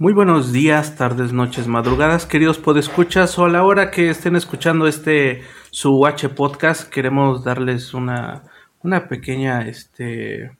Muy buenos días, tardes, noches, madrugadas, queridos podescuchas, o a la hora que estén escuchando este su H podcast, queremos darles una, una pequeña este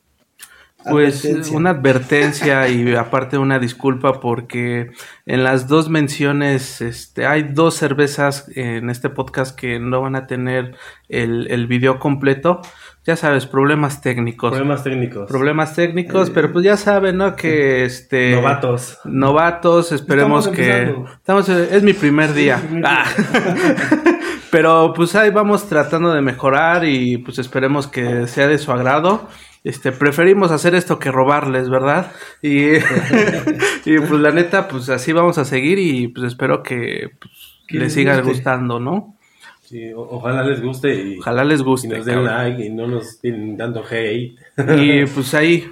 pues Advertencia. una advertencia y aparte una disculpa porque en las dos menciones este hay dos cervezas en este podcast que no van a tener el, el video completo. Ya sabes, problemas técnicos. Problemas técnicos. Problemas técnicos, Eh, pero pues ya saben, ¿no? Que este Novatos. novatos, esperemos Estamos que empezando. estamos es mi primer día. Es mi primer Ah. Pero pues ahí vamos tratando de mejorar y pues esperemos que sea de su agrado. Este, preferimos hacer esto que robarles, ¿verdad? Y, y pues la neta, pues así vamos a seguir y pues espero que pues, les les siga guste. gustando, ¿no? Sí, o- ojalá les guste y, Ojalá les y guste. nos den cabrón. like y no nos estén dando hate. Y pues ahí,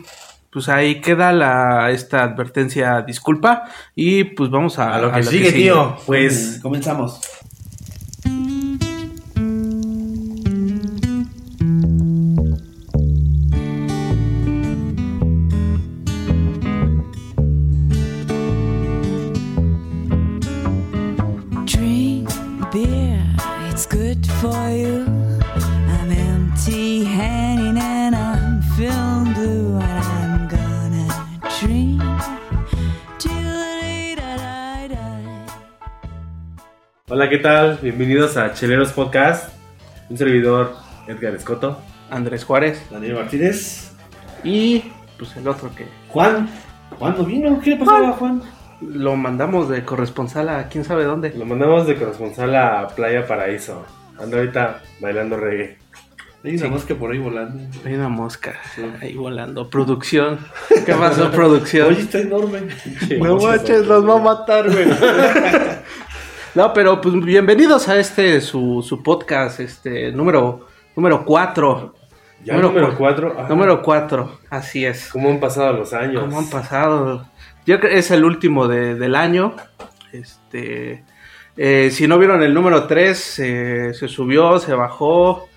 pues ahí queda la esta advertencia, disculpa. Y pues vamos a, A lo que sigue, tío. Pues Mm, comenzamos. Hola, ¿qué tal? Bienvenidos a Cheleros Podcast. Un servidor, Edgar Escoto. Andrés Juárez. Daniel Martínez. Y pues el otro que Juan. Juan no vino. ¿Qué le pasaba a Juan? lo mandamos de corresponsal a quién sabe dónde. Lo mandamos de corresponsal a Playa Paraíso. Ando ahorita bailando reggae. Hay una Sí. mosca por ahí volando. Hay una mosca ahí volando. Producción. ¿Qué pasó, producción? Oye, está enorme. no manches, nos va a matar, güey. no, pero pues bienvenidos a este su, su podcast, este número número 4. Ya Número número cu- 4. Número 4, así es. ¿Cómo han pasado los años? ¿Cómo han pasado? Yo creo que es el último de- del año. Este, eh, si no vieron el número 3, se subió, se bajó.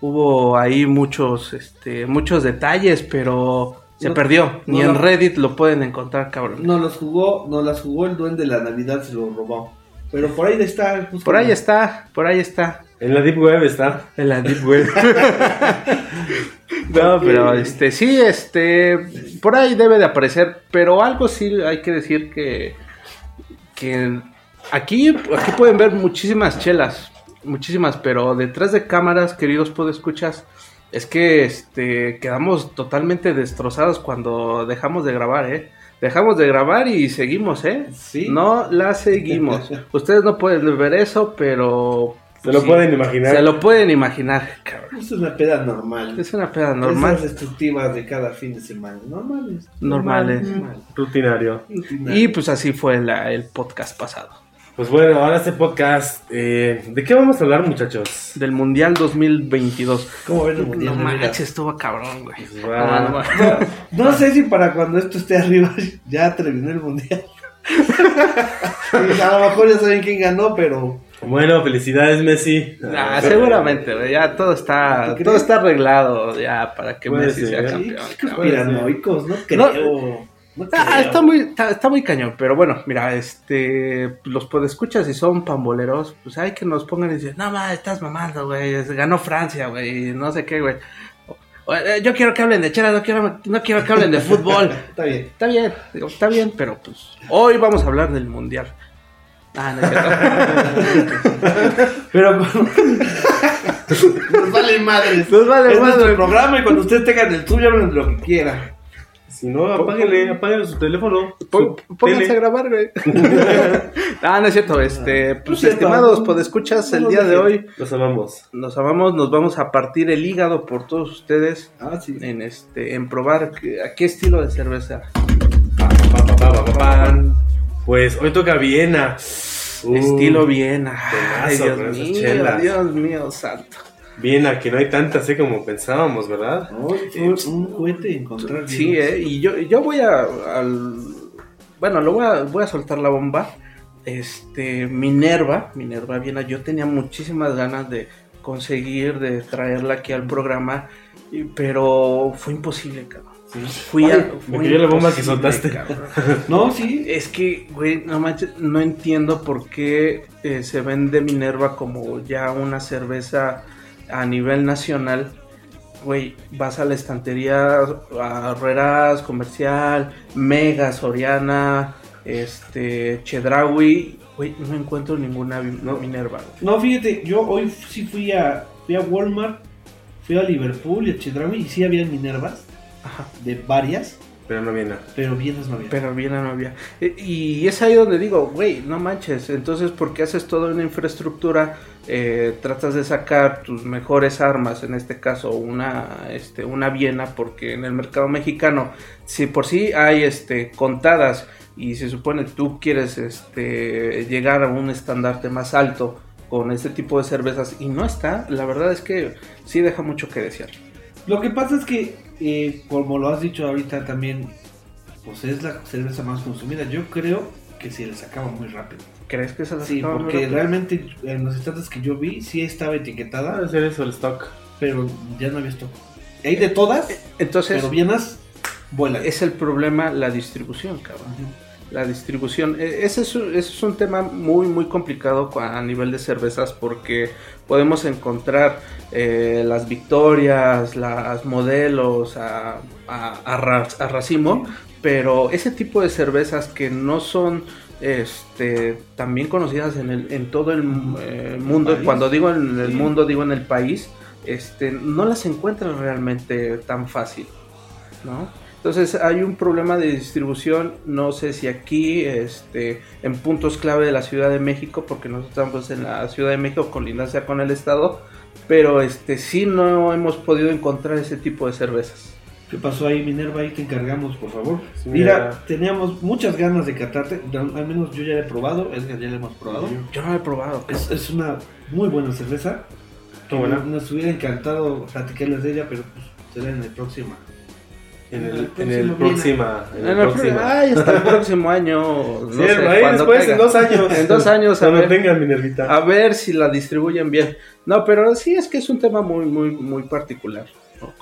Hubo ahí muchos, este, muchos detalles, pero se No, perdió. Ni no, en no. Reddit lo pueden encontrar, cabrón. Nos las jugó, nos las jugó el duende de la Navidad, se lo robó. Pero por ahí está. Por ahí está, por ahí está. En la Deep Web está. En la Deep Web. no, pero este, sí, este, por ahí debe de aparecer, pero algo sí hay que decir que, que aquí, aquí pueden ver muchísimas chelas, muchísimas, pero detrás de cámaras, queridos podescuchas, es que este, quedamos totalmente destrozados cuando dejamos de grabar, ¿eh? Dejamos de grabar y seguimos, ¿eh? Sí. No la seguimos. Ustedes no pueden ver eso, pero... Se lo sí. pueden imaginar. Se lo pueden imaginar, cabrón. Es una peda normal. Es una peda Esas normal, destructivas de cada fin de semana. Normales. normales. Normal. Rutinario. Y pues así fue la- el podcast pasado. Pues bueno, ahora este podcast. eh, ¿De qué vamos a hablar, muchachos? Del Mundial 2022. ¿Cómo ven el mundial? No manches, estuvo cabrón, güey. Pues No, va. no, no. No sé si para cuando esto esté arriba ya terminó el mundial. A lo mejor ya saben quién ganó, pero Bueno, felicidades, Messi. Ah, seguramente, güey, ya todo está, todo está arreglado ya para que Messi ser, sea campeón. qué conspiranoicos, no creo. No, Ah, está muy, está, está muy cañón, pero bueno, mira, este, los podescuchas si son pamboleros, pues hay que nos pongan y dicen, no ma, estás mamando, güey, ganó Francia, güey, no sé qué, güey. Eh, Yo quiero que hablen de chela, no quiero, no quiero que hablen de fútbol. Está bien. Está bien, digo, está bien, pero pues hoy vamos a hablar del mundial. Ah, no. Pero nos vale madres. Nos vale es madre. nuestro programa y cuando ustedes tengan el suyo hablen de lo que quieran. Si no, apáguenle, apáguenle su teléfono. Pon- su Pónganse tele. a grabar, güey. ah, no es cierto. Este, pues No estimados podescuchas, el día de hoy Los amamos. nos amamos, nos vamos a partir el hígado por todos ustedes Ah, sí. en este, en probar que- a qué estilo de cerveza. Pues hoy toca Viena. Uh, estilo Viena. Ay, Dios mío. Dios mío, santo. Viena, que no hay tanta así como pensábamos, ¿verdad? No, un juguete encontrar. Sí, eh, y yo, yo voy a, al, bueno, lo voy a, voy a soltar la bomba. Este, Minerva, Minerva Viena, yo tenía muchísimas ganas de conseguir de traerla aquí al programa, pero fue imposible, cabrón. Sí. Fui a, fue me la bomba que soltaste. No, sí. Es que, güey, no manches, no entiendo por qué eh, se vende Minerva como ya una cerveza a nivel nacional. Güey, vas a la estantería, a Herreras, Comercial, Mega, Soriana, este, Chedraui. Güey, no encuentro ninguna No. Minerva. güey. No, fíjate, yo hoy sí fui a, fui a Walmart, fui a Liverpool y a Chedraui y sí había Minervas, Ajá. de varias, Pero no viene. pero vienes no había. Pero bien no había. Y es ahí donde digo, güey, no manches. Entonces, ¿por qué haces toda una infraestructura? Eh, tratas de sacar tus mejores armas, en este caso una, este, una Viena, porque en el mercado mexicano, si por sí hay este, contadas y se supone tú quieres este, llegar a un estandarte más alto con este tipo de cervezas y no está, la verdad es que sí deja mucho que desear. Lo que pasa es que, eh, como lo has dicho ahorita también, pues es la cerveza más consumida. Yo creo que se les acaba muy rápido. ¿Crees que se las Sí, porque realmente en los instantes que yo vi, sí estaba etiquetada, a ser eso el stock. pero ya no había stock. Hay de todas, Entonces, pero vienas, vuelan. es el problema la distribución, cabrón. La distribución, eh, ese es, un- ese es un tema muy muy complicado a nivel de cervezas porque podemos encontrar eh, las victorias, las modelos a, a, a ra- a racimo, pero ese tipo de cervezas que no son este, también conocidas en, el, en todo el eh, mundo, cuando digo en el Sí. mundo digo en el país, este, no las encuentras realmente tan fácil, ¿no? Entonces hay un problema de distribución, no sé si aquí, este, en puntos clave de la Ciudad de México, porque nosotros estamos en la Ciudad de México, colindancia con el estado, pero este, sí no hemos podido encontrar ese tipo de cervezas. ¿Qué pasó ahí, Minerva? Ahí te encargamos, por favor. Sí, Mira, mira. teníamos muchas ganas de catarte. Al menos yo ya la he probado. Edgar ya la hemos probado. Yo no lo he probado. Es, es una muy buena cerveza. Qué buena. Nos hubiera encantado platicarles de ella, pero pues será en el próximo. En El en próximo el. En el pro- ay, hasta el próximo año. No Sí, sé, ahí después, caiga. en dos años. En dos años, a ver. tengan Minervita. A ver si la distribuyen bien. No, pero sí es que es un tema muy, muy, muy particular.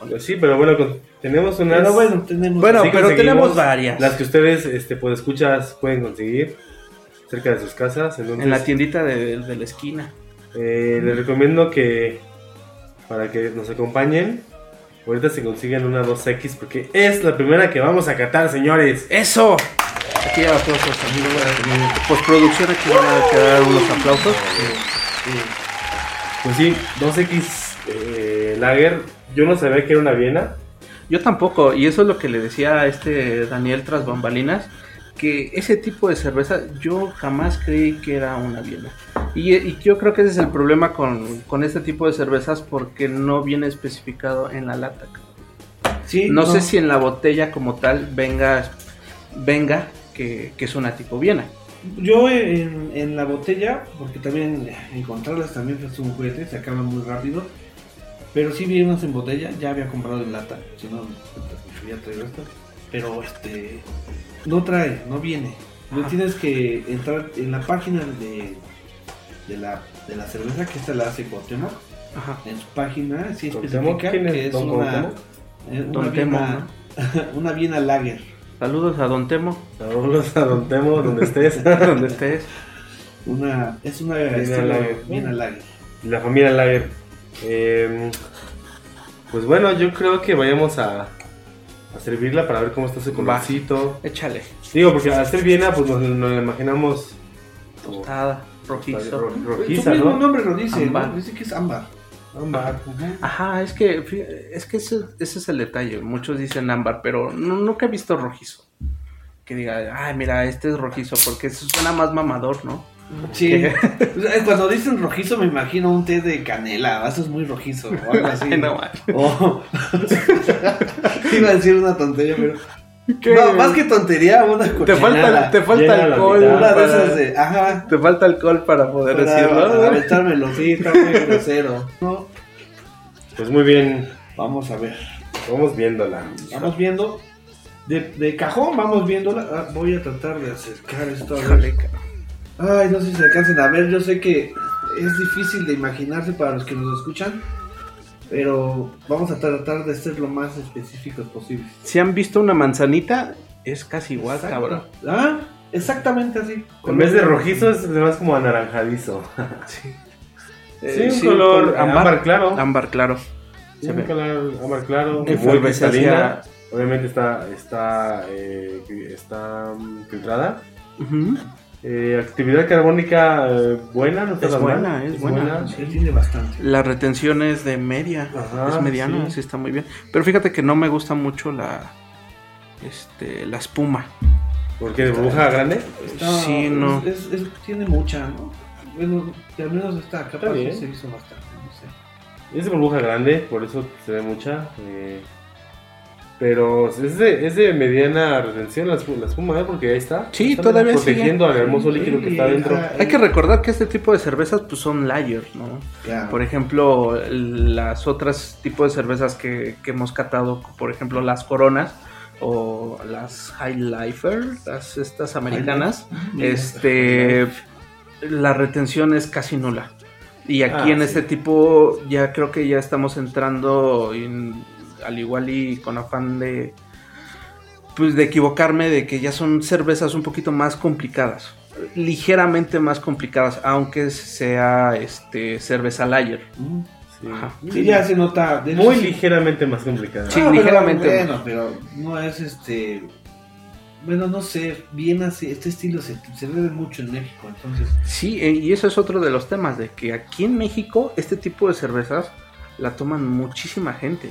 Pues sí, pero bueno, con- tenemos unas. Pero bueno, tenemos. Bueno, Sí pero tenemos varias. Las que ustedes, este, pues escuchas, pueden conseguir cerca de sus casas. Entonces, En la tiendita de, de la esquina. eh, les recomiendo que para que nos acompañen, ahorita se consiguen una 2X porque es la primera que vamos a catar, señores. ¡Eso! Aquí hay aplausos, amigos. Postproducción, aquí van a quedar unos aplausos. Pues sí, 2X eh, Lager. Yo no sabía que era una Viena. Yo tampoco, y eso es lo que le decía a este Daniel tras bambalinas, que ese tipo de cerveza yo jamás creí que era una Viena. Y, y yo creo que ese es el problema con, con este tipo de cervezas porque no viene especificado en la lata. Sí, No, sé si en la botella como tal venga, venga que, que es una tipo Viena. Yo en, en la botella, porque también encontrarlas también fue un juguete, se acaban muy rápido. Pero sí vi unas en botella, ya había comprado en lata, si no, ya traigo esto. Pero este, no trae, no viene. No Ajá. tienes que entrar en la página de, de, la, de la cerveza, que esta la hace Cuauhtémoc. Ajá. En su página sí especifica ¿Quién es que es Don una, eh, una, Don Temo, Viena, una Viena Lager. Saludos a Don Temo, Saludos a Don Temo, donde estés. donde estés. Una, es una Viena Lager. Viena Lager. La familia Lager. Eh, pues bueno, yo creo que vayamos a, a servirla para ver cómo está su colorcito. Échale. Digo, porque al ser Viena, pues nos, nos la imaginamos como Tostada, rojizo. ro- Su rojiza, mismo ¿no? nombre lo dice, Ámbar. ¿no? Dice que es ámbar. Ámbar. Ajá, es que fí- es que ese, ese es el detalle. Muchos dicen ámbar, pero no- nunca he visto rojizo. Que diga, ay, mira, este es rojizo, porque eso suena más mamador, ¿no? Sí. Sea, Cuando dicen rojizo me imagino un té de canela, eso es muy rojizo o algo así. No, man. O- Iba a decir una tontería, pero... ¿Qué? No, más que tontería, una te falta, te falta alcohol. mitad. Una de esas de... Ajá. Te falta alcohol para poder Para decirlo. aventármelo, sí, está muy grosero. No, Pues muy bien, vamos a ver. vamos viéndola. Vamos viendo. De, de cajón vamos viéndola. Ah, voy a tratar de acercar esto a ver. Ay, no sé si se alcancen a ver. Yo sé que es difícil de imaginarse para los que nos escuchan, pero vamos a tratar de ser lo más específicos posible. Si han visto una manzanita, es casi igual, Exacto. cabrón. Ah, exactamente así. En vez de rojizo es más como anaranjadizo. Sí. Sí, un color ámbar claro. Ámbar claro. Sí, un color ámbar claro. Cristalina. Obviamente está, está, eh, está mm, filtrada. Ujú. Eh, actividad carbónica eh, buena, no está Es buena, mal. es buena. Sí, tiene bastante. La retención es de media, Ajá, es mediana, sí. sí. está muy bien. Pero fíjate que no me gusta mucho la, este, la espuma. Porque de burbuja grande. Está- Sí, no. es- es- tiene mucha, ¿no? Bueno, al menos esta capa se hizo bastante. No sé. Es de burbuja grande, por eso se ve mucha. eh, pero es de, es de mediana retención la, la espuma, ¿eh? Porque ahí está. Sí, Está todavía Protegiendo al hermoso Sí, líquido que está dentro. ajá. Hay que recordar que este tipo de cervezas pues son layers, ¿no? Por ejemplo, las otras tipos de cervezas que, que hemos catado, por ejemplo, las coronas o las High Lifer, las, estas americanas, este, la retención es casi nula. Y aquí Ah, en sí. este tipo ya creo que ya estamos entrando en- al igual y con afán de pues de equivocarme de que ya son cervezas un poquito más complicadas, ligeramente más complicadas, aunque sea este cerveza lager. Mm. Sí. Ajá. Sí, ya se nota. de- Muy ligeramente más complicada. Sí, Ah, pero ligeramente. Bueno, pero no es este. Bueno, no sé, bien así. Este estilo se, se ve mucho en México, entonces. Sí, eh, y eso es otro de los temas, de que aquí en México este tipo de cervezas la toman muchísima gente.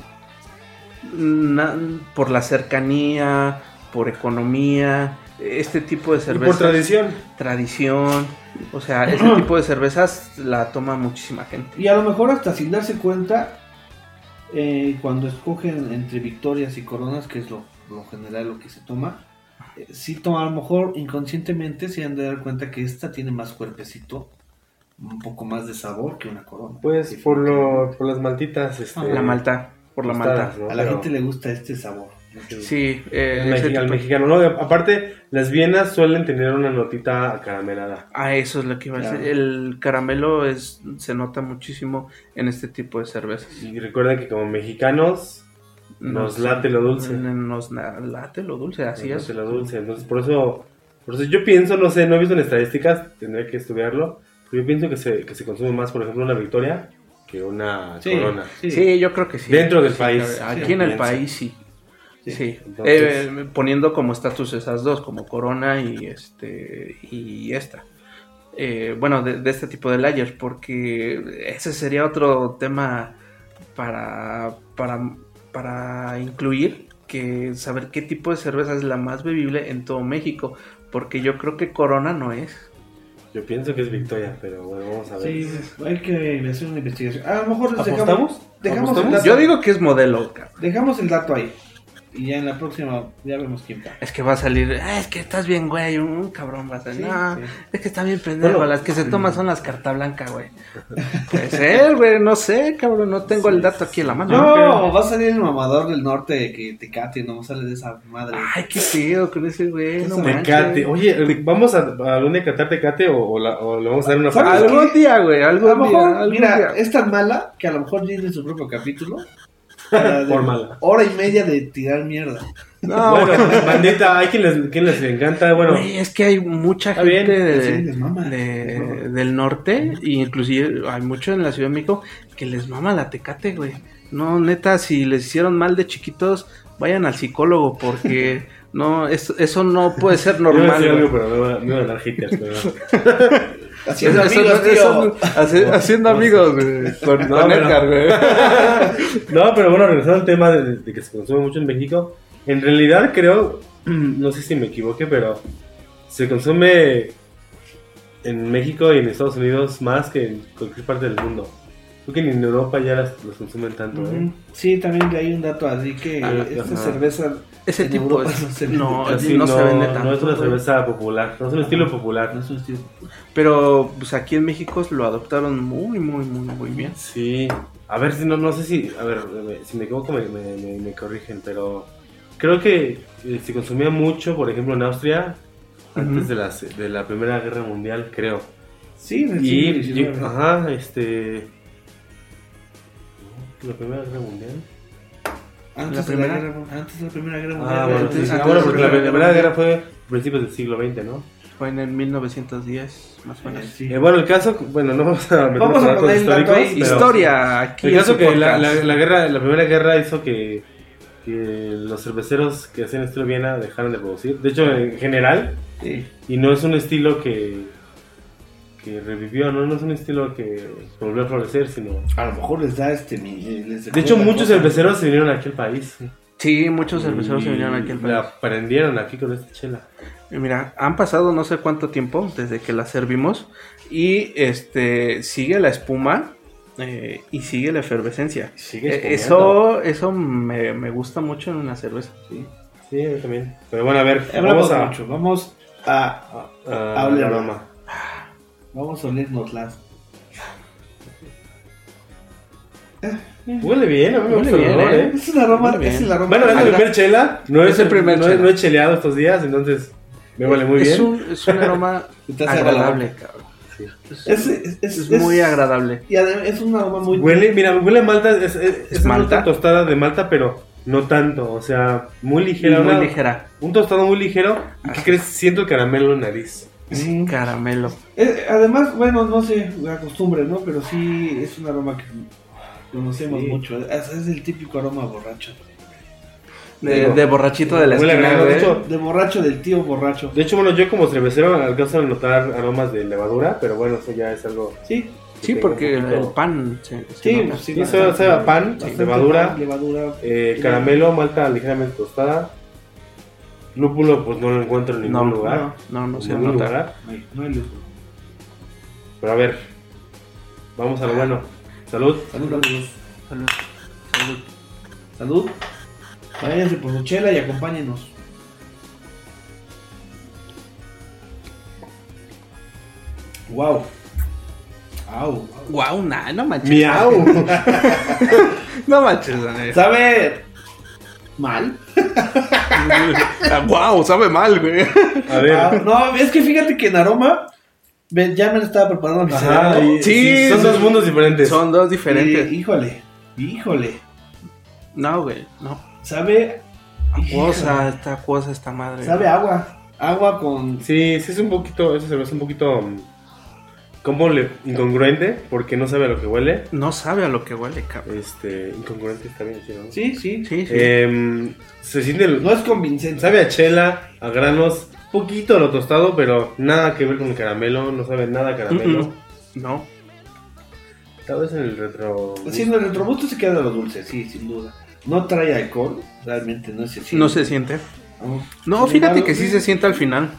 Na- por la cercanía, por economía, este tipo de Y cervezas. por tradición. Tradición. O sea, este tipo de cervezas la toma muchísima gente. Y a lo mejor hasta sin darse cuenta, eh, cuando escogen entre victorias y coronas, que es lo, lo general lo que se toma, eh, sí toma, a lo mejor inconscientemente se han de dar cuenta que esta tiene más cuerpecito, un poco más de sabor que una corona. Pues por, lo, por las maltitas. Este, La malta, por la malta. ¿no? A la Pero- gente le gusta este sabor. Sí, eh, al ese mexi- al tipo- mexicano, ¿no? Aparte, las vienas suelen tener una notita acaramelada. Ah, eso es lo que iba a decir. Claro. El caramelo es, se nota muchísimo en este tipo de cervezas. Y recuerden que como mexicanos nos late lo dulce. Nos late lo dulce, así nos es. late lo dulce. Entonces, por eso, por eso yo pienso, no sé, no he visto en estadísticas, tendré que estudiarlo. Pero yo pienso que se, que se consume más, por ejemplo, una victoria que una Sí, corona. sí. Sí, yo creo que sí. Dentro del Sí, país. Aquí Sí, en el país sí. Sí. Sí. Entonces- Eh, poniendo como estatus esas dos, como Corona y este y esta. Eh, bueno, de, de este tipo de layers, porque ese sería otro tema para, para, para incluir, que saber qué tipo de cerveza es la más bebible en todo México, porque yo creo que Corona no es. Yo pienso que es victoria, pero bueno, vamos a ver. Sí, hay que hacer una investigación. A lo mejor les ¿Apostamos? dejamos, dejamos, el ¿Apostamos? dato, Yo digo que es modelo, cabrón. dejamos el dato ahí. Y ya en la próxima ya vemos quién está. Es que va a salir, "Ah, es que estás bien, güey, un, un cabrón va a salir. Sí, no, sí. es que está bien pendejo, Bueno, las que se toman son las carta blanca, güey. Puede ser, güey, no sé, cabrón, no tengo el dato aquí en la mano. No, va a salir el mamador del norte que te cate, no sale de esa madre. Ay, qué pedo con ese güey, no Tecate. Oye, ¿vamos a, a algún día catar Tecate o, o la- o le vamos a dar una ¿Sabes paliza? Algún día, güey, algún día, mejor, algún mira, día. es tan mala que a lo mejor tiene su propio capítulo. Por mala. Hora y media de tirar mierda. No, bueno, bandita, hay quien les, quien les encanta. Bueno, Güey, es que hay mucha Está gente bien, sí, de, les mama. de- del norte, e inclusive hay mucho en la Ciudad de México que les mama la tecate, güey. No, neta, si les hicieron mal de chiquitos, vayan al psicólogo, porque no, eso, eso no puede ser yo iba a normal. decir algo, güey. pero me iba- me iban a dar haters, pero... Haciendo Eso- amigos, eso- tío. eso- haci- haciendo amigos, güey, con, No, con pero- Edgar, güey. No, pero bueno, regresando al tema de, de que se consume mucho en México, en realidad creo, no sé si me equivoqué, pero se consume en México y en Estados Unidos más que en cualquier parte del mundo. Creo que ni en Europa ya las, las consumen tanto, ¿eh? Sí, también hay un dato así que Ah, esta ajá. cerveza Ese En tipo Europa es- no se no. Así no, se vende tanto. no es una cerveza popular, no es un estilo popular. no es un estilo. Pero pues aquí en México lo adoptaron muy, muy, muy, muy bien. Sí, a ver si no, no sé si, a ver, si me equivoco me, me- me- me corrigen, pero creo que eh, se consumía mucho, por ejemplo, en Austria, antes Ujú. de, la, se- de la Primera Guerra Mundial, creo. Sí, en el Y, siglo y- XIX. ajá, este. La Primera Guerra Mundial. Antes, La de primera- guerra, antes de la Primera Guerra Mundial. Ah, bueno, antes- sí, sí. antes Ah, bueno, de porque la la Primera Guerra Guerra fue a principios del siglo XX, ¿no? Fue en el 1910, más o menos. Eh, sí. Eh, bueno, el caso, bueno, no vamos a meternos Vamos a poner históricos. ahí. pero- Historia, aquí El caso que la, la guerra, la primera guerra hizo que, que los cerveceros que hacían estilo Viena dejaran de producir. De hecho, en general, Sí. y no es un estilo que, que revivió, ¿no? No es un estilo que volvió a florecer, sino... A lo mejor les da este. mi- les De hecho, muchos cerveceros se vinieron aquí al país. Sí, muchos cerveceros se vinieron aquí al La país. aprendieron aquí con esta chela. Y Mira, han pasado no sé cuánto tiempo desde que la servimos y este sigue la espuma eh, y sigue la efervescencia. Sigue Eh, eso eso me, me gusta mucho en una cerveza. Sí. Sí, a mí también. Pero bueno, a ver, vamos a... mucho. Vamos a. a- a- al hable. aroma. Vamos a olernos las. Huele bien, a mí me Huele gusta el bien, olor, ¿eh? ¿eh? Es el aroma. Muy bien. Es el aroma. Bueno, es la Agrada- primer chela. No Es es, el primer no, es- chela. no he cheleado estos días, entonces me huele muy es bien. Un, es un aroma Te hace agradable, agradable. cabrón. Sí. Es, Es, es, es es- muy es- agradable. Y además es un aroma muy. Huele, mira, huele a malta, es, es, es una malta? malta tostada de malta, pero no tanto, o sea, muy ligera. muy una- ligera. Un tostado muy ligero. ¿Y qué crees? Siento el caramelo en la nariz. Mm. Caramelo. Eh, además, bueno, no sé, la costumbre, ¿no? Pero sí es un aroma que conocemos Sí. mucho. Es, es el típico aroma borracho. De, Digo, de borrachito de la esquina, güey. de hecho, De borracho, del tío borracho. De hecho, bueno, yo como cervecero alcanzo a notar aromas de levadura, pero bueno, eso ya es algo... Sí, Sí, porque el pan se, se sí, nota. sí. Sí, eso sabe pan, levadura. levadura. Eh, caramelo, malta ligeramente tostada. Lúpulo, pues no lo encuentro en ningún No, lugar. no. No, se ningún lugar. No hay, no hay luz. Pero a ver, vamos a lo bueno. Salud. Salud, amigos. Salud. Salud. Salud. Váyanse por su chela y acompáñenos. Wow. Au. Guau, nah, no manches. Miau. No manches, Daniel. ¿Sabe mal? Guau, sabe mal, güey. A ver. Ah, no, es que fíjate que en aroma ya me lo estaba preparando mi Ajá, y- Sí, son sí. dos mundos diferentes. Son dos Y, diferentes. híjole, híjole. No, güey, no. Sabe Acuosa, esta acuosa, esta madre. Sabe agua. Agua con Sí, sí es un poquito, eso se me hace un poquito como le incongruente, porque no sabe a lo que huele. No sabe a lo que huele, cabrón. Este, incongruente está bien, ¿sí, ¿no? Sí, sí. Sí, sí. Em, se siente, No es convincente. sabe a chela, a granos, poquito a lo tostado, pero nada que ver con el caramelo, no sabe nada a caramelo. Mm, No. Tal vez en el retro. Sí, en el retrogusto se queda de lo dulce, sí, sin duda. No trae alcohol, realmente no se siente. No se siente. No, No, fíjate que sí se siente al final.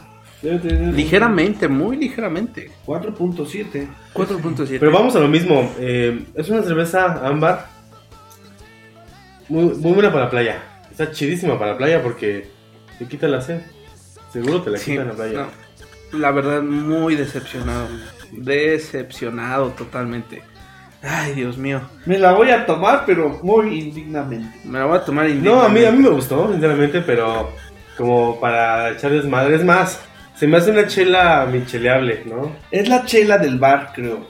Debe tener Ligeramente, muy ligeramente. 4.7. 4.7. Pero vamos a lo mismo. eh, es una cerveza ámbar muy, muy buena para la playa. Está chidísima para la playa porque te quita la sed. Seguro te la Sí, quita en la playa. no. La verdad, muy decepcionado. Decepcionado totalmente. Ay, Dios mío. Me la voy a tomar, pero muy indignamente. Me la voy a tomar No, a mí, a mí indignamente. me gustó, sinceramente, pero como para echar desmadre. Es más, se me hace una chela micheleable, ¿no? Es la chela del bar, creo.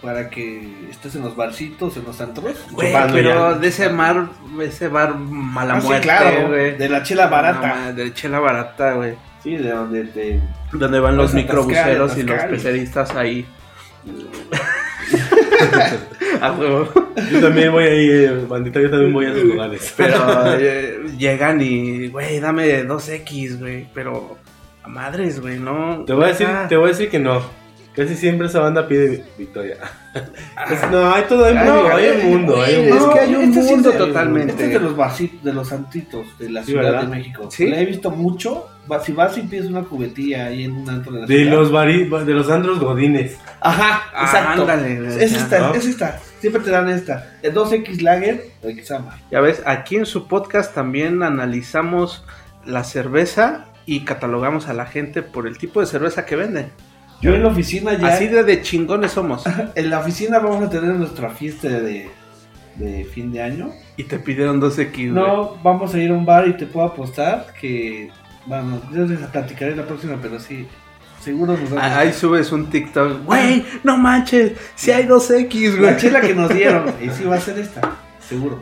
Para que estés en los barcitos, en los antros. Güey, chupando pero ya. de ese mar, ese bar mala Ah, sí, claro, güey. de la chela barata. No, de chela barata, güey. Sí, de donde te. Donde van los microbuseros y los peceristas ahí. A. Yo también voy ahí, eh, bandita, yo también voy a esos lugares. Pero eh, llegan y, güey, dame 2X, güey. Pero madres, güey, no. Te voy a decir, Ah, te voy a decir que no. Casi siempre esa banda pide victoria. Es- no, hay todo, hay, Ay, no, hay un mundo, hay un es mundo. que hay un este es mundo totalmente. Este es de los barcitos, de los santitos de la Sí, Ciudad ¿verdad? de México. Sí. La he visto mucho. Va- Si vas y pides una cubetilla ahí en un antro de la De ciudad. los vari- de los andros godines. Ajá, Ah, exacto. ándale, es esta, ¿no? es esta. Siempre te dan esta. El 2X Lager o X Amber. Ya ves, aquí en su podcast también analizamos la cerveza y catalogamos a la gente por el tipo de cerveza que venden. Yo en la oficina ya. Así de, de chingones somos. En la oficina vamos a tener nuestra fiesta de, de fin de año. Y te pidieron 2X, güey. No, vamos a ir a un bar y te puedo apostar que. Bueno, yo les platicaré la próxima, pero sí. Seguro nos. Ah, Ahí subes un TikTok. Güey, no manches. Si hay 2X, La güey. chela que nos dieron. Y sí va a ser esta. Seguro.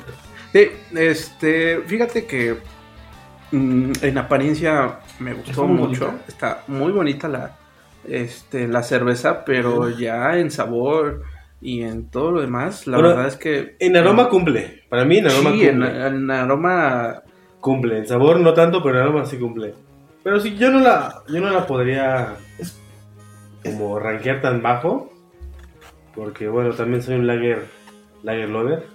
Sí, este, fíjate que mm, en apariencia me gustó mucho. bonita. Está muy bonita la, este, la cerveza, pero ya en sabor y en todo lo demás, la Bueno, verdad es que... En aroma cumple. Para mí en aroma Sí, en, cumple. en aroma... Cumple. En sabor no tanto, pero en aroma sí cumple. Pero sí, yo no la, yo no la podría como rankear tan bajo. Porque bueno, también soy un lager, lager lover.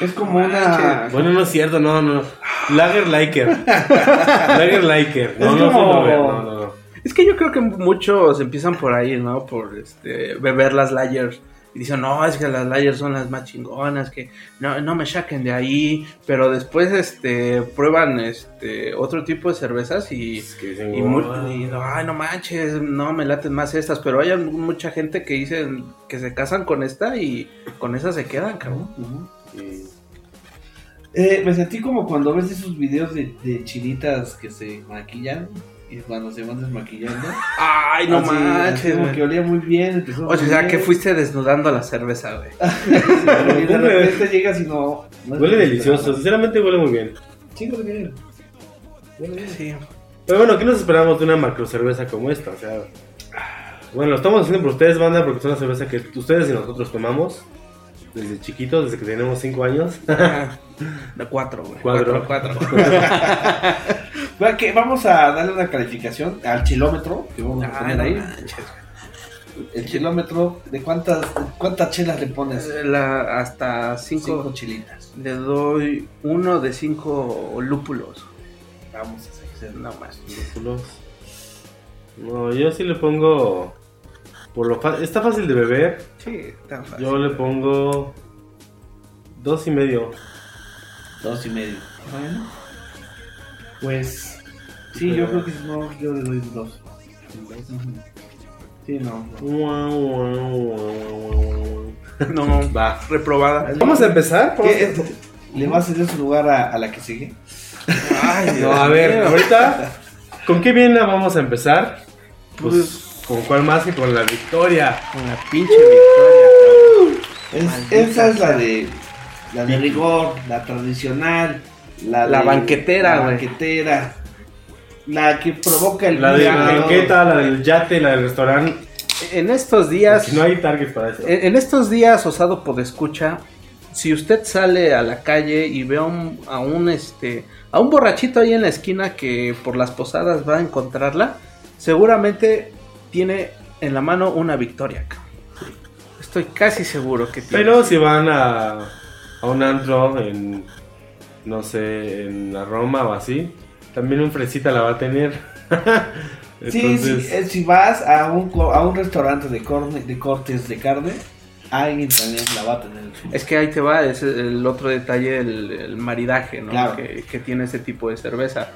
Es como una. Bueno, no es cierto, no, no. Lager liker. lager liker. No, no como- no, no, no. Es que yo creo que muchos empiezan por ahí, ¿no? Por este, beber las layers. Y dicen, no, es que las layers son las más chingonas, que no, no me saquen de ahí. Pero después este, prueban este, otro tipo de cervezas y, Es que dicen, y, mu- y, ay, no manches, no me laten más estas. Pero hay mucha gente que dicen que se casan con esta y con esa se quedan, cabrón. Y- Eh, me sentí como cuando ves esos videos de, de chinitas que se maquillan y cuando se van desmaquillando. Ay, no Así, así manches. como güey. que olía muy bien. O sea, que fuiste desnudando la cerveza, güey. Y de repente llegas y no. Huele delicioso, sinceramente huele muy bien. Sí, huele bien. Huele bien. Sí. Pero bueno, ¿qué nos esperamos de una macro cerveza como esta? O sea, bueno, lo estamos haciendo por ustedes, banda, porque es una cerveza que ustedes y nosotros tomamos desde chiquitos, desde que tenemos 5 años. De cuatro, güey. Cuatro. Cuatro. Va, que Vamos a darle una calificación al chilómetro que vamos a Ah, poner ahí. El chilómetro, ¿de cuántas, cuántas chelas le pones? La- hasta Cinco cinco, chilitas. Le doy uno de cinco lúpulos. Vamos a hacer. No más. Lúpulos. No, yo sí le pongo. Por lo fa- está fácil de beber. Sí, tan fácil. Yo le pongo. Dos y medio. Dos y medio. Bueno. Pues. Sí, yo creo que no, yo le doy dos. Sí, no. no. No, Va. reprobada. Vamos a empezar. ¿Qué? ¿Le vas a ceder su lugar a, a la que sigue? Ay, No, a ver, ahorita. ¿Con qué bien la vamos a empezar? Pues, Pues- ¿con cuál más que con la victoria? Con la pinche victoria, Es- esa es la de la de rigor, la tradicional, la, La de- banquetera, la banquetera, la que provoca el La de la banqueta, la del yate, la del restaurante. En estos días, Si no hay target para eso. en en estos días, osado podescucha, si usted sale a la calle y ve a un, a un este a un borrachito ahí en la esquina que por las posadas va a encontrarla, seguramente tiene en la mano una victoria. Estoy casi seguro que tiene. Pero si van a, a un antro en, no sé, en la Roma o así, también un fresita la va a tener. Sí, Entonces, sí, eh, si vas a un, a un restaurante de, corne- de cortes de carne, alguien también la va a tener. Es que ahí te va, es el otro detalle, el, el maridaje, ¿no? Claro. Que, que tiene ese tipo de cerveza.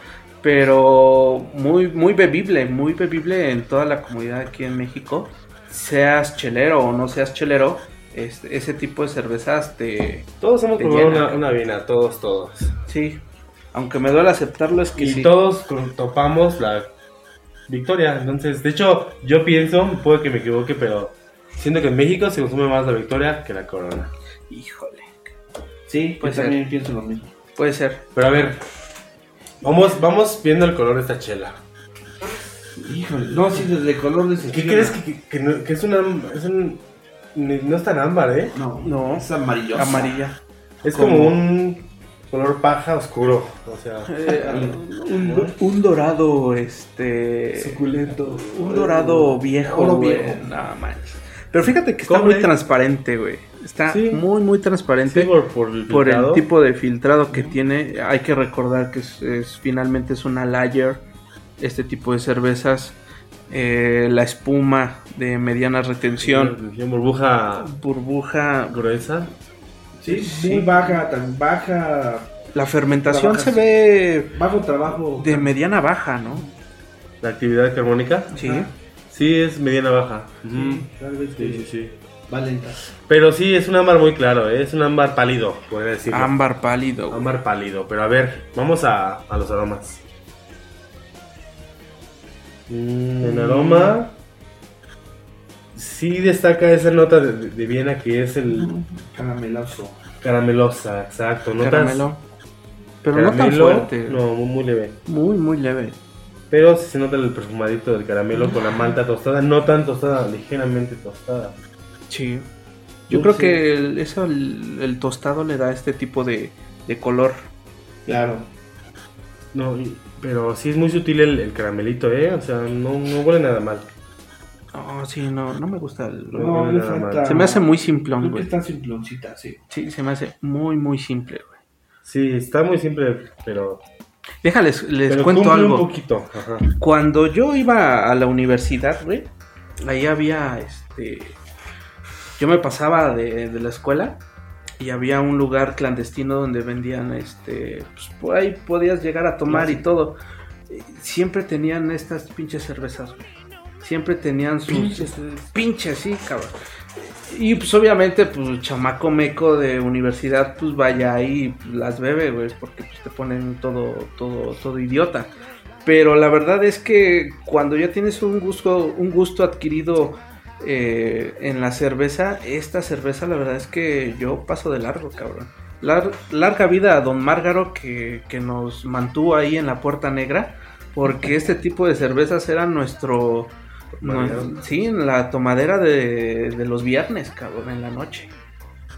Pero muy, muy bebible, muy bebible en toda la comunidad aquí en México. Seas chelero o no seas chelero, este, ese tipo de cervezas te... todos hemos te probado una, una viena, todos, todos. Sí, aunque me duele aceptarlo es que Y sí. todos topamos la victoria. Entonces, de hecho, yo pienso, puede que me equivoque, pero siento que en México se consume más la victoria que la corona. Híjole, Sí, yo también pienso lo mismo. puede ser. Pero a ver, vamos, vamos viendo el color de esta chela. Híjole, no, sí, desde el color de ¿Qué crees que, que- que no, que es una... Es un, no es tan ámbar, ¿eh? No, No. es amarillosa. Amarilla. Es Como- como un color paja oscuro. O sea, Eh, un, un dorado, este... Suculento. Un dorado viejo, Oro viejo. No manches. Pero fíjate que está muy transparente, güey. Está Sí. muy, muy transparente. sí, por, por el, por el filtrado. tipo de filtrado que tiene. Hay que recordar que es, es- finalmente es una lager. Este tipo de cervezas. Eh, la espuma de mediana retención. Burbuja Burbuja. gruesa. Sí, Sí. muy baja, tan baja, La fermentación Trabajas. se ve bajo trabajo. de mediana baja, ¿no? La actividad carbónica. Sí. Ajá. Sí, es mediana baja. Tal vez Sí, sí, sí. Va lenta. Pero sí, es un ámbar muy claro, ¿eh? es un ámbar pálido, podría decirlo. Ámbar pálido. güey. Ámbar pálido. Pero a ver, vamos a, a los aromas. Mm, en aroma, sí destaca esa nota de, de Viena que es el Carameloso. caramelosa, exacto. Notas Caramelo. Pero no tan caramelo, fuerte. No, muy, muy leve. Muy, muy leve. Pero sí se nota el perfumadito del caramelo con la malta tostada, no tan tostada, ligeramente tostada. Sí. Yo Dulce. creo que el, eso, el, el tostado le da este tipo de, de color. Claro. No, y- pero sí es muy sutil el, el caramelito, ¿eh? O sea, no, no huele nada mal. Oh, sí, no, no me gusta el... No, No, le nada falta. mal. Se me hace muy simplón, güey. está simploncita, sí. Sí, se me hace muy, muy simple, güey. Sí, está muy simple, pero, Déjales, les pero cuento algo. un poquito. Ajá. Cuando yo iba a la universidad, güey, ahí había, este... Yo me pasaba de, de la escuela y había un lugar clandestino donde vendían, este... Pues por ahí podías llegar a tomar y todo. Siempre tenían estas pinches cervezas, güey. Siempre tenían sus... Pinches. Pinches, sí, cabrón. Y pues obviamente, pues chamaco meco de universidad, pues vaya ahí y pues, las bebe, güey, porque pues, te ponen todo, todo, todo idiota. Pero la verdad es que cuando ya tienes un gusto, un gusto adquirido eh, en la cerveza, esta cerveza la verdad es que yo paso de largo, cabrón. Lar- larga vida a Don Márgaro que, que nos mantuvo ahí en la puerta negra, porque este tipo de cervezas era nuestro... Nue- sí, la tomadera de, de los viernes, cabrón, en la noche.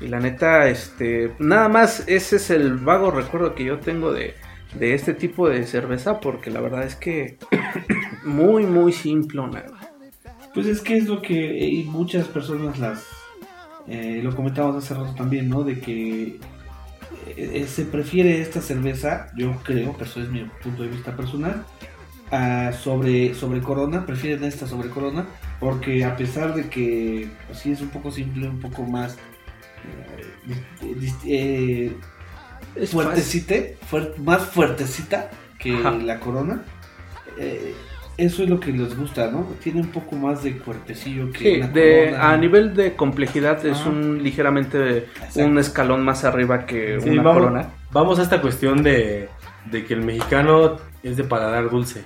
Y la neta, este, nada más ese es el vago recuerdo que yo tengo de, de este tipo de cerveza, porque la verdad es que muy, muy simplona. güey. Pues es que es lo que y muchas personas las eh, lo comentábamos hace rato también, ¿no? De que eh, se prefiere esta cerveza, yo creo, pero eso es mi punto de vista personal, a sobre sobre Corona, prefieren esta sobre Corona, porque a pesar de que pues, sí es un poco simple, un poco más eh, eh, fuertecita, fuer- más fuertecita que Ajá. la corona. Eso es lo que les gusta, ¿no? Tiene un poco más de cuerpecillo que Sí, una de, corona. a nivel de complejidad es un ligeramente Exacto. un escalón más arriba que Sí, una vamos, corona. vamos a esta cuestión de, de que el mexicano es de paladar dulce.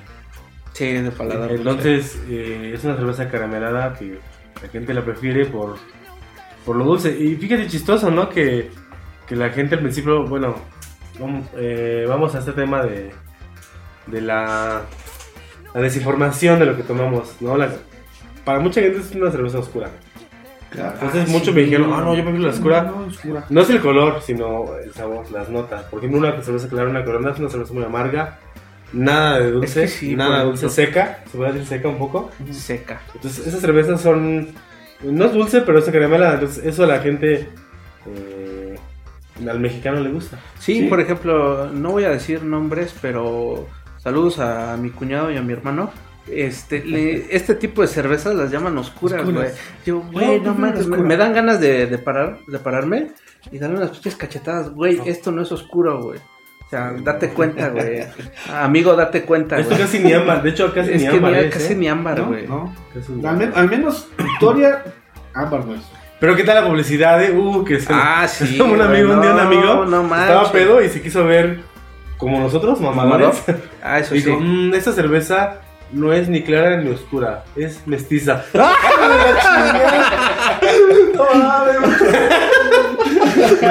Sí, de paladar. Entonces, eh, es una cerveza caramelada que la gente la prefiere por, por lo dulce. Y fíjate, chistoso, ¿no? Que, que la gente al principio, bueno, vamos, eh, vamos a este tema de, de la, la desinformación de lo que tomamos, ¿no? La- para mucha gente es una cerveza oscura. Claro. Entonces, Ah, muchos sí. me dijeron, ah, no, yo prefiero la oscura. No, no, oscura. No es el color, sino el sabor, las notas. Por ejemplo, una cerveza clara, una corona es una cerveza muy amarga. Nada de dulce, Es que sí, nada por dulce, seca. Se puede decir seca un poco. seca. Entonces, esas cervezas son. No es dulce, pero es caramela. Entonces, eso a la gente. eh, al mexicano le gusta. Sí, Sí. por ejemplo, no voy a decir nombres, pero saludos a mi cuñado y a mi hermano. Este, le- este tipo de cervezas las llaman oscuras, güey. Yo, güey, No, no, mames, me, oscura. me dan ganas de, de parar, de pararme y darle unas pinches cachetadas, güey. Esto no es oscuro, güey. O sea, date cuenta, güey. Amigo, date cuenta, Esto casi ni ámbar. De hecho, casi Es ni que ámbar. es, casi ¿eh? ni ámbar, ¿No? güey. ¿No? Casi ni Al, men- ámbar. al menos Victoria, ámbar no es. Pero ¿qué tal la publicidad? Eh? Uh, que se... Ah, sí. un amigo, un día un no, amigo no estaba pedo y se quiso ver como nosotros, mamadores. Ah, eso Digo, sí. "Mm, esta cerveza no es ni clara ni oscura, es mestiza.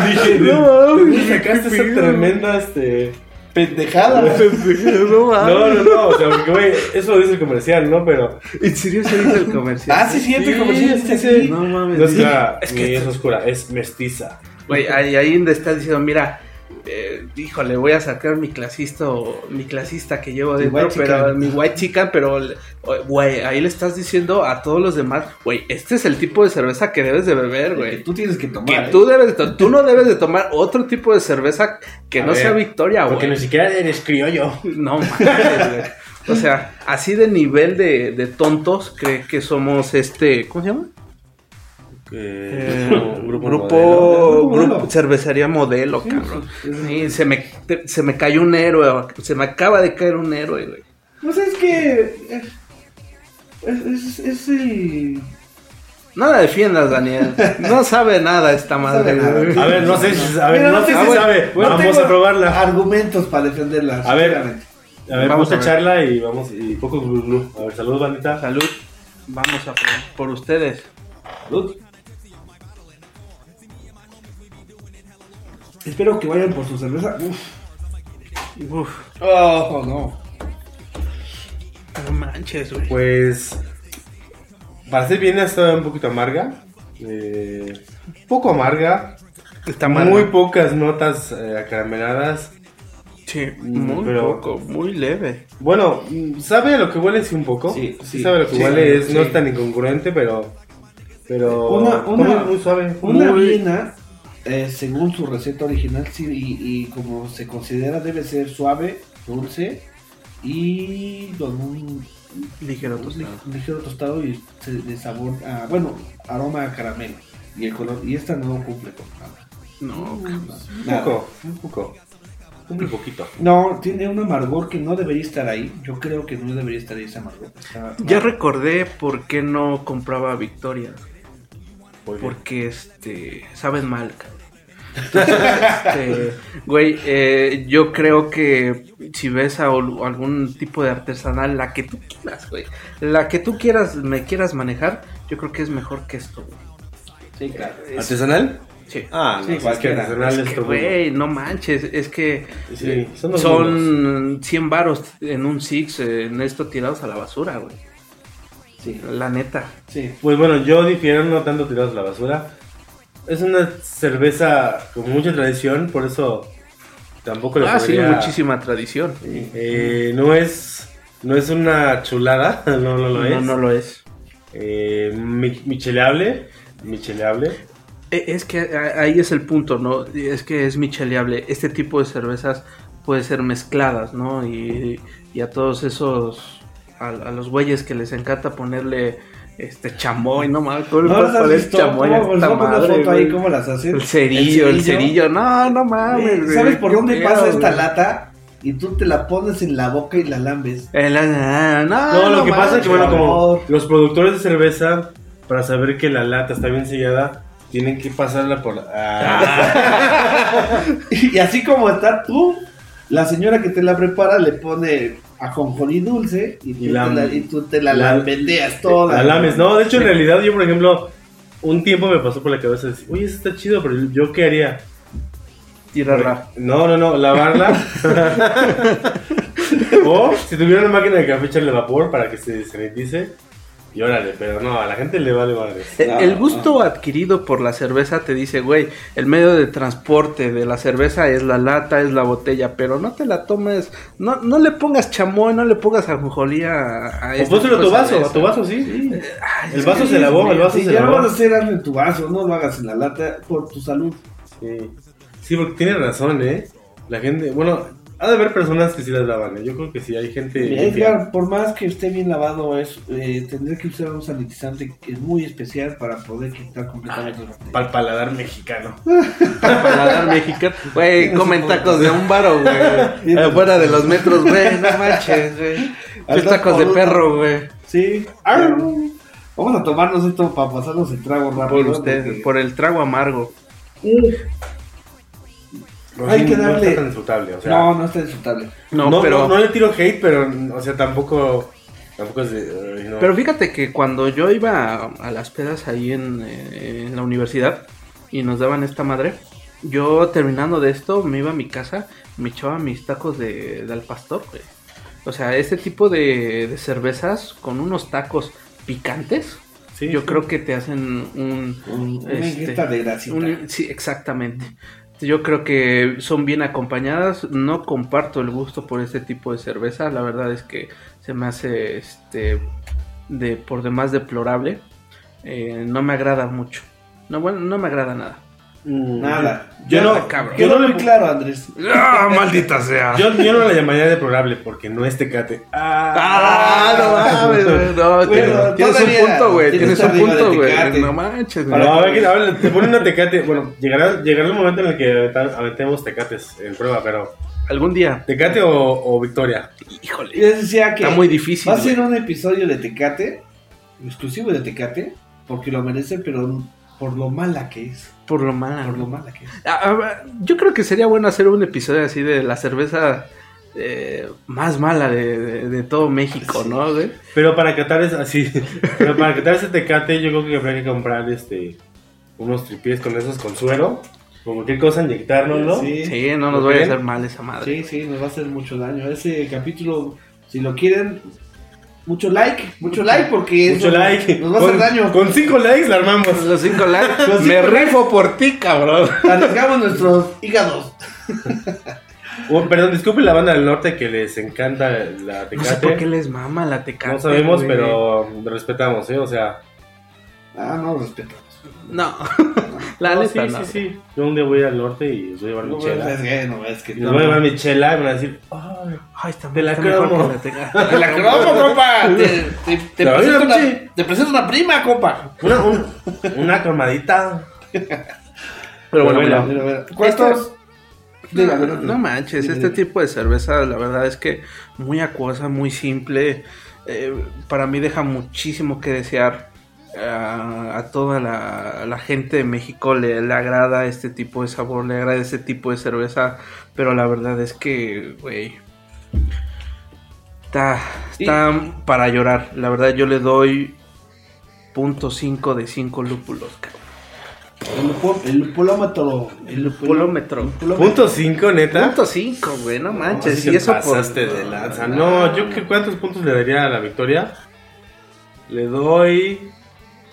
Dije, No ¿de mames, dónde sacaste esa tremenda este? Pendejada. no mames. No, no, no, o sea, porque güey, eso lo dice el comercial, ¿no? Pero ¿En serio se dice el comercial? Ah, sí, Sí, como si sí. No mames. no es clara Es ni que es esto- oscura, es mestiza. Güey, ahí, ahí donde estás diciendo, mira, eh, híjole, voy a sacar mi clasista o mi clasista que llevo dentro, pero mi white chican, pero güey, ahí le estás diciendo a todos los demás, güey, este es el tipo de cerveza que debes de beber, güey. tú tienes que tomar. Que ¿eh? tú debes de tú no debes de tomar otro tipo de cerveza que A no ver, sea Victoria, Porque güey. ni siquiera eres criollo. No güey. O sea, así de nivel de, de tontos cree que somos este, ¿cómo se llama? Eh, grupo, modelo. grupo, modelo. cervecería modelo, Sí, cabrón. sí, sí. Sí, se me, te- se me cayó un héroe, se me acaba de caer un héroe, güey. Pues es que. eh, Es, es, es el. No la defiendas, Daniel. No sabe nada esta madre. sabe nada. güey. A ver, no sé si, a ver, Mira, no no sé si sabe. bueno, Vamos tengo a probarla. Argumentos para defenderla. A ver. A ver, Vamos a ver. charla y vamos, y poco glu glu. A ver, saludos, bandita. Salud. Vamos a por, por ustedes. Salud. Espero que vayan por su cerveza. Uf. Uf, Oh, no. no manches, güey. Pues, para ser bien, está un poquito amarga. Eh, poco amarga. Está Muy mal. pocas notas eh, acarameladas. Sí, Mm, muy pero- poco, muy leve. Bueno, sabe a lo que huele sí un poco. Sí, Sí, sí, sabe a lo que sí, huele. Es, No es tan incongruente, pero... Pero... Una- una- muy suave. Una Muy- Viena, eh, según su receta original, sí, y, y como se considera, debe ser suave, dulce y con un, Ligero tostado. li- ligero tostado y se- de sabor, a, bueno, aroma a caramelo. Y el color, y esta no cumple con nada. No, Un poco, un poco. Un poquito. No, tiene un amargor que no debería estar ahí. Yo creo que no debería estar ahí ese amargor. Está- Ya recordé por qué no compraba Victoria. Porque este saben mal. cabrón. Este, güey, eh, yo creo que si ves a algún tipo de artesanal, la que tú quieras, güey, la que tú quieras, me quieras manejar, yo creo que es mejor que esto, güey. Sí, claro. Es- ¿Artesanal? sí. Ah, Sí, no, es que Es que, güey, no manches, es que Sí, son son 100 varos en un Six, en esto tirados a la basura, güey. Sí, La neta. sí. Pues bueno, yo difiero no tanto tirados a la basura. Es una cerveza con mucha tradición, por eso tampoco le Ah, sí, muchísima tradición. Eh, no es no es una chulada, no, no lo es. No, no lo es. Eh, mi- micheleable, micheleable. Eh, Es que a- ahí es el punto, ¿no? Es que es micheleable. Este tipo de cervezas puede ser mezcladas, ¿no? Y, y a todos esos, a, a los güeyes que les encanta ponerle este chamoy, no mames, ¿cómo le ¿No puedes poner visto? chamoy ¿Cómo, a madre, foto ahí güey? cómo las hacen? El cerillo, el cerillo, no, no mames. Eh, ¿Sabes por qué dónde pedo, pasa esta güey. lata? Y tú te la pones en la boca y la lambes. Eh, no, No, lo que pasa es que bueno, como los productores de cerveza para saber que la lata está bien sellada, tienen que pasarla por ah, Y así como está tú, la señora que te la prepara le pone ajonjolí dulce y tú, Y la- la, y tú te la, la- lambendeas toda. la lames. No, de hecho en realidad yo por ejemplo un tiempo me pasó por la cabeza decir, "Oye, eso está chido, pero yo qué haría?" Tirarla. No, no, no, lavarla. o si tuviera una máquina de café echarle vapor para que se sanitice. Y órale, pero no, a la gente le vale madre. Eh, No, El gusto adquirido por la cerveza te dice, güey, el medio de transporte de la cerveza es la lata, es la botella, pero no te la tomes, no, no le pongas chamoy, no le pongas ajonjolí a, a O pónselo a tu de vaso, cerveza. a tu vaso, sí. Ay, El es vaso se lavó, el vaso Si se ya lo vas a lavó. hacer, en tu vaso, no lo hagas en la lata por tu salud. Sí. Sí, porque tiene razón, ¿eh? La gente, bueno, ha de haber personas que sí las lavan, ¿eh? Yo creo que sí, hay gente... Edgar, por más que esté bien lavado, es eh, tendré que usar un sanitizante que es muy especial para poder quitar completamente bacterias. Para el paladar mexicano. Paladar mexicano. Güey, comen tacos de un baro, güey. Afuera de los metros, güey, no manches, güey. Tacos de perro, güey. Sí. Arr. Vamos a tomarnos esto para pasarnos el trago rápido. Por usted, porque- por el trago amargo. No, Hay sí, que No está tan disfrutable, o sea... No, no está disfrutable. No, no, pero... no, no le tiro hate, pero, o sea, tampoco... Tampoco es de... no. Pero fíjate que cuando yo iba a, a las pedas ahí en, eh, en la universidad y nos daban esta madre, yo terminando de esto me iba a mi casa, me echaba mis tacos de, de al pastor, güey. O sea, este tipo de, de cervezas con unos tacos picantes, Sí, yo sí. creo que te hacen un... Un- una Este, ingesta de grasita. un- sí, exactamente. Yo creo que son bien acompañadas. No comparto el gusto por este tipo de cerveza. La verdad es que se me hace este de por demás deplorable. Eh, no me agrada mucho. No, bueno, no me agrada nada. Mm, Nada. Yo no, cabrón. yo Quedó no le... claro, Andrés. ¡Ah, maldita sea! Yo, yo no la llamaría deplorable porque no es tecate. ¡Ah, no mames, güey! No, Bueno, tienes, tienes un punto, güey. tienes un punto, güey. No manches, güey. No, a ver, a ver, te ponen una tecate. Bueno, llegará, llegará el momento en el que aventemos tecates en prueba, pero Algún día. ¿tecate o, o victoria? Híjole. Yo decía que Está muy difícil. va a ser un episodio de Tecate, exclusivo de Tecate, porque lo merece, pero por lo mala que es. Por lo malo. Por lo mala que es. Ah, ah, yo creo que sería bueno hacer un episodio así de la cerveza eh, más mala de, de- de todo México, ¿no? güey? Pero para catar es así. Pero para catar ese tecate, yo creo que habría que comprar este unos tripies con esos con suero. Como cualquier cosa, inyectárnoslo. Sí. Sí, no nos vaya a hacer mal esa madre. Sí, sí, nos va a hacer mucho daño. Ese capítulo, si lo quieren, mucho like, mucho like porque Mucho eso like. nos va a hacer Con- daño. Con cinco likes la armamos. Los cinco likes. Los me rifo por ti, cabrón. Arriesgamos nuestros hígados. Oh, perdón, disculpen la banda del norte que les encanta la No sé por qué tecate. les mama la tecate. No sabemos, güey. pero respetamos, ¿eh? O sea, Ah, no, respetamos. No, la no, neta sí, no. sí, sí. Yo un día voy al norte y les voy a llevar No, mi es chela. que, no, es que voy a llevar mi chela y me van a decir, ay, Ay, está, De la cromo. Te la cromo, compa. Te, te, te La presento una, te presento una prima, compa. una, un- una cromadita. Pero bueno, bueno, mira, Mira, mira, ¿Cuántos? No, manches, Dime, este tipo de cerveza, la verdad es que muy acuosa, muy simple. eh, para mí deja muchísimo que desear. A, a toda la, la gente de México le, le agrada este tipo de sabor, le agrada este tipo de cerveza. Pero la verdad es que, güey, está, está para llorar. La verdad, yo le doy punto .5 de 5 lúpulos. cabrón. El, el lupulómetro. El lupulómetro. Punto 5, neta. Punto 5, güey, no manches. Y eso por- pasaste de lanza. No, yo que cuántos puntos le daría a la victoria. Le doy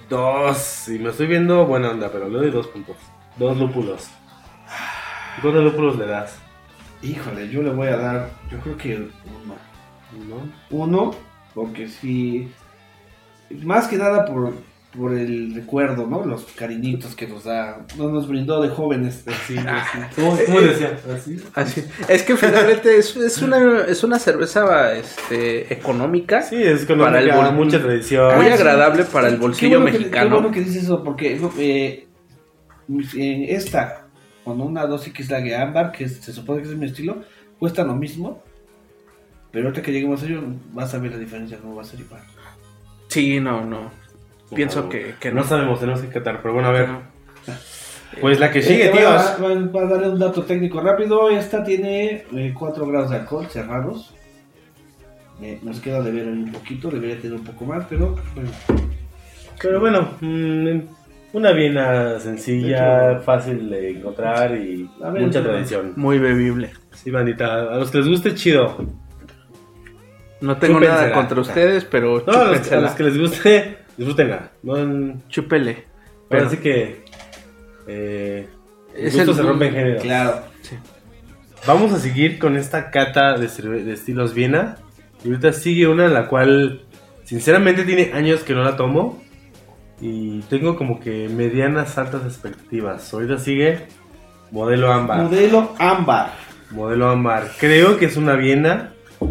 dos. Y me estoy viendo buena onda, pero le doy dos puntos. Dos lúpulos. ¿Y ¿Cuántos lúpulos le das? Híjole, yo le voy a dar, yo creo que uno. ¿No? Uno, porque si. Más que nada por, por el recuerdo, ¿no? Los cariñitos que nos da. No nos brindó de jóvenes. Sí, sí. ¿Cómo, cómo decía? ¿Así? Así. Es que finalmente es, es una, es una cerveza este, económica, Sí, es con Para el bol- mucha tradición. muy Ah, sí. agradable para el Qué bolsillo bueno que- mexicano. qué bueno que dices eso, porque eh, eh, esta, con una 2X Lager ámbar, que se supone que es mi estilo, cuesta lo mismo. Pero ahorita que lleguemos a ello, vas a ver la diferencia, no va a ser igual. Sí, no, no. Pienso que, que no no. sabemos, tenemos que catar. Pero bueno, a ver. Pues la que Eh, sigue, a- tíos. va- va a darle un dato técnico rápido. Esta tiene 4 grados de alcohol cerrados. Eh, nos queda de ver un poquito, debería tener un poco más, pero bueno, Pero bueno, mm, una viena sencilla, fácil de encontrar y ver, mucha tradición. Muy bebible. Sí, bandita, a los que les guste, chido. No tengo Chúpensela. nada contra ustedes, pero No, a los, a chúpensela. los que les guste, disfrútenla. No, en- Chúpele. pero así que eh, Es gusto el- se rompe en género. claro. Vamos a seguir con esta cata de, estilos Viena. Y ahorita sigue una en la cual, sinceramente, tiene años que no la tomo. Y tengo como que medianas altas expectativas. Ahorita sigue modelo ámbar. Modelo ámbar. Modelo ámbar. Creo que es una Viena. No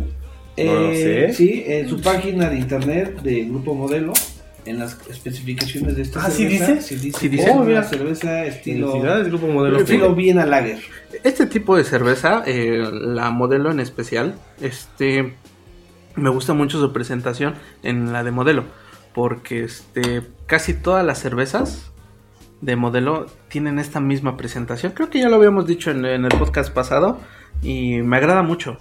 lo Eh, sé. Sí, en su página de internet de Grupo Modelo, en las especificaciones de esta Ah, ¿sí cerveza, dice? sí dice, Sí dice. Oh, una mira. cerveza estilo, Felicidades, Grupo Modelo. estilo Viena Lager. Este tipo de cerveza, eh, la modelo en especial, este, me gusta mucho su presentación en la de modelo, porque este, casi todas las cervezas de modelo tienen esta misma presentación. Creo que ya lo habíamos dicho en, en el podcast pasado y me agrada mucho,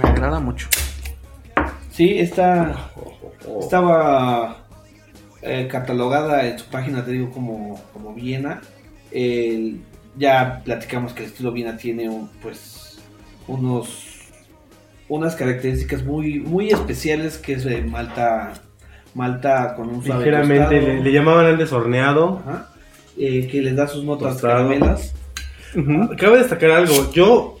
me agrada mucho. Sí, esta Oh. estaba eh, catalogada en su página, te digo, como, como Viena. Ya platicamos que el estilo Viena tiene un, pues unos unas características muy muy especiales que es de malta malta con un suave Ligeramente, le, le llamaban antes horneado. Ajá. Eh, que les da sus notas caramelas. Cabe destacar algo. Yo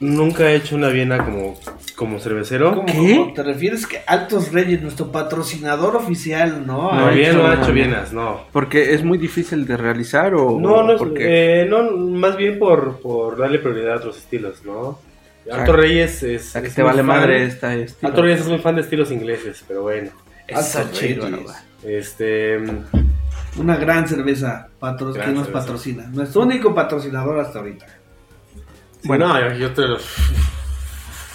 nunca he hecho una Viena como, como cervecero. ¿Cómo, ¿Qué? cómo te refieres que Altos Reyes, nuestro patrocinador oficial, no? No, ha bien hecho no ha hecho Viena. Vienas, no. Porque es muy difícil de realizar o No, no, es, porque eh, no, más bien por, por darle prioridad a otros estilos, ¿no? sea, Alto Reyes es. sea, que es te vale fan- madre esta estilo. Alto Reyes es muy fan de estilos ingleses, pero bueno. Chido, Reyes. ¿no? Este. Una gran cerveza patro- Gran que nos cerveza. patrocina. Nuestro único patrocinador hasta ahorita. Bueno, no, yo, yo te lo.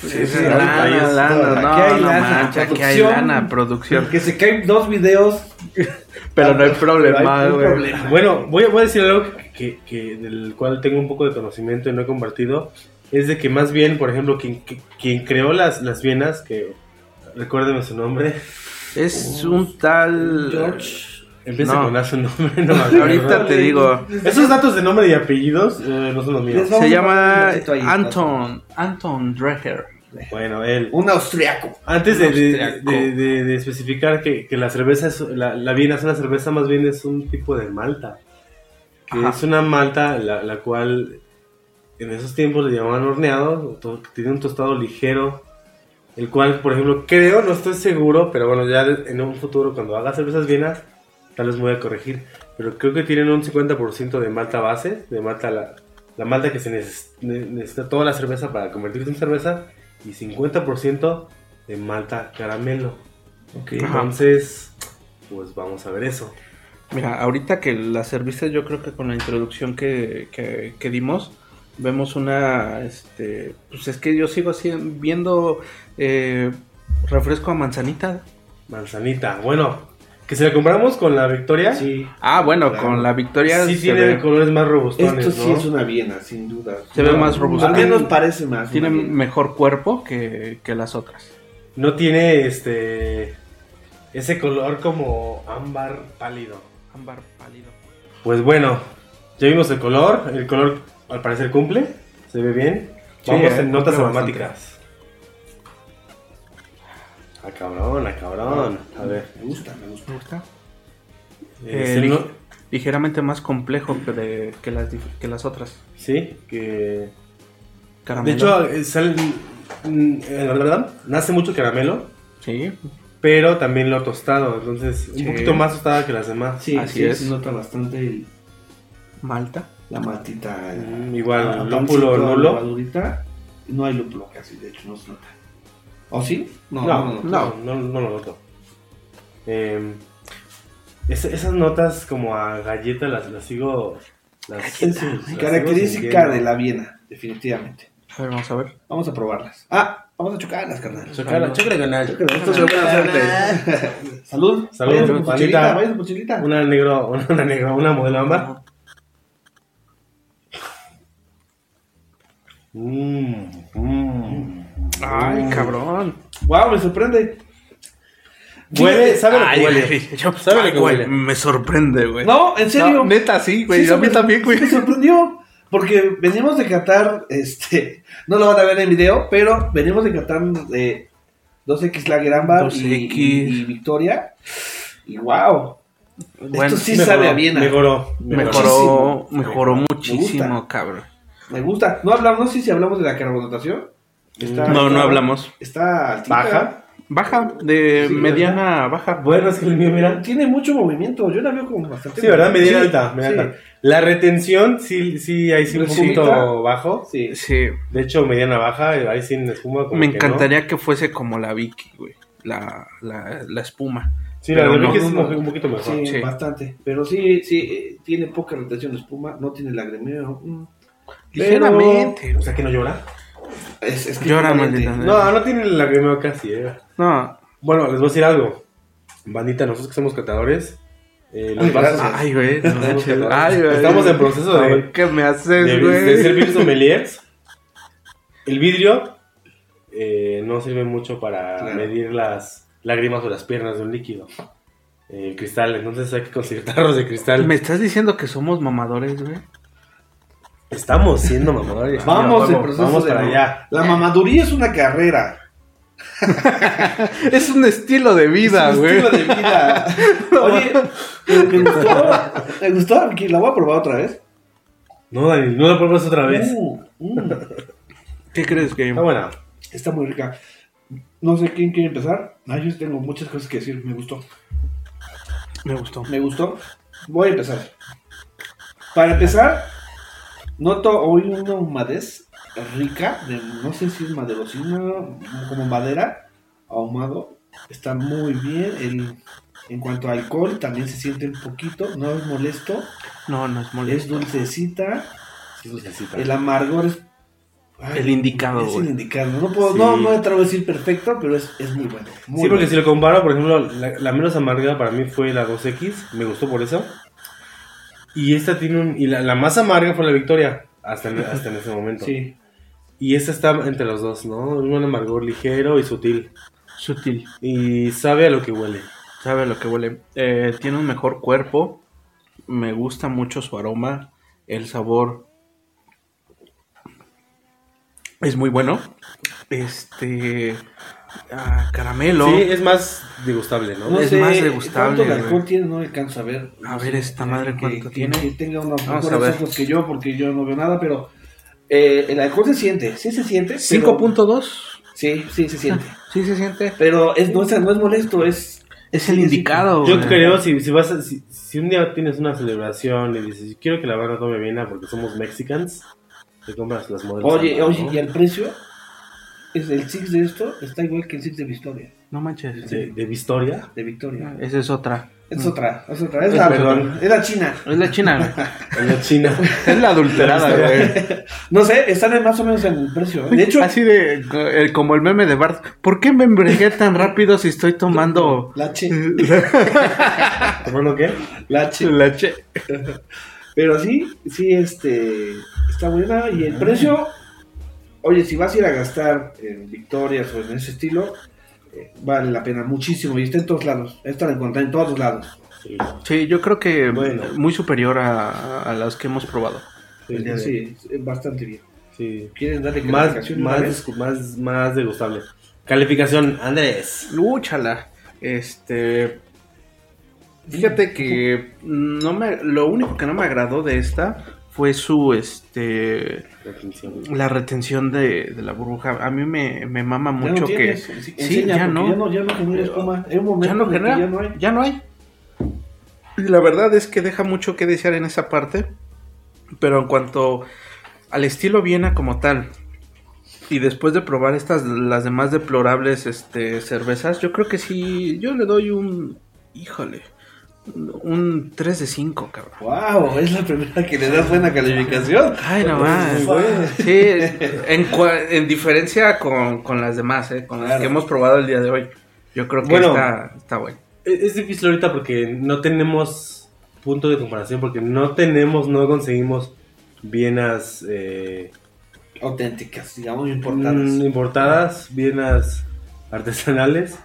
Sí, sí, Lana, lana, aquí no, hay no lana, manches, aquí hay producción. lana, producción. Que se caen dos videos. Pero no hay problema, hay un güey. problema. Bueno, voy a, voy a decir algo que, que- del cual tengo un poco de conocimiento y no he compartido. es de que más bien, por ejemplo, quien, que- quien creó las, las Vienas, que recuérdeme su nombre, Es un tal. George. Empieza No. con A su nombre, no me acuerdo. Ahorita te digo. Esos datos de nombre y apellidos eh, no son los míos. Se llama. Anton. Anton Dreher. Bueno, él. Un austriaco. Antes de, de- Austriaco. de- de- de especificar que, que la cerveza, es, la, la Viena es una cerveza, más bien es un tipo de malta. Que Ajá. es una malta la, la cual en esos tiempos le llamaban horneado, to- tiene un tostado ligero, el cual, por ejemplo, creo, no estoy seguro, pero bueno, ya en un futuro cuando haga cervezas vienas, tal vez me voy a corregir, pero creo que tienen un 50% de malta base, de malta la, la malta que se neces- ne- necesita toda la cerveza para convertirse en cerveza, y 50% de malta caramelo. Ok. Ajá. Entonces, pues vamos a ver eso. Mira, ahorita que la serviste, yo creo que con la introducción que, que- que dimos, vemos una, este, pues es que yo sigo así viendo eh, refresco a manzanita. Manzanita, bueno, que si la compramos con la Victoria, Sí. Ah, bueno, Claro. con la victoria sí tiene ve, colores más robustones, Esto sí ¿no? es una Viena, sin duda. Se ve más robusto. Al menos parece más. tiene mejor cuerpo que, que las otras. No tiene este ese color como ámbar pálido. Ámbar pálido. Pues bueno, ya vimos el color, el color al parecer cumple, se ve bien. Sí, Vamos eh, en notas aromáticas. A cabrón, a cabrón. A ver. Me gusta, me gusta. ¿Me gusta? Eh, no- lig- ligeramente más complejo que, de- que, las, que las otras. sí, que Caramelo. de hecho eh, sal- mm, eh, la verdad, nace mucho caramelo, sí. pero también lo tostado, entonces un Sí. poquito más tostada que las demás. Sí, Así sí, es. se nota bastante el- Malta. la matita. Mm, igual, lúpulo nulo. No hay lúpulo casi, de hecho, no se nota. ¿O sí? No, No, no, no. no, no, no lo noto. Eh, es- esas notas como a galleta las, las sigo. Las, las sigo Característica de la Viena, definitivamente. A ver, vamos a ver. Vamos a probarlas. Ah, vamos a chocarlas, carnal. Chocala, chocala, canal. Esto se buena suerte. Salud. Salud, váyanse por su chelita. Una negro, una, una negro, una modelo ámbar. Mmm, mmm. Ay, cabrón. Wow, me sorprende. Huele, sabe lo que huele. yo- Sabe lo que huele. Me sorprende, güey. No, en serio. No, neta, sí, güey. Sí, a mí también, güey. Me sorprendió. Porque venimos de Qatar, este, no lo van a ver en video, pero venimos de Qatar de 2X Lager Ámbar y, 2X. y- y Victoria. Y wow. Bueno, Esto sí Mejoró, sabe a Viena. Mejoró. Mejoró, Muchísimo. mejoró Me muchísimo, cabrón. Me gusta. No hablamos, no sé si hablamos de la carbonatación. Está- No, no hablamos. Está altita. Baja. Baja, de Sí, mediana a baja. Bueno, es que el mío, mira. Tiene mucho movimiento. Yo la veo como bastante. Sí, ¿verdad? Mediana Sí, alta. mediana sí. alta. La retención, sí, sí, ahí sí un poquito bajo. Sí. Sí, De hecho, mediana baja, ahí sin espuma. Como me que encantaría que fuese como la Vicky, güey. La, la, la espuma. Sí, la de no, Vicky es no, un, no. un poquito mejor. Sí, Sí. bastante. Pero sí, sí, eh, tiene poca retención de espuma, no tiene lagrimeo. mm. Pero- Ligeramente. O sea, que no llora. Es, es que Llora, maldita. No, no tiene el lagrimeo casi. eh. No. Bueno, les voy a decir algo. Bandita, nosotros que somos catadores, eh, los Ay, vasos- gracias. Ay, güey. no Estamos manches. catadores. Ay, güey. Estamos en proceso de- Ay, ¿Qué me de, de güey? servir sommeliers. El vidrio eh, no sirve mucho para Claro. medir las lágrimas o las piernas de un líquido. Eh, El cristal, entonces hay que conseguir tarros de cristal. ¿Me estás diciendo que somos mamadores, güey? Estamos siendo mamadores. Vamos Mira, en proceso vamos de para allá. La mamaduría es una carrera. Es un estilo de vida, es un güey. estilo de vida. Oye, me, me gustó. La voy a probar otra vez. No, Dani, no lo pruebas otra vez. Uh, mm, ¿Qué crees que Está buena. está muy rica. No sé quién quiere empezar. Ah, yo tengo muchas cosas que decir. Me gustó. me gustó? Me gustó. Voy a empezar. Para empezar, noto hoy una humadez rica. De, no sé si es maderosina, como madera, ahumado. Está muy bien. El, en cuanto a alcohol, también se siente un poquito. No es molesto. No, no es Es molesto. dulcecita. Sí, dulcecita. El amargor es. El indicado, Es el indicado. No, puedo, Sí. no, no me atrevo a decir perfecto, pero es, es muy bueno. Muy sí, porque bueno. si lo comparo, por ejemplo, la, la menos amarga para mí fue la 2X, me gustó por eso. Y esta tiene un. Y la, la más amarga fue la Victoria, hasta en, hasta en ese momento. Sí. Y esta está entre los dos, ¿no? Un amargor ligero y sutil. Sutil. Y sabe a lo que huele. Sabe a lo que huele. Eh, tiene un mejor cuerpo. Me gusta mucho su aroma. El sabor es muy bueno. Este. Ah, caramelo. Sí, es más degustable, ¿no? No Es sé más degustable, ¿Cuánto alcohol tiene? No alcanzo a ver. A No ver, esta madre, que- ¿cuánto que- tiene? Que tenga unos mejores ojos que yo, porque yo no veo nada, pero eh, el alcohol se siente, sí se siente. pero- 5.2. Sí, sí se siente. Sí se siente. Pero es, no, es, no es molesto, es... Es el sí, indicado. Yo güey. creo, si, si vas a- si, si un día tienes una celebración y dices, quiero que la banda tome viena porque somos mexicans, te compras las modelos. Oye, ¿no? oye, y el precio, es el Six de esto está igual que el Six de Victoria. No manches. De, de Vistoria. De Victoria. Esa es otra. Es otra, es otra, es Es la, perdón. es la China. Es la china. güey. En la China. es la adulterada, güey. No sé, están más o menos en el precio. ¿eh? De hecho, Así de eh, como el meme de Bart. ¿Por qué me embriagué tan rápido si estoy tomando la Che, ¿Tomando qué? la Che. la che? Pero sí, sí, este, está buena. Y el precio, oye, si vas a ir a gastar en Victorias o en ese estilo, eh, vale la pena muchísimo. Y está en todos lados. Esta la encontré en todos lados. Sí. Sí, yo creo que Bueno. muy superior a, a las que hemos probado. Sí, bastante bien. sí. ¿Quieren darle Más, calificación más, descu- más, más degustable. Calificación, Andrés. Lúchala. Este. Fíjate que no me, lo único que no me agradó de esta fue su este la retención de, de la burbuja. A mí me, me mama Ya no mucho que sí, enseña, ya no. Ya no, ya no genera espuma. Hay un momento ya no genera, ya no hay. ya no hay. Y la verdad es que deja mucho que desear en esa parte. Pero en cuanto al estilo Viena como tal, y después de probar estas, las demás deplorables este, cervezas, yo creo que sí, yo le doy un, híjole, un 3 de 5, cabrón. Wow, es la primera que le das buena calificación. Ay, no más. Sí, en, cua- en diferencia con, con las demás, ¿eh? con las que hemos probado el día de hoy. Yo creo que Bueno. está, está bueno. Es, es difícil ahorita porque no tenemos punto de comparación, porque no tenemos, no conseguimos vienas eh, Auténticas, digamos, importadas. mm, importadas, vienas artesanales.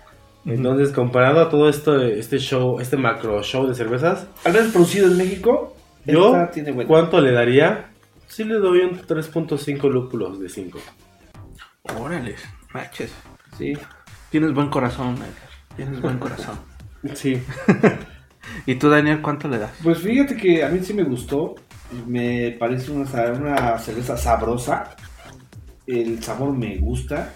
Entonces, comparado a todo esto, este show, este macro show de cervezas, Al menos producido en México, yo, esta tiene buena. ¿cuánto le daría? Sí le doy un 3.5 lúpulos de 5. Órale, manches. Sí. Tienes buen corazón, Edgar. Tienes buen corazón. Sí. ¿Y tú, Daniel, cuánto le das? Pues fíjate que a mí sí me gustó. Me parece una cerveza sabrosa. El sabor me gusta.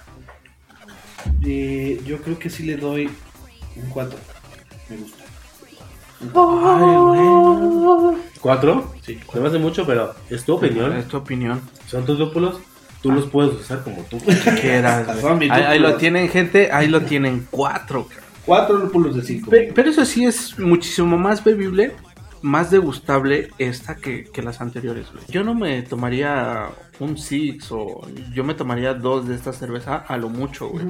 Eh, yo creo que sí le doy un 4. Me gusta. ¿Cuatro? Sí. Se me hace mucho, pero es tu opinión. Es tu opinión. Son tus lúpulos. Tú los puedes usar como tú. Quieras, ahí, ahí lo tienen, gente. Ahí lo tienen cuatro. 4 lúpulos de 5. Pe- Pero eso sí es muchísimo más bebible, más degustable esta que, que las anteriores. güey. Yo no me tomaría un Six o yo me tomaría dos de esta cerveza a lo mucho, güey.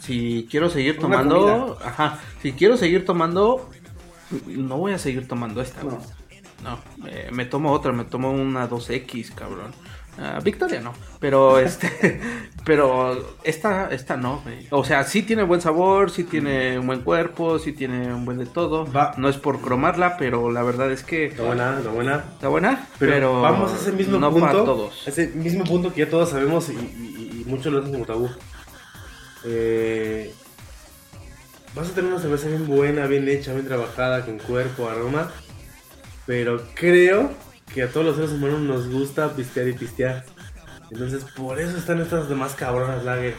Si quiero seguir tomando, ajá, si quiero seguir tomando, no voy a seguir tomando esta. güey. No. No, eh, me tomo otra, me tomo una 2X, cabrón. Ah, Victoria no, pero este, pero esta, esta no, güey. O sea, sí tiene buen sabor, sí tiene un buen cuerpo, sí tiene un buen de todo. Va. No es por cromarla, pero la verdad es que Está buena, está buena. está buena, Pero, pero, vamos a ese mismo no punto. para todos. Ese mismo punto que ya todos sabemos y, y- y muchos lo hacen como tabú. Eh, vas a tener una cerveza bien buena, bien hecha, bien trabajada, con cuerpo, aroma. Pero creo que a todos los seres humanos nos gusta pistear y pistear. Entonces, por eso están estas demás cabronas lagers.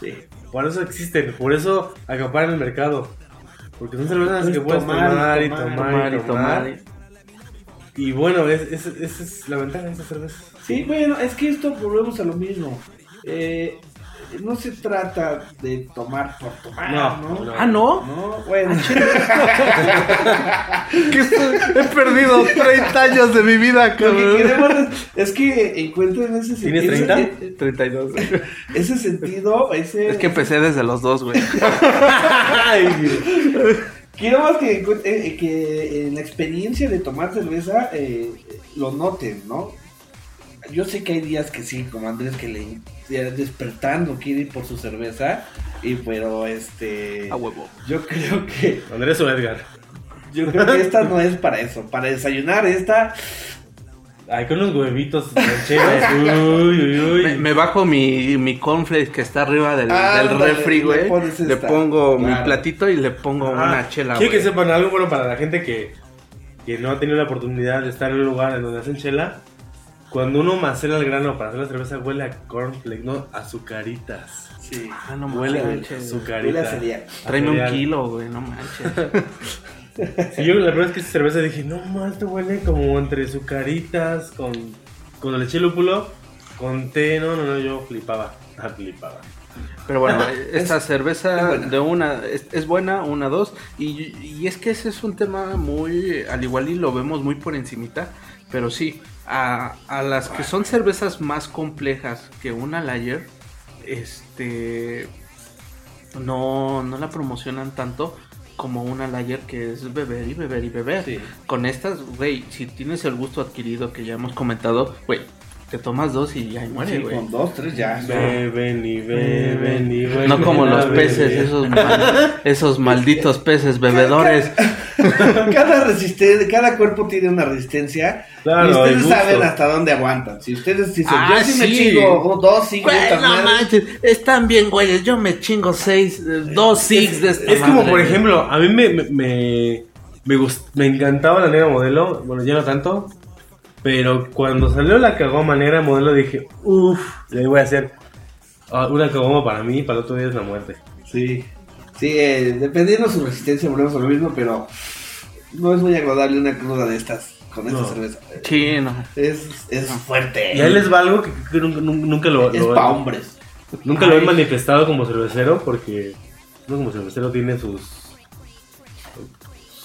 Sí. Por eso existen, por eso acaparan el mercado. Porque son cervezas Puedes que puedes tomar tomar, y tomar, y Tomar y tomar. tomar. Y bueno, es- es- esa es la ventaja de estas cervezas. Sí, bueno, es que esto volvemos a lo mismo. Eh, no se trata de tomar por tomar, No, ¿no? no. Ah, ¿no? No, bueno. Que he perdido 30 años de mi vida, Lo que cabrón. queremos es que encuentren ese ¿Tienes ese- 30? ese- 32. Ese sentido, ese... Es que empecé desde los dos, güey. Quiero más que, eh, que en la experiencia de tomar cerveza eh, lo noten, ¿no? Yo sé que hay días que sí, como Andrés, que le ya despertando quiere ir por su cerveza. Y pero este. A huevo. Yo creo que. Andrés o Edgar. Yo creo que esta no es para eso. Para desayunar, esta. Ay, con unos huevitos rancheros. Uy, uy, uy. Me, me bajo mi, mi cornflakes que está arriba del, Ah, del refri, le güey. Le pongo mi platito y le pongo Ah, una chela, Quiero que sepan algo bueno para la gente que, que no ha tenido la oportunidad de estar en un lugar en donde hacen chela. Cuando uno macera el grano para hacer la cerveza, huele a cornflakes, no, azucaritas. Sí. Ah, no Huele a manches. Huele a cereal. Tráeme un kilo, güey, no manches. Sí, yo la verdad es que esa cerveza dije, no más, te huele como entre azucaritas, con, con leche de lúpulo, con té, no, no, no, yo flipaba, ah, flipaba. Pero bueno, esta es cerveza de una es, es buena, una, dos. Y, y es que ese es un tema muy, al igual y lo vemos muy por encimita. Pero sí, a, a las que son cervezas más complejas que una Lager, este, no, no la promocionan tanto como una Lager que es beber y beber y beber. Sí. Con estas, güey, si tienes el gusto adquirido que ya hemos comentado, güey, te tomas dos y ya muere, Sí, güey. con dos, tres ya. Beben y beben y beben. No como los peces, esos, mal- esos malditos peces bebedores. cada resistencia, cada cuerpo tiene una resistencia. Claro, y ustedes saben hasta dónde aguantan. Si ustedes dicen, Ah, yo sí, me sí. chingo oh, dos, cinco, estas no madres", manches, están bien, güeyes. Yo me chingo seis, eh, dos six de esta Es como, madre, por güey. ejemplo, a mí me, me, me, me, gust- me encantaba la negra modelo, bueno, ya no tanto, pero cuando salió la cagoma negra modelo dije, uff, le voy a hacer una cagoma para mí, para el otro día es la muerte. Sí. Sí, eh, dependiendo de su resistencia, volvemos a lo mismo, pero no es muy agradable una cruda de estas con esta No. cerveza. Sí, no. Es, es fuerte. Y ahí les va algo que, que nunca, nunca lo, es lo- pa' hombres. nunca lo he manifestado como cervecero, porque uno como cervecero tiene sus...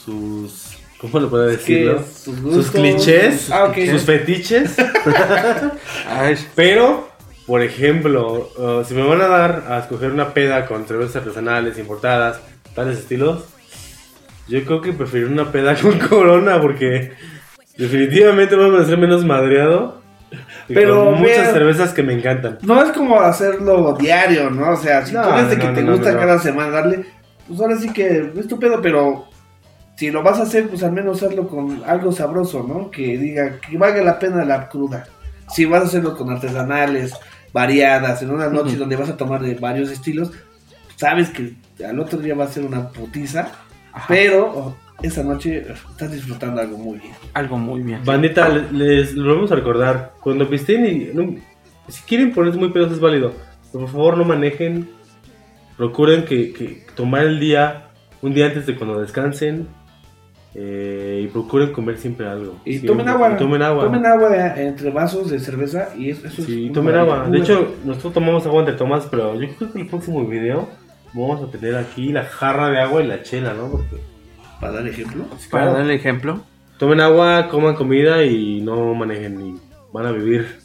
sus... ¿Cómo lo puedo decirlo? Sus Sus clichés, sus- ah, sus fetiches. Ay, Pero, por ejemplo, uh, si me van a dar a escoger una peda con cervezas artesanales, importadas, tales estilos, yo creo que prefiero una peda con corona porque definitivamente me voy a hacer menos madreado. Pero con muchas vean- cervezas que me encantan. No es como hacerlo diario, ¿no? O sea, si No, tú no, que no, te gusta cada semana darle, pues ahora sí que es tu pedo, pero si lo vas a hacer, pues al menos hacerlo con algo sabroso, ¿no? Que diga que valga la pena la cruda. Si vas a hacerlo con artesanales, variadas, en una noche donde vas a tomar de varios estilos, sabes que al otro día va a ser una putiza, Ajá. pero oh, esa noche estás disfrutando algo muy bien. algo muy bien. Bandita, les, les lo vamos a recordar. Cuando pisteen y. no- si quieren ponerse muy pedos es válido. Pero por favor no manejen. Procuren que, que tomar el día un día antes de cuando descansen. Eh, y procuren comer siempre algo. Y Siempre. tomen agua. Y tomen agua. Tomen agua entre vasos de cerveza y eso, eso es Sí, una tomen agua. De hecho, nosotros tomamos agua entre tomas, pero yo creo que el próximo video vamos a tener aquí la jarra de agua y la chela, ¿no? Porque para dar ejemplo. Para claro. dar el ejemplo. tomen agua, coman comida y no manejen y van a vivir.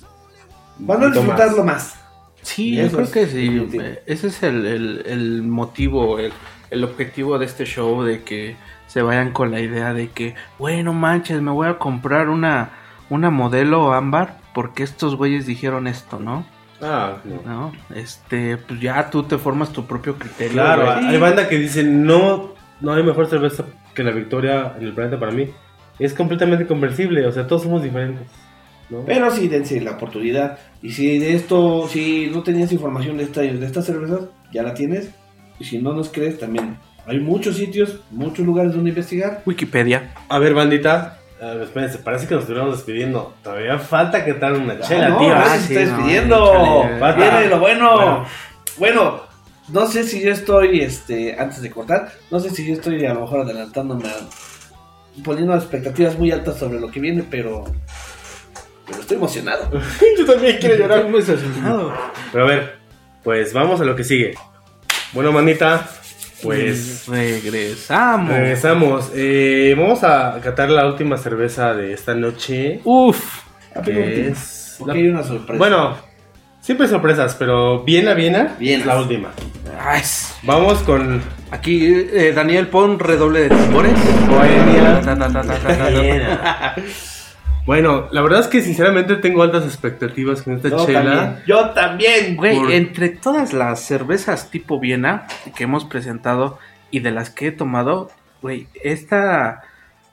Van a disfrutarlo más. Sí, yo creo es que sí. eh, Ese es el, el- el motivo, el, el objetivo de este show, de que se vayan con la idea de que, bueno, manches, me voy a comprar una, una modelo ámbar porque estos güeyes dijeron esto, ¿no? Ah, no. ¿No? Este, pues ya tú te formas tu propio criterio. Claro, güey. hay banda que dice no, no hay mejor cerveza que la Victoria en el planeta para mí. Es completamente conversible, o sea, todos somos diferentes. ¿no? Pero sí, dense la oportunidad. Y si de esto, si no tenías información de, esta, de estas cervezas, ya la tienes. Y si no nos crees, también hay muchos sitios, muchos lugares donde investigar. Wikipedia. A ver, bandita, a ver, espérense, parece que nos estuviéramos despidiendo. Todavía falta que tal una chela, Ah, no, tío. ahora Ah, sí, se está no, despidiendo. Viene lo bueno. Bueno. bueno. no sé si yo estoy, este, antes de cortar, no sé si yo estoy a lo mejor adelantándome, poniendo expectativas muy altas sobre lo que viene, pero, pero estoy emocionado. Yo también quiero llorar. muy emocionado. Pero a ver, pues vamos a lo que sigue. Bueno, manita, pues regresamos. regresamos. Eh, vamos a catar la última cerveza de esta noche. Uf. Que es porque la- hay una sorpresa. Bueno, siempre hay sorpresas, pero Viena, Viena Vienas. es la última. Ay, Vamos con Aquí, eh, Daniel, pon redoble de tambores. Bohemia. Bueno, la verdad es que sinceramente tengo altas expectativas con esta Yo chela. también. Yo también. Güey, Por- entre todas las cervezas tipo Viena que hemos presentado y de las que he tomado, güey, esta,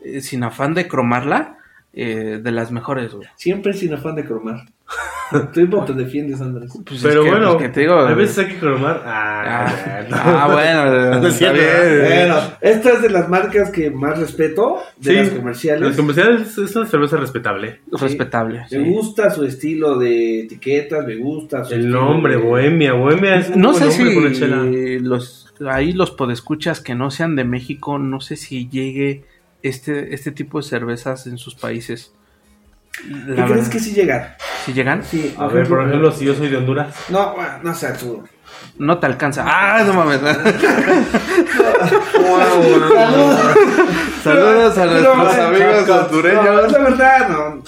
eh, sin afán de cromarla, eh, de las mejores, güey. Siempre sin afán de cromar. Tú te defiendes, Andrés. Pues Pero es que, bueno, pues, que te digo, a veces hay que cromar. Ah, Ah, no. ah, bueno, No es está cierto, bien. Bueno, esta es de las marcas que más respeto, de Sí, las comerciales. Los comerciales es una cerveza respetable. respetable. Me sí. gusta su estilo de etiquetas, me gusta su El nombre, de- Bohemia. Bohemia es No sé si los ahí los podescuchas que no sean de México, no sé si llegue este este tipo de cervezas en sus países. ¿Qué La crees verdad, que sí llegan? si llegan, Sí, A ver, por ejemplo, si yo soy de Honduras. No, bueno, no sé, Arturo. no te alcanza. Ah, no mames. Saludos. Saludos a nuestros no, amigos no, hondureños. No, es la verdad, no.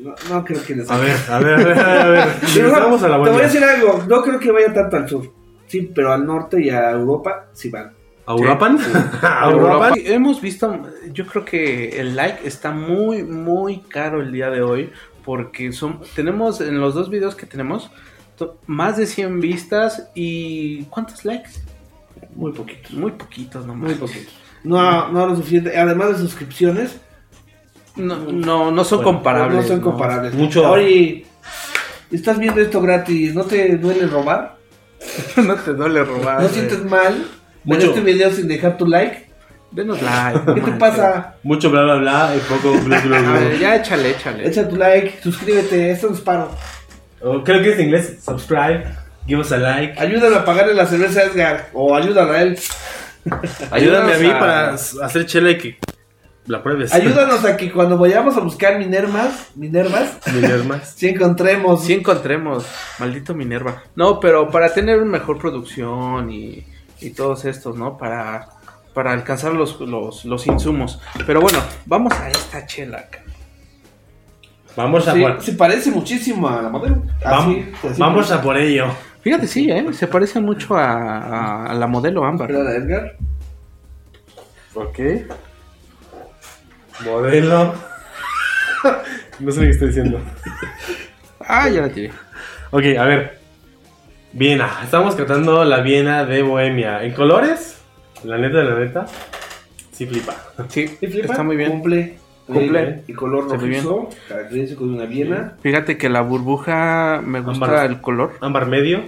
No, no creo que les A ver, a ver, a ver, a ver. Pero Regresamos a la Te voy a buena. decir algo, no creo que vaya tanto al sur. Sí, pero al norte y a Europa sí van. ¿A Uruapan? ¿A Europa. Uruapan? Hemos visto, yo creo que el like está muy, muy caro el día de hoy. Porque son, tenemos en los dos videos que tenemos to- más de 100 vistas y ¿cuántos likes? Muy poquitos. Muy poquitos nomás. Muy poquitos. No, no lo suficiente. Además de suscripciones, No, no, no son Bueno, comparables. no son comparables. Mucho- Oye, estás viendo esto gratis, ¿no te duele robar? no te duele robar. ¿No sientes mal Mucho. este video sin dejar tu like? Denos like. ¿Qué te pasa? Mucho bla bla bla y poco bla bla A bla. ver, ya échale, échale. Echa tu like, suscríbete, esto es paro. O creo que es en inglés. Subscribe, give us a like. Ayúdame a pagarle la cerveza a Edgar, o ayúdalo a él. Ayúdame a mí a- para hacer chela y que la pruebes. Ayúdanos a que cuando vayamos a buscar Minervas, Minervas, Minervas. si encontremos. Si encontremos, maldito Minerva. No, pero para tener una mejor producción y, y todos estos, ¿no? Para, para alcanzar los, los, los insumos. Pero bueno, vamos a esta chela acá. Vamos a Sí, por, se parece muchísimo a la modelo. vam- Así, así vamos a por ello. Fíjate, sí, ¿eh? Se parece mucho a, a- a la modelo Ámbar. La Edgar. Ok. Modelo. no sé lo que estoy diciendo. Ah, ya la tiré. Ok, a ver. Viena. Estamos tratando la Viena de Bohemia. ¿En colores? La neta, la neta. Sí flipa. Sí, ¿Sí flipa? está muy bien. Cumple. Cumple. Y color rojizo, característico de una Viena. Fíjate que la burbuja me gusta Ámbar. el color. Ámbar medio.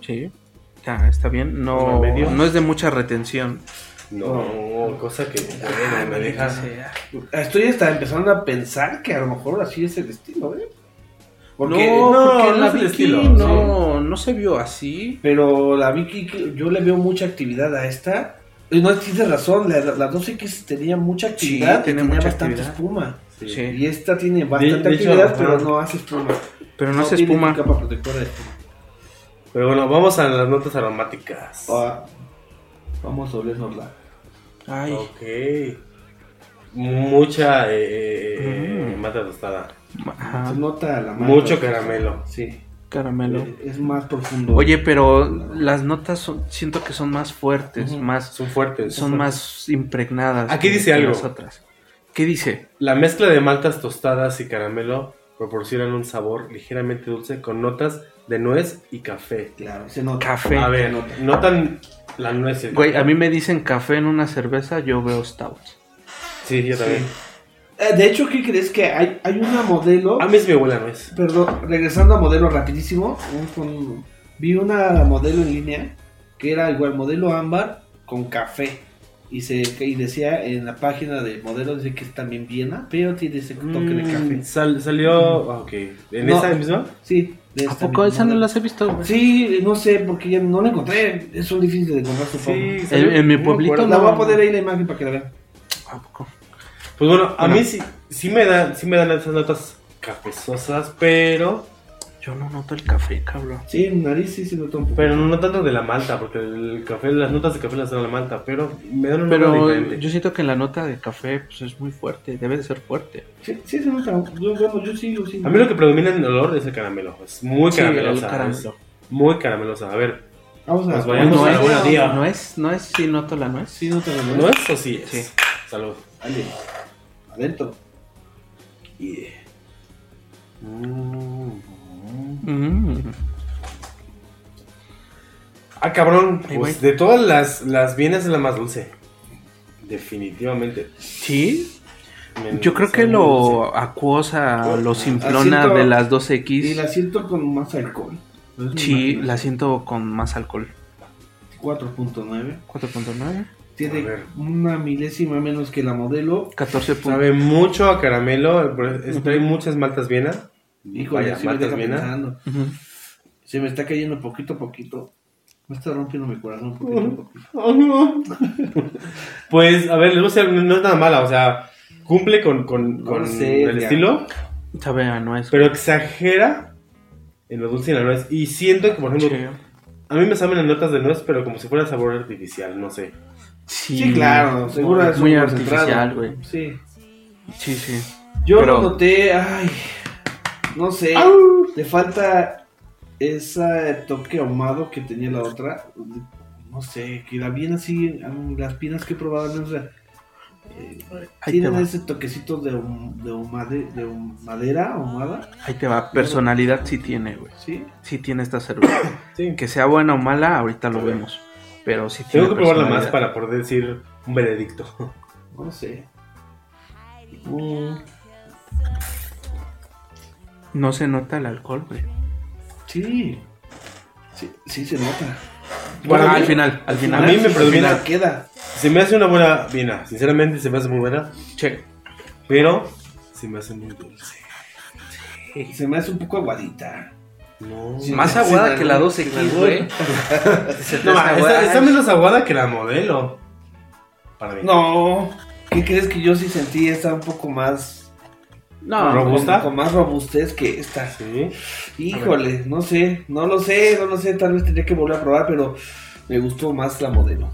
Sí. Ya, está bien. No, no es de mucha retención. No, cosa que bueno, me deja. Estoy hasta empezando a pensar que a lo mejor así es el estilo, ¿eh? Porque, no, no, porque no la es el Vicky estilo, no, no se vio así. Pero la Vicky, que yo le veo mucha actividad a esta. Y no tienes razón, la, la 2X tenía mucha actividad tenía mucha bastante actividad. espuma. Sí. Y esta tiene bastante de actividad, pero no hace espuma. Pero no, se tiene espuma. capa protectora de espuma. Pero bueno, vamos a las notas aromáticas. Ah, vamos a olernosla. Ay, Ok. Mucha eh, eh, Mm. mata tostada. Ajá, Se nota la. Mucho caramelo. Sí. caramelo. Es más profundo. Oye, pero las notas son- siento que son más fuertes, más Son fuertes. son más impregnadas. Aquí que- dice que algo. las otras. ¿Qué dice? La mezcla de maltas tostadas y caramelo proporcionan un sabor ligeramente dulce con notas de nuez y café. Claro, se nota. Café. A ver, notan la nuez Güey, café. a mí me dicen café en una cerveza, yo veo stout. Sí, yo también. De hecho, ¿qué crees? Que hay, hay una modelo. A mí es mi abuela nuez. Perdón, regresando a modelo rapidísimo. un- vi una modelo en línea que era igual modelo ámbar con café. Y, se, y decía en la página de modelo, dice que es también Viena, pero tiene ese toque de Mm, café. sal- salió. Ok. ¿En No. esa misma? Sí, de ¿A esta poco misma esa no modelo. las he visto? güey? Sí, no sé, porque ya no la encontré. Es un difícil de encontrar su Sí, En, en mi No me pueblito acuerdo. La no. voy a poner ahí la imagen para que la vean. ¿A poco? Pues bueno, a Bueno. mí sí, sí me dan, sí me dan esas notas cafezosas, pero, Yo no noto el café, cabrón. Sí, en nariz sí se nota un poco. pero no tanto de la malta, porque el café, las notas de café las dan la malta, pero me dan una Pero diferente. yo siento que la nota de café pues, es muy fuerte, debe de ser fuerte. Sí, sí se nota. Yo, bueno, yo sí, yo sí. A mí lo que predomina en el olor es el caramelo, es muy Sí, caramelosa, el caramelo. es muy caramelosa. A ver, Vamos a Pues vayamos no, a la es, buena día. no es, no es, si noto la nuez. Sí, nota la ¿no es o sí es? Sí. Salud. Dale, adentro. Mm. Ah, cabrón, pues de todas las, las vienas es la más dulce. Definitivamente. Sí, Me- yo creo que lo dulce. acuosa, lo simplona de las Y 2X. la siento con más alcohol. Sí, la siento con más alcohol. 4.9. 4.9, Tiene una milésima menos que la modelo. 14. punto- Sabe mucho a caramelo, trae muchas maltas viena. Híjole, Vaya, sí maltas viena. Se me está cayendo poquito a poquito. Me está rompiendo mi corazón poquito a poquito. Pues, a ver, decir, no es nada mala, o sea, cumple con, con, No con sé, el ya. estilo, Sabe a nuez. pero exagera en lo dulce y en la nuez. Y siento que, por ejemplo, Sí. a mí me saben las notas de nuez, pero como si fuera sabor artificial, no sé. Sí, Sí, claro, seguro es muy artificial, güey. Sí. Sí, sí. Yo Pero- lo noté, ay, no sé, le falta ese toque ahumado que tenía la otra. No sé, que la bien así, las pinas que he probado, no sé, eh, tienen ese toquecito de, hum- de, madera ahumada, Ahí te va. Personalidad sí tiene, güey. ¿sí? Sí tiene esta cerveza. Sí. que sea buena o mala, ahorita lo vemos. Pero sí tiene Tengo que probarla más para poder decir un veredicto. No sé. Mm, No se nota el alcohol, güey. sí, sí, sí se nota. Para Ah, al final, al final. a mí me predomina- queda. Se me hace una buena viena, sinceramente se me hace muy buena, Che. pero se me hace muy dulce. Se me hace un poco aguadita. No, Más aguada que la sí, 2X, sí, güey. Se te No, está, está menos aguada que la modelo. Para mí. No, ¿qué crees que yo sí sentí? Esta un poco más No, ¿Robusta? Con, con más robustez que esta. Sí. Híjole, no sé, no lo sé, no lo sé, tal vez tendría que volver a probar, pero me gustó más la modelo.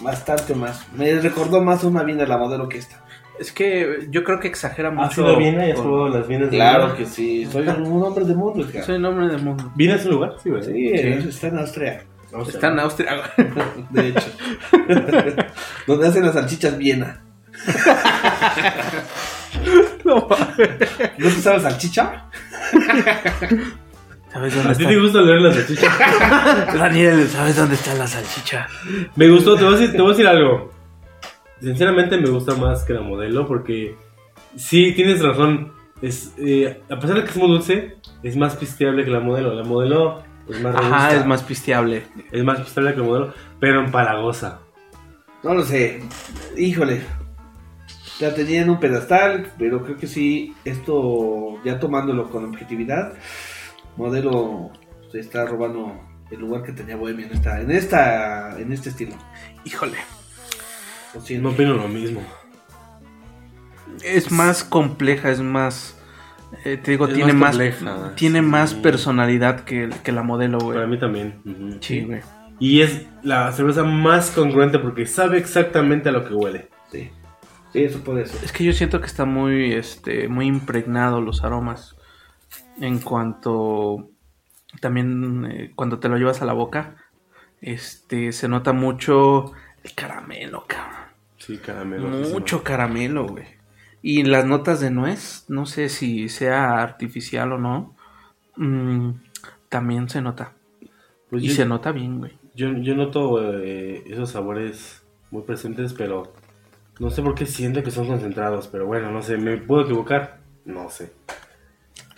Bastante más. Me recordó más una viena la modelo que esta. Es que yo creo que exagera ¿Has mucho. ido a Viena y has probado las vienas de Claro que sí, soy un hombre de mundo, Edgar. Soy nombre del mundo. ¿Viena es un lugar? Sí, ¿verdad? Sí, está en Austria, Está en Austria. güey. de hecho. Donde hacen las salchichas Viena. No mames. ¿No se sabe salchicha? ¿Sabes ¿A dónde ti te está? gusta leer las salchichas? Daniel, ¿sabes dónde está la salchicha? Me gustó, te voy, a decir, te voy a decir algo. Sinceramente me gusta más que la modelo porque sí, tienes razón. Es, eh, a pesar de que es muy dulce, es más pisteable que la modelo. La modelo es más Ajá, robusta, es más pisteable. es más pisteable que la modelo, pero empalagosa. No lo sé. Híjole. La tenía en un pedestal, pero creo que sí, esto, ya tomándolo con objetividad, modelo se está robando el lugar que tenía Bohemia en esta, en esta, en este estilo. Híjole. Siento. No opino lo mismo. Es más compleja, es más. eh, te digo, Es tiene más compleja, tiene sí. más personalidad que, que la modelo, Para güey. mí también. Sí, güey. Y es la cerveza más congruente porque sabe exactamente a lo que huele. Sí. Sí, eso puede ser. Es que yo siento que está muy, este, muy impregnado los aromas. En cuanto. También eh, cuando te lo llevas a la boca. Este. Se nota mucho el caramelo, cabrón. Sí, caramelo. Mucho caramelo, güey. Y las notas de nuez, no sé si sea artificial o no. mm, también se nota. Pues y yo, se nota bien, güey. yo, yo noto eh, esos sabores muy presentes, pero no sé por qué siento que son concentrados. Pero bueno, no sé, ¿me puedo equivocar? No sé.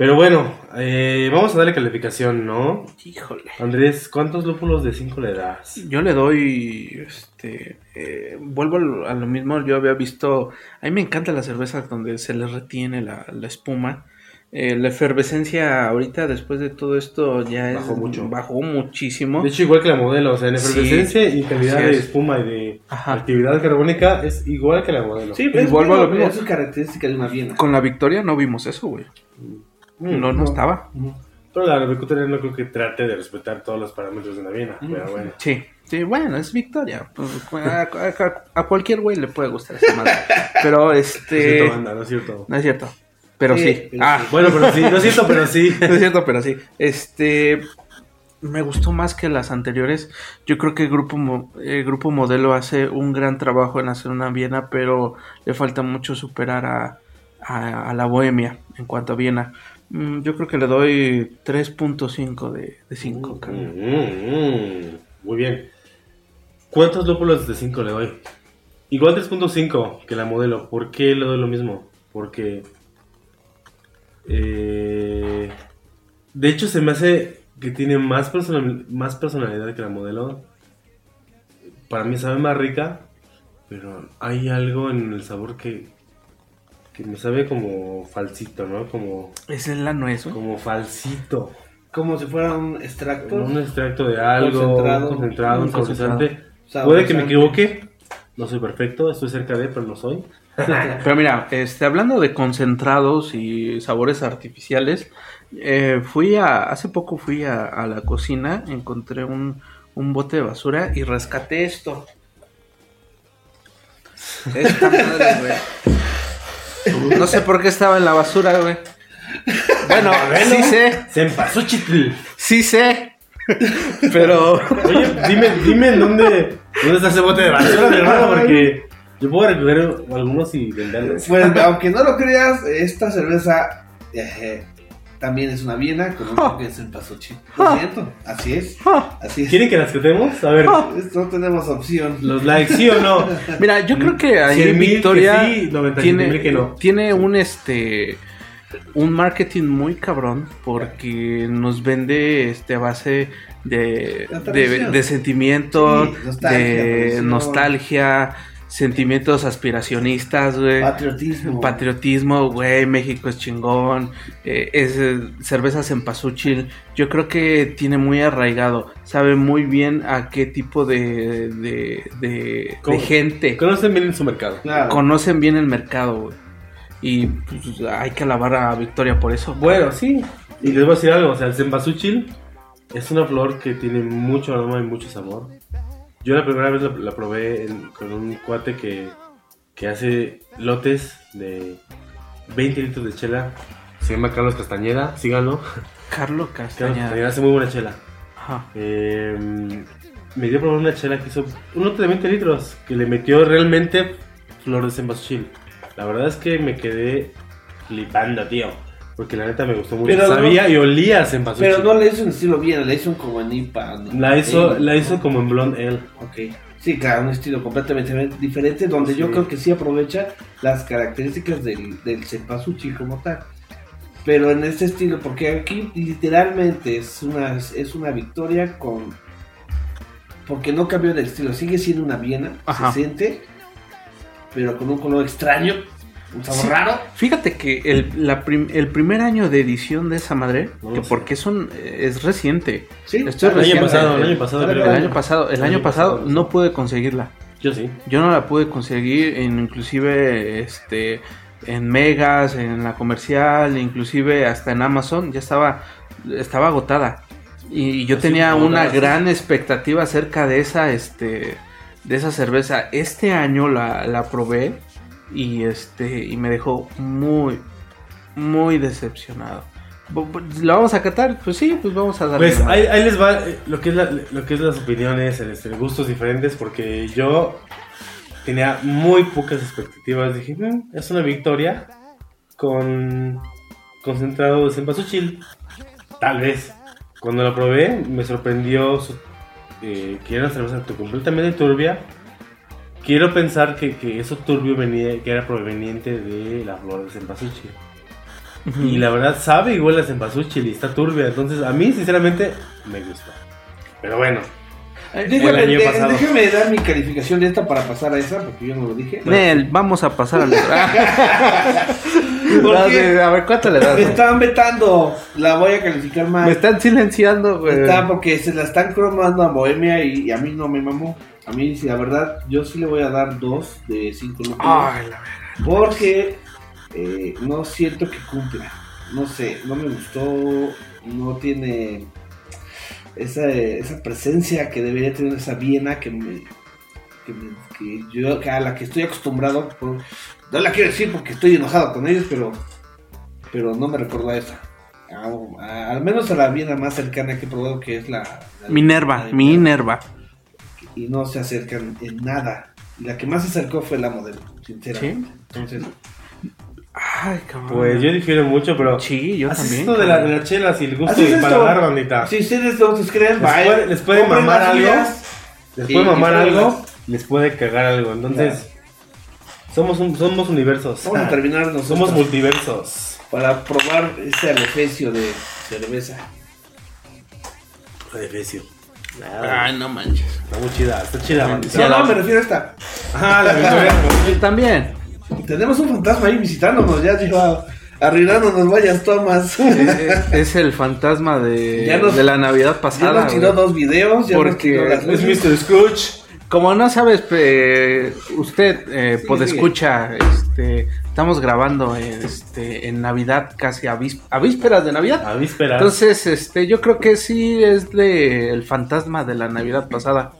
Pero bueno, eh, vamos a darle calificación, ¿no? Híjole. Andrés, ¿cuántos lúpulos de 5 le das? Yo le doy, este, eh, vuelvo a lo, a lo mismo, yo había visto, a mí me encanta la cerveza donde se le retiene la, la espuma. Eh, la efervescencia ahorita después de todo esto ya es- Bajó mucho. bajó muchísimo. De hecho, igual que la modelo, o sea, en Sí. efervescencia y calidad de es. espuma y de Ajá. actividad carbónica es igual que la modelo. Sí, pero Y es, vuelvo a lo bueno, mismo. eso es característica de una Viena. Con la victoria no vimos eso, güey. Mm, No, no estaba. Pero la agricultura no creo que trate de respetar todos los parámetros de una Viena, pero bueno. Sí, sí, bueno, es victoria. Pues, A, a- a cualquier güey le puede gustar esa madre. Pero No es este. cierto, banda, no es cierto. No es cierto. Pero Sí, ah. Bueno, pero sí, no es cierto, pero sí. no es cierto, pero sí. Este. Me gustó más que las anteriores. Yo creo que el grupo, Mo- el grupo Modelo hace un gran trabajo en hacer una Viena, pero le falta mucho superar a, a, a la Bohemia en cuanto a Viena. Mm, yo creo que le doy 3.5 de, de 5. Mm, mm, muy bien. ¿Cuántos lúpulos de 5 le doy? Igual 3.5 que la modelo. ¿Por qué le doy lo mismo? Porque... eh, de hecho se me hace que tiene más, personal- más personalidad que la modelo. Para mí sabe más rica. Pero hay algo en el sabor que... Que me sabe como falsito, ¿no? Como, es la nuez. güey. como falsito. Como si fuera un extracto. Un extracto de algo, Concentrado. un concentrado, un. Saborizante. Puede que me equivoque. No soy perfecto, estoy cerca de, pero no soy. Pero mira, este, hablando de concentrados y sabores artificiales, eh, fui a, hace poco fui a, a la cocina, encontré un, un bote de basura y rescaté esto. Esta madre, güey. No sé por qué estaba en la basura, güey. Bueno, sí sé, Cempasúchitl. sí sé. Pero Oye, dime, dime en dónde, dónde está ese bote de basura, mi hermano, porque yo puedo recoger algunos y venderlos. Pues, aunque no lo creas, esta cerveza eh, también es una Viena con un toque de cempasúchil. Lo siento, así es. Así es. ¿Quieren que las tratemos? A ver, No tenemos opción. los likes, ¿sí o no? Mira, yo creo que ahí 100,000 que Victoria sí, 97,000 tiene, que no. tiene un este un marketing muy cabrón porque nos vende este a base de, de, tradición. de sentimiento, Sí, nostalgia, de tradición. nostalgia, sentimientos aspiracionistas, güey. Patriotismo. Patriotismo, güey, México es chingón, eh, es eh, cervezas en Pasuchil, yo creo que tiene muy arraigado, sabe muy bien a qué tipo de, de, de, ¿Cómo? de gente Conocen bien su mercado. Claro. conocen bien el mercado, güey. Y pues, hay que alabar a Victoria por eso. Bueno, sí. Y les voy a decir algo, o sea, el cempasúchil es una flor que tiene mucho aroma y mucho sabor. Yo la primera vez la, la probé en- con un cuate que, que hace lotes de 20 litros de chela. Se llama Carlos Castañeda, síganlo. Carlos Carlos Castañeda. Castañeda hace muy buena chela. Ajá. Eh, me dio a probar una chela que hizo un lote de 20 litros, que le metió realmente flor de cempasúchil. La verdad es que me quedé flipando, tío. Porque la neta me gustó mucho. Pero no- Sabía y olía a cempasúchil. Pero no le hizo en estilo Viena, le hizo como en IPA. ¿no? La hizo, la hizo como en Blonde Ale. Ok. Sí, claro, un estilo completamente diferente donde yo creo que sí aprovecha las características del, del cempasúchil como tal. Pero en este estilo, porque aquí literalmente es una, es una victoria con... Porque no cambió de estilo, sigue siendo una Viena, Ajá. se siente, pero con un color extraño, un sabor Sí. raro. Fíjate que el, la prim- el primer año de edición de esa madre, No que porque es, un, es reciente. Sí, Esto es El año reciente. pasado, el año pasado El año pasado, el año pasado no pude conseguirla. Yo sí. Yo no la pude conseguir, en, inclusive este, en Megas, en la comercial, inclusive hasta en Amazon, ya estaba, estaba agotada. Y yo Así tenía una gran expectativa acerca de esa, este, de esa cerveza. Este año la, la probé y este, y me dejó muy, muy decepcionado. ¿La vamos a catar? Pues sí, pues vamos a darle. Pues ahí, ahí les va eh, lo que es, la- lo que es las opiniones, este, gustos diferentes, porque yo tenía muy pocas expectativas. Dije, "Mm, es una victoria con concentrado de cempasúchil. Tal vez. Cuando la probé, me sorprendió su- eh, que era una cerveza completamente turbia. Quiero pensar que, que eso turbio venía, que era proveniente de la flor de cempasúchil. Y la verdad sabe igual a cempasúchil y está turbia. Entonces, a mí, sinceramente, me gusta. Pero bueno, Déjame, año de- pasado. déjame dar mi calificación de esta para pasar a esa, porque yo no lo dije. Nel, vamos a pasar. ¿Por qué? a ver, ¿cuánto le das? Me están vetando, la voy a calificar mal. Me están silenciando, güey. Está porque se la están cromando a Bohemia y, y a mí no me mamó. A mí, la verdad, yo sí le voy a dar dos de cinco lúpulos. Ay, la Porque eh, no siento que cumpla. No sé, no me gustó. No tiene esa, esa presencia que debería tener esa Viena que me. Que, me- que yo que a la que estoy acostumbrado. por- no la quiero decir porque estoy enojado con ellos, pero. Pero no me recuerda a esa. A- a- al menos a la Viena más cercana que he probado, que es la. la- Minerva, la- Minerva. Y no se acercan en nada. Y la que más se acercó fue la modelo, sinceramente. Sí. Entonces, Ay, cabrón. Pues yo difiero mucho, pero. Sí, yo Así también. esto de, la, cabrón. de las chelas y el gusto y paladar, bandita. Si ustedes no se creen, Les puede- les puede compren mamar algo. Les Y- puede mamar y algo, les puede cagar algo. Entonces, somos, un- somos universos. Vamos a terminar nosotros Somos multiversos. para probar este alefecio de cerveza. Ay, no manches. Está muy chida, está chida. Sí, no, me refiero a esta. Ajá, la Victoria. También. Tenemos un fantasma ahí visitándonos, ya lleva arruinándonos varias tomas. Es, es el fantasma de, Ya nos- de la Navidad Ya pasada. nos tiró güey. dos videos, ya nos Porque tiró las Es. Mr. Scrooge. Como no sabes, eh, usted, eh, Sigue, podescucha, este, estamos grabando este, en Navidad, casi a, a vísperas de Navidad. A vísperas. Entonces, este, yo creo que sí es de el fantasma de la Navidad pasada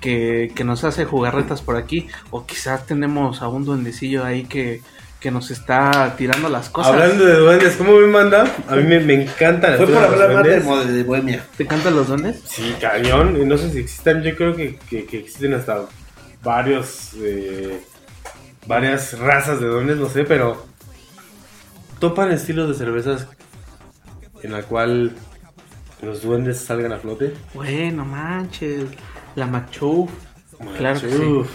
que, que nos hace jugarretas por aquí. O quizás tenemos a un duendecillo ahí que, que nos está tirando las cosas. Hablando de duendes, ¿cómo me manda? A mí me, me encantan las Fue por hablar más de, de Bohemia. ¿Te encantan los duendes? Sí, cañón. Y no sé si existan, yo creo que, que- que existen hasta varios, eh, varias razas de duendes, no sé, pero topan estilos de cervezas en la cual los duendes salgan a flote. Bueno, manches. La Machuf. Claro que sí. Uf.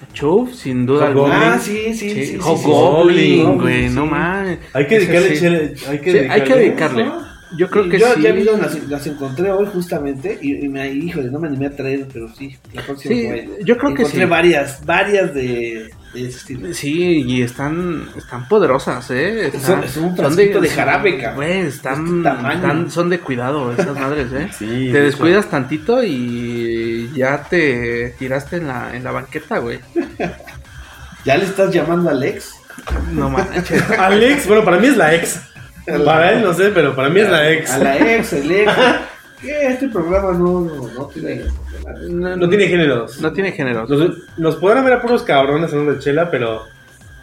Machuf, sin duda alguna. Ah, sí, sí, sí. sí, Hobgoblin, güey, Sí. no mames. Hay que dedicarle, sí. chile- hay que Sí, dedicarle. hay que dedicarle. Yo creo que yo sí. ya vi las, las encontré hoy justamente y, y me híjole, no me animé a traer, pero sí, la próxima Sí, voy. yo creo que encontré sí. varias, varias de, de ese estilo. Sí, y están, están poderosas, ¿eh? Están- Es un- un frasquito de jarabe, cabrón. Están, Este están- son de cuidado esas madres, ¿eh? Sí, te de descuidas tantito y ya te tiraste en la, en la banqueta, güey. ¿Ya le estás llamando a Alex? No manches. Alex, bueno, para mí es la ex. Para él no sé, pero para mí es la ex. A la ex, el ex. Este programa no, no, no tiene. No, No tiene géneros. no tiene género. Nos, nos podrán ver a puros cabrones hablando de chela, pero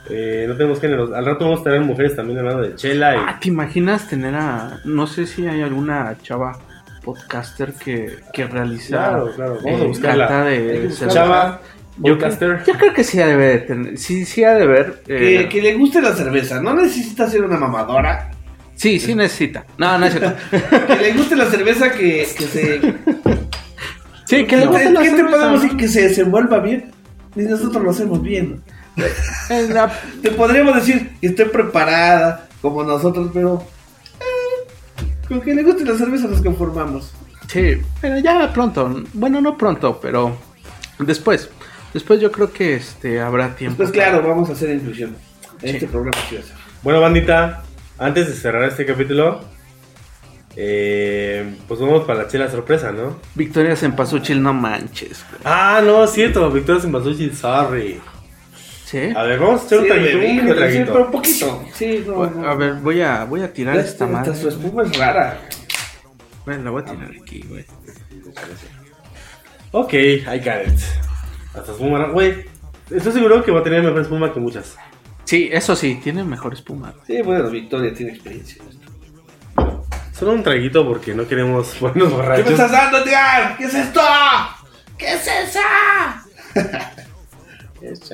eh, no tenemos géneros. Al rato vamos a tener mujeres también hablando de chela. Y... Ah, ¿te imaginas tener a... No sé si hay alguna chava podcaster que, que realiza... Claro, claro, vamos a eh, buscarla. de. Chava, Yo, podcaster. creo- yo creo que sí ha de ver, tener- sí, sí ha de ver. Que, eh, que le guste la cerveza. No necesita ser una mamadora. Sí, sí necesita. No, no es cierto. Que le guste la cerveza que, que se. Sí, que le ¿Qué, guste la qué te cerveza, podemos ¿no? decir? Que se desenvuelva bien. Ni nosotros lo hacemos bien. La- Te podríamos decir que esté preparada como nosotros, pero. eh, con que le guste la cerveza nos conformamos. Sí, pero ya pronto. Bueno, no pronto, pero después. Después yo creo que este habrá tiempo. Pues claro, vamos a hacer inclusión. En Sí. este programa. Bueno, bandita, antes de cerrar este capítulo, eh, pues vamos para la chela sorpresa, ¿no? Victoria Sempasuchil, no manches. güey. Ah, no, cierto, Victoria Simbasuchi, sorry. ¿Sí? A ver, vamos a echar un traguito, bebé, un sí, traguito. pero un poquito. Sí, no, no. A ver, voy a, voy a tirar Esta- esta esta madre. su espuma es rara. Bueno, la voy a tirar aquí, güey. Ok, I got it. Hasta espuma, güey. Estoy seguro que va a tener mejor espuma que muchas. Sí, eso sí, tiene mejor espuma. Sí, bueno, Victoria tiene experiencia en esto. Solo un traguito porque no queremos ponernos ¿Qué borrachos. me estás dando, Edgar? ¿Qué es esto? ¿Qué es esa?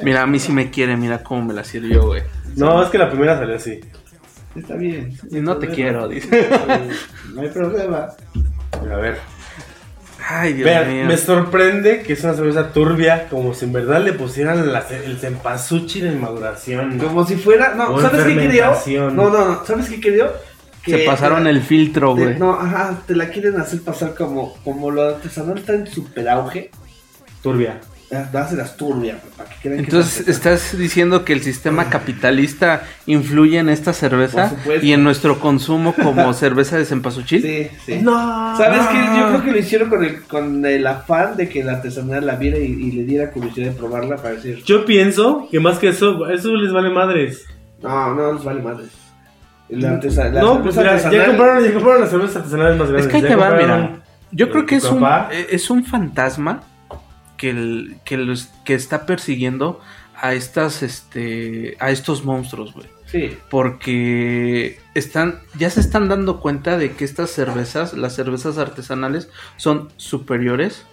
Mira, a mí sí me quiere, mira cómo me la sirvió, güey. No, es que la primera salió así. Está bien. Y no te quiero, dice. No hay problema. A ver. Ay, Dios Vean, mío. me sorprende que es una cerveza turbia, como si en verdad le pusieran la- el cempasúchil en maduración. Como si fuera. No, O ¿sabes qué creo? No, no, no. ¿Sabes qué creo? Se pasaron el filtro, güey. No, ajá, te la quieren hacer pasar como, como lo artesanal está en super auge. Turbia. Hace las turbias, para que crean que Entonces, es artesanal. ¿estás diciendo que el sistema capitalista influye en esta cerveza Por supuesto. y en nuestro consumo como cerveza de cempasúchil? Sí, sí. No. ¿Sabes qué? Yo creo que lo hicieron con el, con el afán de que el artesanal la viera y, y le diera curiosidad de probarla para decir, Yo pienso que más que eso, eso les vale madres. no, no les vale madres. La, artesa- la no, pues ya artesanal- compraron, ya compraron las cervezas artesanales más Es grandes. que ahí te va, mira. Yo creo que es un, eh, es un fantasma que, el- que, los, que está persiguiendo a estas este a estos monstruos, güey. Sí, Porque están, ya se están dando cuenta de que estas cervezas, las cervezas artesanales, son superiores,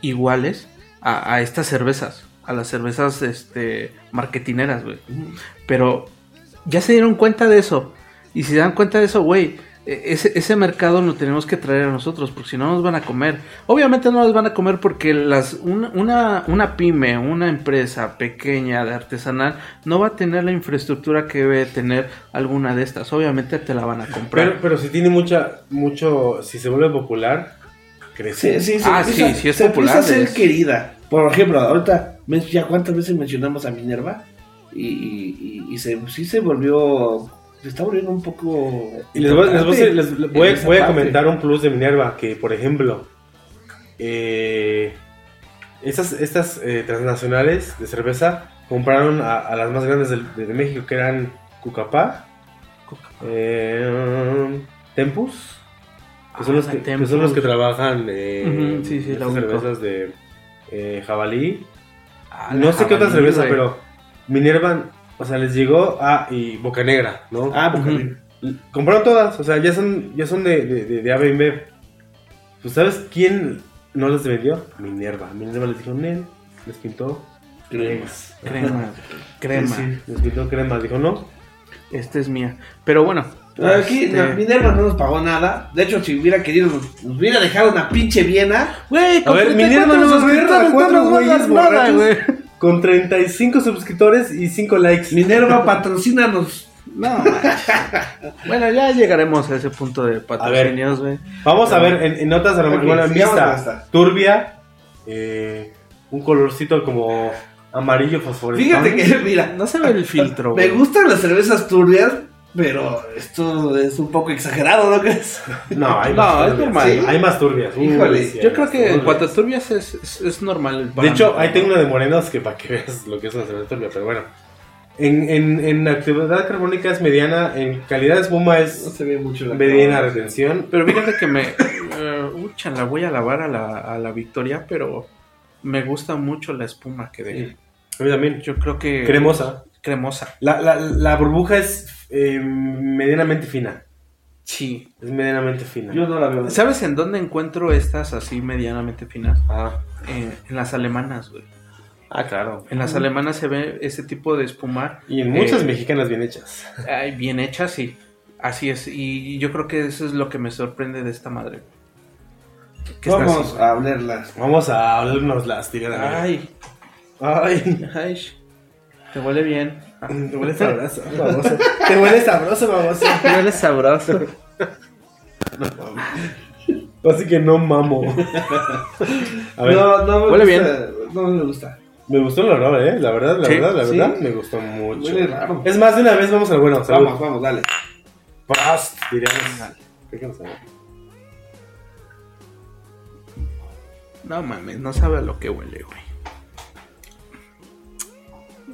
iguales a, a estas cervezas, a las cervezas este, marketineras, güey. Pero ya se dieron cuenta de eso. Y si se dan cuenta de eso, güey, ese, ese mercado lo tenemos que traer a nosotros, porque si no nos van a comer. Obviamente no nos van a comer porque las, una, una, una pyme, una empresa pequeña de artesanal, no va a tener la infraestructura que debe tener alguna de estas. Obviamente te la van a comprar. Pero, pero si tiene mucha, mucho, si se vuelve popular, crece. Sí, sí, se Ah, empieza- sí, sí es se popular, empieza a ser es- querida. Por ejemplo, ahorita, ¿ves ya cuántas veces mencionamos a Minerva? Y, y, y- y se, sí se volvió, se está volviendo un poco... Y les voy, les voy a les voy voy comentar un plus de Minerva, que por ejemplo, eh, estas, estas eh, transnacionales de cerveza compraron a, a las más grandes de, de México, que eran Cucapá, eh, Tempus, que son, Ah, los que, son los que trabajan eh, sí, sí, estas cervezas de jabalí. Ah, No sé qué otra cerveza, pero Minerva, o sea, les llegó a y Boca Negra, ¿no? Ah, Boca. Negra. Compraron todas, o sea, ya son, ya son de, de, de, de AB InBev. Pues ¿sabes quién no les vendió? Minerva. Minerva les dijo, Nel, les pintó Cremas. Crema, crema. Sí, les pintó crema. Dijo, no, Esta es mía. Pero bueno. Aquí este- Minerva no nos pagó nada. De hecho, si hubiera querido, nos, nos hubiera dejado una pinche Viena. Güey, A ver, Minerva 34 no cuatro nos va a dar güeyes nada, güey. Con 35 suscriptores y 5 likes. Minerva, patrocínanos. No, bueno, ya llegaremos a ese punto de patrocinios, güey. Vamos a ver en, en notas a lo mejor bueno, en vista turbia, eh, un colorcito como amarillo fosforescente. Fíjate que, mira, No se ve el filtro, me gustan las cervezas turbias, pero esto es un poco exagerado, ¿no crees? No, hay No, más es normal. Sí, Hay más turbias. Uy, Híjole, sí, Yo creo que en turbias. cuanto a turbias es, es, es normal. De hecho, ahí ¿no? tengo una de morenos que para que veas lo que es una cerveza turbia, pero bueno. En, en, en actividad carbónica es mediana, en calidad de espuma No es se ve mucho la mediana retención. Pero fíjate que me. eh, ucha, la voy a lavar a la, a la Victoria, pero me gusta mucho la espuma que deja. A mí también. Yo creo que. Cremosa. Cremosa. La, la, la burbuja es eh, medianamente fina. Sí. Es medianamente fina. Yo no la veo. ¿Sabes en dónde encuentro estas así medianamente finas? Ah, Eh, en las alemanas, güey. ah, claro. En las alemanas se ve ese tipo de espuma. Y en muchas eh, mexicanas bien hechas. ay, bien hecha, sí. Así es. Y yo creo que eso es lo que me sorprende de esta madre. Vamos así. a olerlas. Vamos a hablarnos las tiras. Ay, Ay. ay. Te huele bien. Ah, Te huele sabroso, baboso. Te huele sabroso, baboso. Te huele sabroso. Así que no mamo. A ver, No, no me Huele gusta. No me gusta. me gustó el olor, ¿eh? La verdad, la Sí, verdad, la sí. verdad, me gustó mucho. Huele raro. Es más, de una vez vamos al bueno. Salud. Vamos, vamos, dale. Past, diríamos. Saber. No mames, no sabe a lo que huele, güey.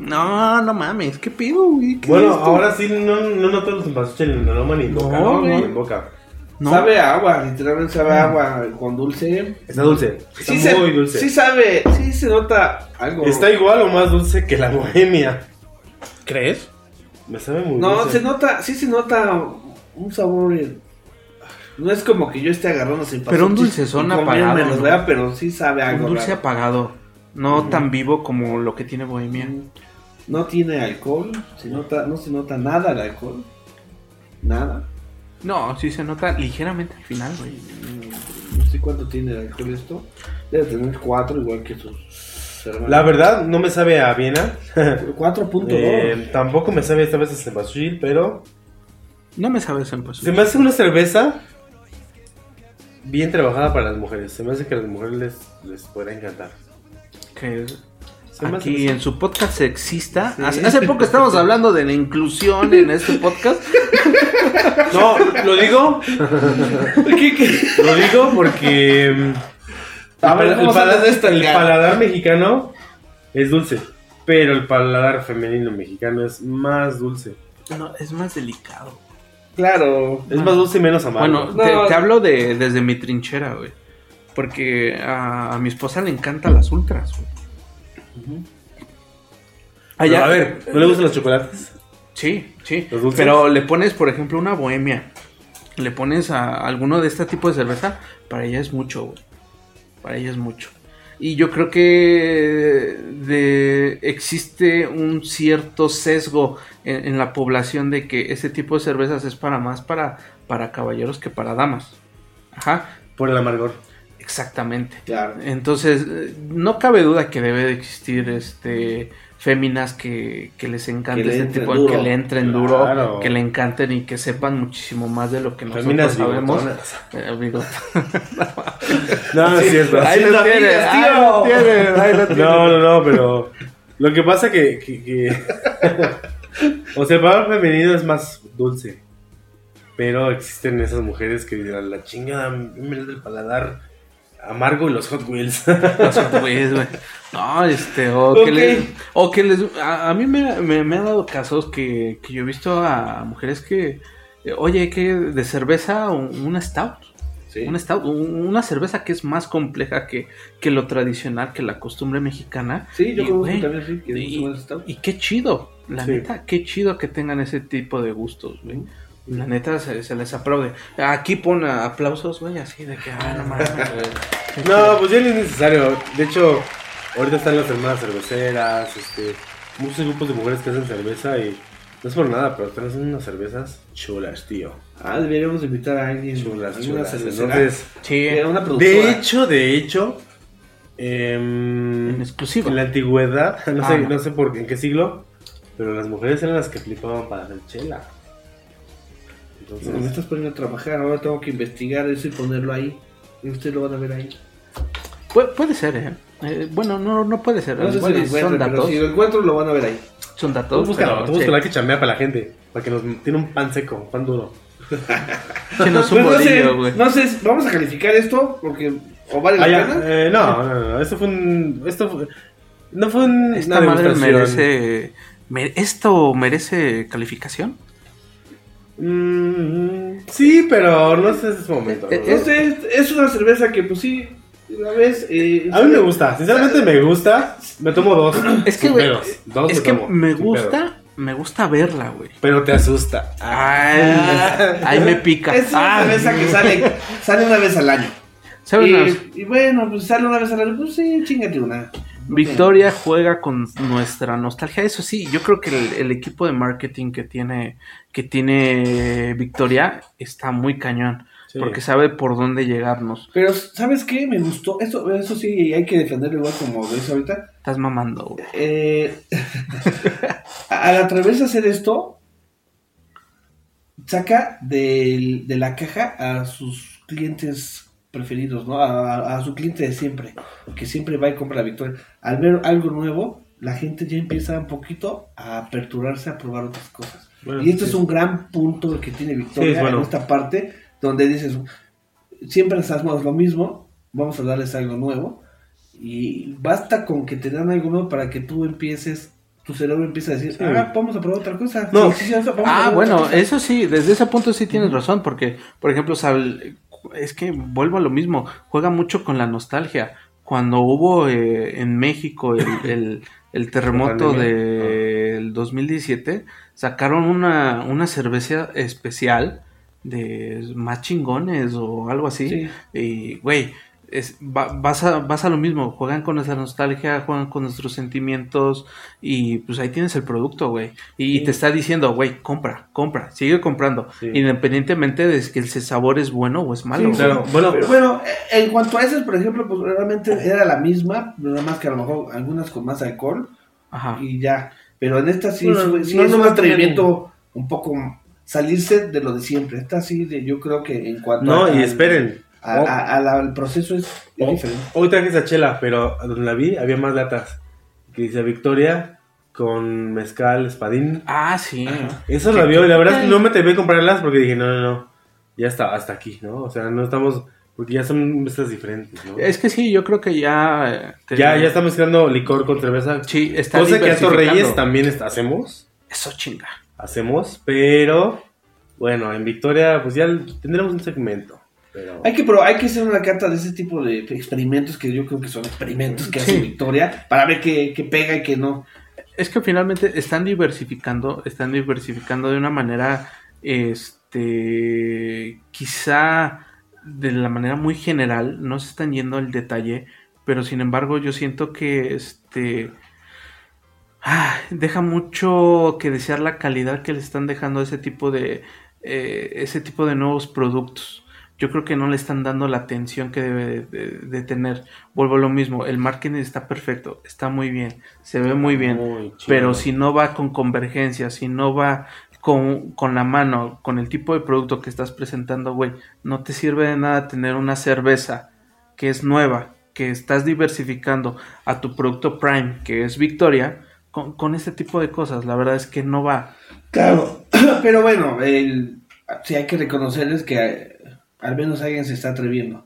No, no mames, ¿qué pido, güey? ¿Qué Bueno, es ahora sí no, no noto los en el aroma ni en boca. No, No, güey. ni en boca. No. Sabe a agua, literalmente sabe a agua con dulce. Está dulce. Está Sí se, muy dulce. Sí sabe, sí se nota algo. Está igual o más dulce que la bohemia. ¿Crees? Me sabe muy No, dulce. se nota, sí se nota un sabor. No es como que yo esté agarrando sin Pero un dulcezón apagado, ¿no? ¿verdad? Pero sí sabe Un algo. dulce raro. apagado. No tan vivo como lo que tiene Bohemia. No tiene alcohol, se nota, no se nota nada de alcohol. Nada. No, sí se nota ligeramente al final, güey. Mm, No sé cuánto tiene de alcohol esto. Debe tener 4 igual que sus hermanos. La verdad, no me sabe a Viena. 4.2. Eh, tampoco me sabe esta vez a cempasúchil, pero No me en pues. se me hace una cerveza bien trabajada para las mujeres. Se me hace que a las mujeres les, les podrá encantar. hace aquí que en su podcast sexista. Sí. Hace, hace poco estamos hablando de la inclusión en este podcast. No, lo digo, ¿Qué, qué? lo digo porque mm, A ver, el, ¿cómo paladar, el mexicano es dulce, pero el paladar femenino mexicano es más dulce. No, es más delicado. Claro. Es más dulce y menos amargo. Bueno, No. te, te hablo de desde mi trinchera, güey. Porque a, a mi esposa le encantan las ultras, güey. Allá- a ver, ¿no le gustan los chocolates? Sí, sí. Pero le pones, por ejemplo, una bohemia. Le pones a alguno de este tipo de cerveza. Para ella es mucho, güey. Para ella es mucho. Y yo creo que de, existe un cierto sesgo en, en la población de que ese tipo de cervezas es para más para, para caballeros que para damas. Ajá, Por el amargor. Exactamente. Claro. Entonces, eh, no cabe duda que debe de existir este féminas que, que les encante Que le este entren tipo duro. que le entren Claro. duro, que le encanten y que sepan muchísimo más de lo que nosotros sabemos. Eh, No, no es cierto. Ahí lo Haciendo tiene, amigas, ahí tío. lo tiene, ahí lo tiene. No, no, no, pero lo que pasa que, que, que- o sea, el paladar femenino es más dulce, pero existen esas mujeres que dicen, "A la chingada, me da el paladar amargo y los Hot Wheels. Los Hot Wheels, güey. No, este, o que les, o que les, a, a mí me, me, me ha dado casos que, que yo he visto a mujeres que, eh, oye, que de cerveza un- una stout, Sí. una stout, un- una cerveza que es más compleja que, que lo tradicional, que la costumbre mexicana. Sí, yo Y, conozco güey, también, sí, que y, y qué chido, la Sí. neta, qué chido que tengan ese tipo de gustos, güey. La neta se, se les aplaude. Aquí pone aplausos, güey, así de que, ah, no mames, güey. no, pues ya no es necesario. De hecho, ahorita están las hermanas cerveceras, este, muchos grupos de mujeres que hacen cerveza y no es por nada, pero están haciendo unas cervezas chulas, tío. Ah, deberíamos invitar a alguien. Chulas, chulas. Entonces, Sí, Eh, una productora. de hecho, de hecho, em, en exclusiva. En la antigüedad, no Ah, sé, no. no sé por qué, en qué siglo, pero las mujeres eran las que flipaban para hacer chela. Entonces, Me estás poniendo a trabajar, ahora tengo que investigar eso y ponerlo ahí. Y ustedes lo van a ver ahí. Puede, puede ser, ¿eh? Eh, Bueno, no, no puede ser. No sé si lo son datos. si lo encuentro lo van a ver ahí. Son tú datos. tú sí. búscalo, hay que chambear para la gente, para que nos tiene un pan seco, pan duro. Que no es un Pues no sé, bolillo, güey. no sé, vamos a calificar esto porque o vale la Ah, ya, pena. eh, no, no, no, esto fue un, esto fue- no fue un, Esta una madre degustación. merece. me- ¿Esto merece calificación? Mm, sí, pero no sé si es momento. Eh, ¿no? No sé, es una cerveza que pues sí, la vez. Eh, A mí me gusta, sinceramente me gusta. Me tomo dos. Es que, güey, dos Es me que tomo, me gusta, me gusta verla, güey. Pero te asusta. Ay, ahí me pica. Es una Ah, cerveza que sale, sale una vez al año. ¿saben Y, y bueno, pues sale una vez al año, pues sí, chingate una. Victoria juega con nuestra nostalgia. Eso sí, yo creo que el, el equipo de marketing que tiene, que tiene Victoria está muy cañón. Sí. Porque sabe por dónde llegarnos. Pero, ¿sabes qué? Me gustó. Eso, eso sí, hay que defenderlo igual como lo hizo ahorita. Estás mamando, güey. Eh, al atreverse a hacer esto, saca del- de la caja a sus clientes preferidos, ¿no? A, su cliente de siempre, que siempre va y compra la Victoria. Al ver algo nuevo, la gente ya empieza un poquito a aperturarse a probar otras cosas. Bueno, y este sí. es un gran punto que tiene Victoria Sí, es bueno. en esta parte, donde dices, siempre hacemos lo mismo, vamos a darles algo nuevo. Y basta con que te dan algo nuevo para que tú empieces, tu cerebro empiece a decir, Sí. ah, vamos a probar otra cosa. No. Sí, sí, vamos a probar Ah, bueno, cosa". eso sí, desde ese punto sí tienes razón, porque, por ejemplo, Sal- es que vuelvo a lo mismo, juega mucho con la nostalgia. Cuando hubo eh, en México el, el- el terremoto del 2017, sacaron una, una cerveza especial de más chingones o algo así. Sí. Y, güey, es, va- vas, a, vas a lo mismo, juegan con esa nostalgia, juegan con nuestros sentimientos y pues ahí tienes el producto, güey. Y Sí. te está diciendo, güey, compra, compra, sigue comprando, Sí. independientemente de que el sabor es bueno o es malo. Sí. Claro, bueno, Pero bueno, eh, en cuanto a esas, por ejemplo, pues realmente era la misma, nada más que a lo mejor algunas con más alcohol Ajá. y ya. Pero en esta sí, Bueno, no, es no un atrevimiento un poco salirse de lo de siempre. Esta sí, de, yo creo que en cuanto no, a- y esperen. A- Oh. a- a la- al proceso es, es Oh, diferente. Hoy traje esa chela, pero donde la vi había más latas. Que dice Victoria con mezcal, espadín. Ah, sí. Eso la vio y la verdad es que no me atreví a comprarlas porque dije, no, no, no. Ya está, hasta aquí, ¿no? O sea, no estamos. Porque ya son mezclas diferentes, ¿no? Es que sí, yo creo que ya... eh, te- Ya, ya está mezclando licor con cerveza. Sí, está Cosa que a Alto Reyes diversificando. también est- hacemos. Eso chinga. Hacemos, pero. Bueno, en Victoria, pues ya tendremos un segmento. Pero. Hay que, pro- hay que hacer una carta de ese tipo de experimentos que yo creo que son experimentos que hace Sí. Victoria para ver qué, qué pega y qué no. Es que finalmente están diversificando, están diversificando de una manera, este, quizá de la manera muy general, no se están yendo al detalle, pero sin embargo yo siento que este ah, deja mucho que desear la calidad que le están dejando ese tipo de eh, ese tipo de nuevos productos. Yo creo que no le están dando la atención que debe de, de- de tener. Vuelvo a lo mismo, el marketing está perfecto, está muy bien, se ve muy bien, Muy pero si no va con convergencia, si no va con, con la mano, con el tipo de producto que estás presentando, güey, no te sirve de nada tener una cerveza que es nueva, que estás diversificando a tu producto Prime, que es Victoria, con, con este tipo de cosas. La verdad es que no va. Claro, pero bueno, el, sí hay que reconocerles que al menos alguien se está atreviendo,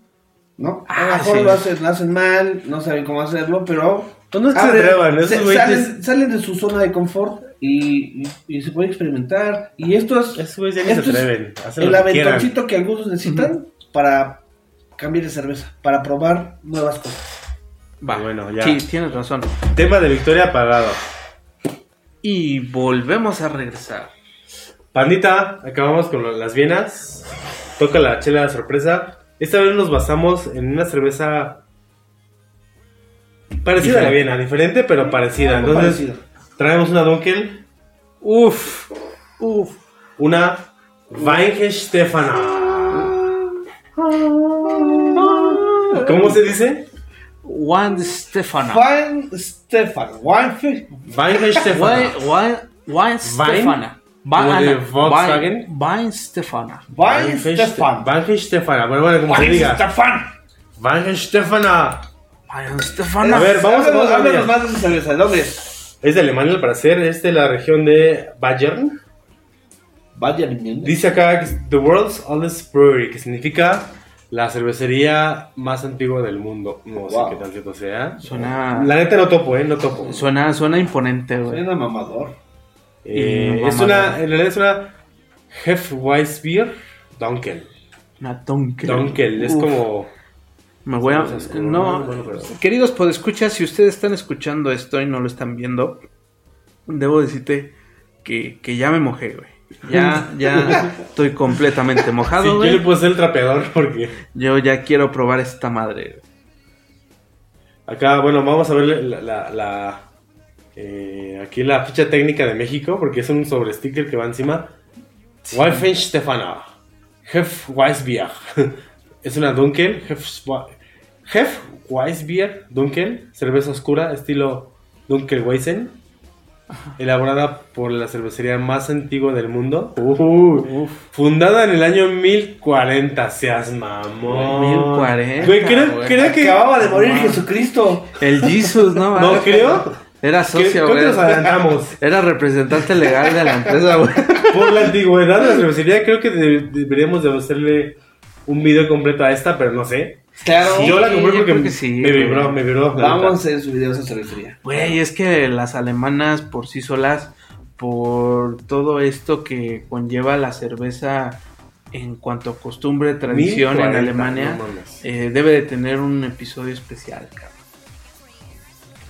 ¿no? A lo Ah, mejor sí. lo, hacen, lo hacen mal, no saben cómo hacerlo, pero Pues no es que se abren- atrevan, esos se- güeyes- salen, salen de su zona de confort y, y- y se puede experimentar. Y esto es Esos ya ni se es atreven. El aventoncito que algunos necesitan para cambiar de cerveza, para probar nuevas cosas. Va. Bueno, ya. Sí, tienes razón. Tema de victoria apagado. Y volvemos a regresar. Pandita, acabamos con las vienas. Toca la chela de sorpresa. Esta vez nos basamos en una cerveza parecida a la viena, diferente pero parecida. Algo Entonces, parecido. traemos una Dunkel, Uf, uf. una Weingestefana. ¿Cómo se dice? Juan Stefana. Juan Stefan, Juan Fe- Weingestefana. Juan Juan Stefana. De Volkswagen. Juan Stefana. Juan Stefan. Weingestefana. Bueno, bueno, como se diga. Stefan. Weingestefana. Juan Stefana. A ver, vamos a háblanos más de esa cerveza, ¿de ¿dónde es? Es de Alemania al parecer, es de la región de Bayern. Enmienda. Dice acá que es The World's Oldest Brewery, que significa la cervecería más antigua del mundo. No Wow. sé qué tan cierto sea. Suena, La neta no topo, eh, no topo. suena, suena imponente, güey. Suena mamador. Eh, es una, en realidad es una Hefeweißbier Dunkel. Una Dunkel. Dunkel, es Uf, como... Me voy a. No, bueno, pero- queridos podescuchas, si ustedes están escuchando esto y no lo están viendo, debo decirte que, que ya me mojé, güey. Ya, ya estoy completamente Sí, mojado, yo güey. le puse el trapeador porque... Yo ya quiero probar esta madre. güey. Acá, bueno, vamos a ver la... la- la, eh, aquí la ficha técnica de México, porque es un sobre sticker que va encima. Stefana. Hefeweißbier. es una Dunkel. Hefwe- Hefeweißbier Dunkel. Cerveza oscura, estilo Dunkelweizen. Elaborada por la cervecería más antigua del mundo. Uf. Fundada en el año 1040. Seas mamón. 1040, Güey, creo, creo que. Acababa de morir Jesucristo. El Jesus, ¿no? No, creo. Era socio, güey. nos adelantamos. Era representante legal de la empresa, güey. Por la antigüedad de la cervecería, creo que de- deberíamos de hacerle un video completo a esta, pero no sé. Claro. yo la compré porque creo que sí, me güey. vibró, me vibró. Vamos a hacer su video de esa cervecería. Güey, es que las alemanas por sí solas, por todo esto que conlleva la cerveza en cuanto a costumbre, tradición 1040, en Alemania, no eh, debe de tener un episodio especial, cabrón.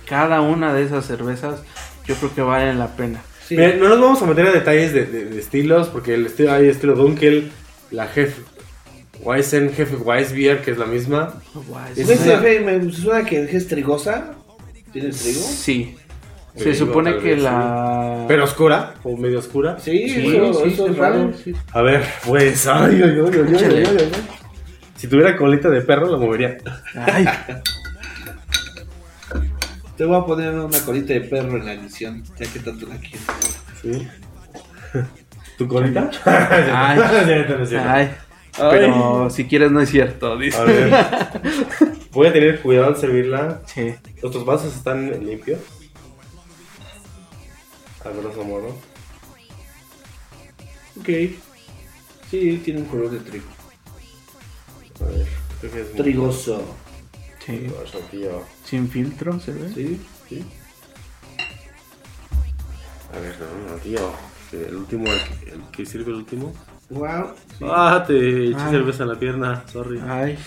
Cada una de esas cervezas yo creo que valen la pena. Sí. Mira, no nos vamos a meter a detalles de, de- de estilos, porque el estilo, hay estilo Dunkel, la Hef Weizen, Jefe Weissbier, que es la misma. Guay, Es ¿No sí. una- se- me suena que es trigosa? ¿Tiene trigo? Sí. Se Trigo, supone que vez, la... Pero oscura, o medio oscura. Sí, Sí, eso, sí, eso sí, es raro. sí. A ver, pues. Ay, ay, ay, ay, ay, Échale. ay, ay, ay. Si tuviera colita de perro, la movería. Ay, Te voy a poner una colita de perro en la edición, ya que tanto la quiero. Sí. ¿Tu colita? Ay. Ay. Pero si quieres no es cierto, dice. A ver. Voy a tener cuidado al servirla. Sí. Nuestros vasos están limpios. A grosso modo. Ok. Sí, tiene un color de trigo. A ver. Creo que es muy- Sí. Trigoso, tío. Sin filtro, ¿se ve? Sí, sí. A ver, no, no, tío. El último, el que, el que sirve el último. Wow. sí. Ah, te eché Ay. cerveza en la pierna. Sorry. Ay.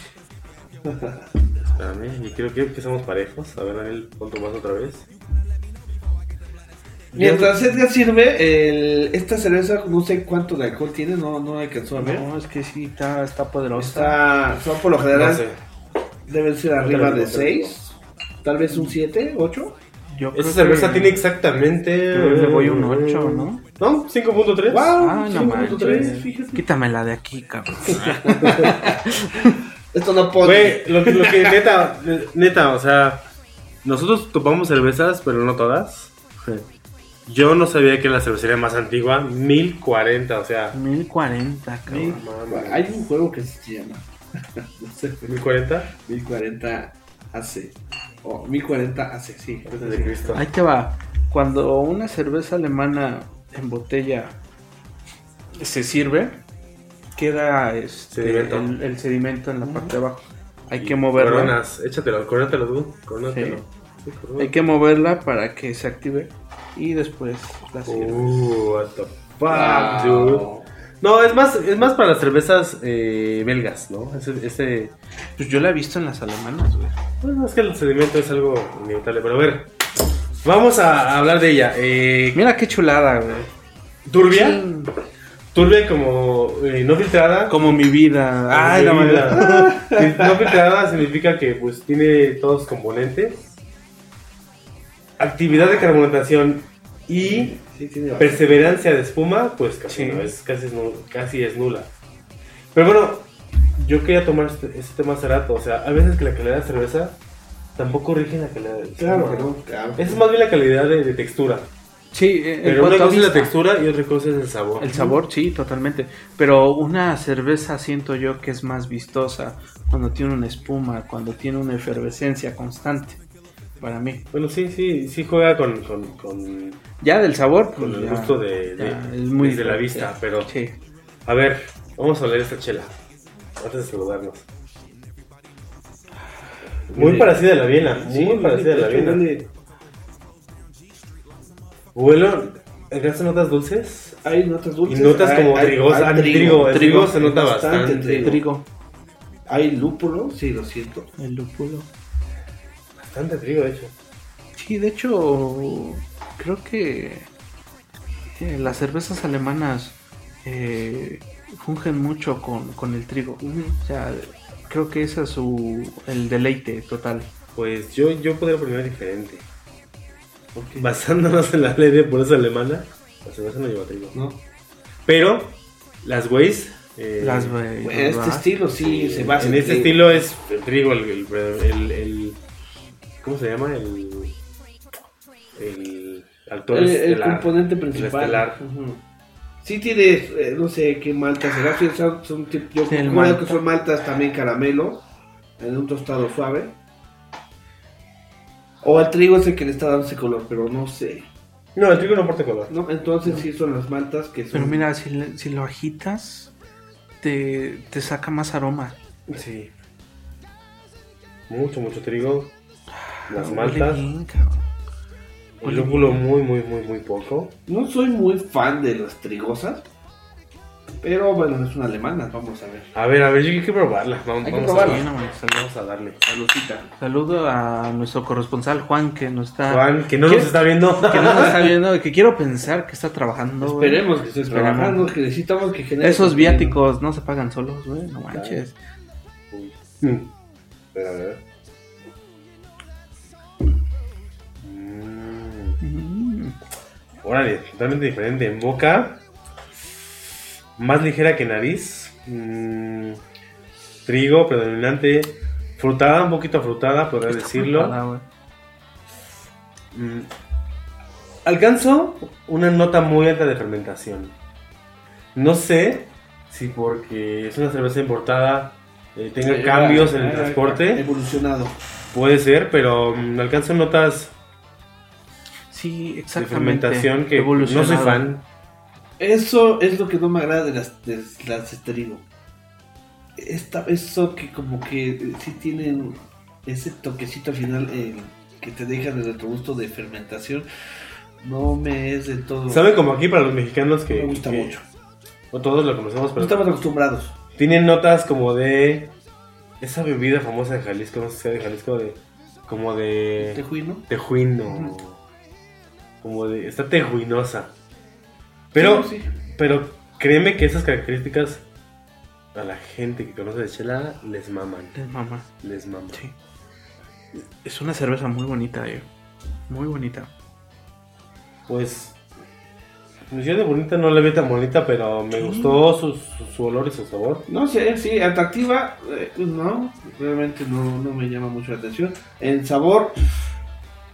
Espérame, yo creo que, que somos parejos. A ver, Daniel, tu vaso otra vez. Mientras Edgar sirve, el, esta cerveza no sé cuánto de alcohol tiene, no, no alcanzó a ver. No, es que sí, está, está poderosa. Está, son por lo general, No sé. Deben ser arriba de 6. Tal vez un 7, 8. Yo creo Esa cerveza que- tiene exactamente. Yo le voy un 8, ¿no? ¿No? 5.3. ¡Wow! Ay, no 5.3, manches. fíjate. Quítamela de aquí, cabrón. Esto no pone. Güey, lo, que- lo que neta, neta, o sea, nosotros topamos cervezas, pero no todas. Yo no sabía que la cervecería más antigua, 1040, o sea, 1040, Mil- cabrón. Hay un juego que se llama. No sé, 1040 1040 AC. O 1040 AC, sí. antes de Cristo. Ahí te va. Cuando una cerveza alemana en botella se sirve, queda este, Sedimento. El, el sedimento en la parte de abajo. Hay que moverla. Coronas, échatelo, corónatelo tú, corónatelo. Sí. Sí. Hay que moverla para que se active y después la sirve. Uh, what the fuck, Wow. dude. No, es más, es más para las cervezas eh, belgas, ¿no? Ese, ese- Pues yo la he visto en las alemanas, güey. bueno, es que el sedimento es algo inevitable, pero a ver, vamos a hablar de ella. Eh, Mira qué chulada, güey. turbia, turbia como eh, no filtrada. Como mi vida. Ay, la no filtrada significa que pues tiene todos los componentes. Actividad de carbonatación y Sí, tiene bastante. perseverancia de espuma, pues casi, Sí. no, es, casi, es nu- casi es nula. Pero bueno, yo quería tomar este, este tema hace rato. O sea, a veces que la calidad de cerveza tampoco rige la calidad de Claro que no, claro. Esa es más bien la calidad de, de textura. Sí, en Pero una cosa es la textura y otra cosa es el sabor. El sabor, sí, totalmente. Pero una cerveza siento yo que es más vistosa cuando tiene una espuma, cuando tiene una efervescencia constante. Para mí. Bueno, sí, sí, sí juega con, con, con, Ya del sabor, pues con el ya- gusto de, de, ya es muy desde la vista. Pero, Sí. a ver, vamos a leer esta chela. Antes de saludarnos. Muy Huele- parecida a la Viena. Sí, muy parecida a la Viena. huele- Huelo, ¿alcanzan notas dulces? Hay notas dulces. Y notas como hay- trigos. hay Ah, trigo, el trigo se nota bastante bastante. trigo. Trigo, Hay lúpulo, sí, lo siento. el lúpulo. Bastante trigo, de hecho. Sí, de hecho, creo que eh, las cervezas alemanas eh, fungen mucho con, con el trigo. O sea, creo que ese es su, el deleite total. Pues yo, yo podría poner diferente. Basándonos en la ley de pureza alemana, la cerveza no lleva trigo. ¿No? Pero las Ways. eh, Las Bueno, este estilo sí se basa en este trigo. estilo es el trigo, el, el, el- el- ¿cómo se llama? El, el actor el, el estelar. componente El principal. estelar. Ujú. Sí tiene, eh, no sé qué maltas será, sí, son, son tip- yo el creo malta. que son maltas también caramelo, en un tostado suave. O el trigo es el que le está dando ese color, pero no sé. No, el trigo no aporta color. ¿no? Entonces sí son las maltas que son... Pero mira, si, le- si lo agitas, te, te saca más aroma. Sí. Mucho, mucho trigo. Las maltas. bien. El lúpulo muy, muy, muy, muy poco. No soy muy fan de las trigosas, pero bueno, es una alemana, vamos a ver. A ver, a ver, yo quiero probarla. Vamos, Hay que vamos probarla. A, no vamos a darle. Saludcita. Saludo a nuestro corresponsal Juan que nos está Juan, que no ¿Qué? nos está viendo. que no nos está viendo, que quiero pensar que está trabajando. Esperemos que Esperemos. trabajando, que necesitamos que genere... Esos viáticos no se pagan solos, güey, no manches. Uy. Mm. Espera, a ver. Órale, totalmente diferente. En boca, más ligera que nariz. Mm, trigo predominante. Frutada, un poquito frutada, podría decirlo. Frutada. Mm, alcanzo una nota muy alta de fermentación. No sé si porque es una cerveza importada eh, tenga cambios en el transporte. Evolucionado. Puede ser, pero mm, alcanzo notas Sí, de exactamente. fermentación que no soy fan. Eso es lo que no me agrada de las, de las estérigo. Esta, eso que como que eh, sí tienen ese toquecito final eh, que te deja de retrogusto de fermentación. No me es del todo... ¿Saben como aquí para los mexicanos No que... me gusta que- mucho. O todos lo conocemos, No pero estamos acostumbrados. tienen notas como de... Esa bebida famosa de Jalisco, no sé si sea de Jalisco, de... Como de... Tejuino. Tejuino. Como de. Está tejuinosa. Pero, Sí, sí. pero créeme que esas características a la gente que conoce de Chela les maman. Es mamá. Les maman. Sí. Es una cerveza muy bonita, eh. Muy bonita. Pues. Mi de bonita no la vi tan bonita, pero me gustó su, su, su olor y su sabor. No sé, sí, atractiva, eh, pues no, realmente no, no me llama mucho la atención. El sabor,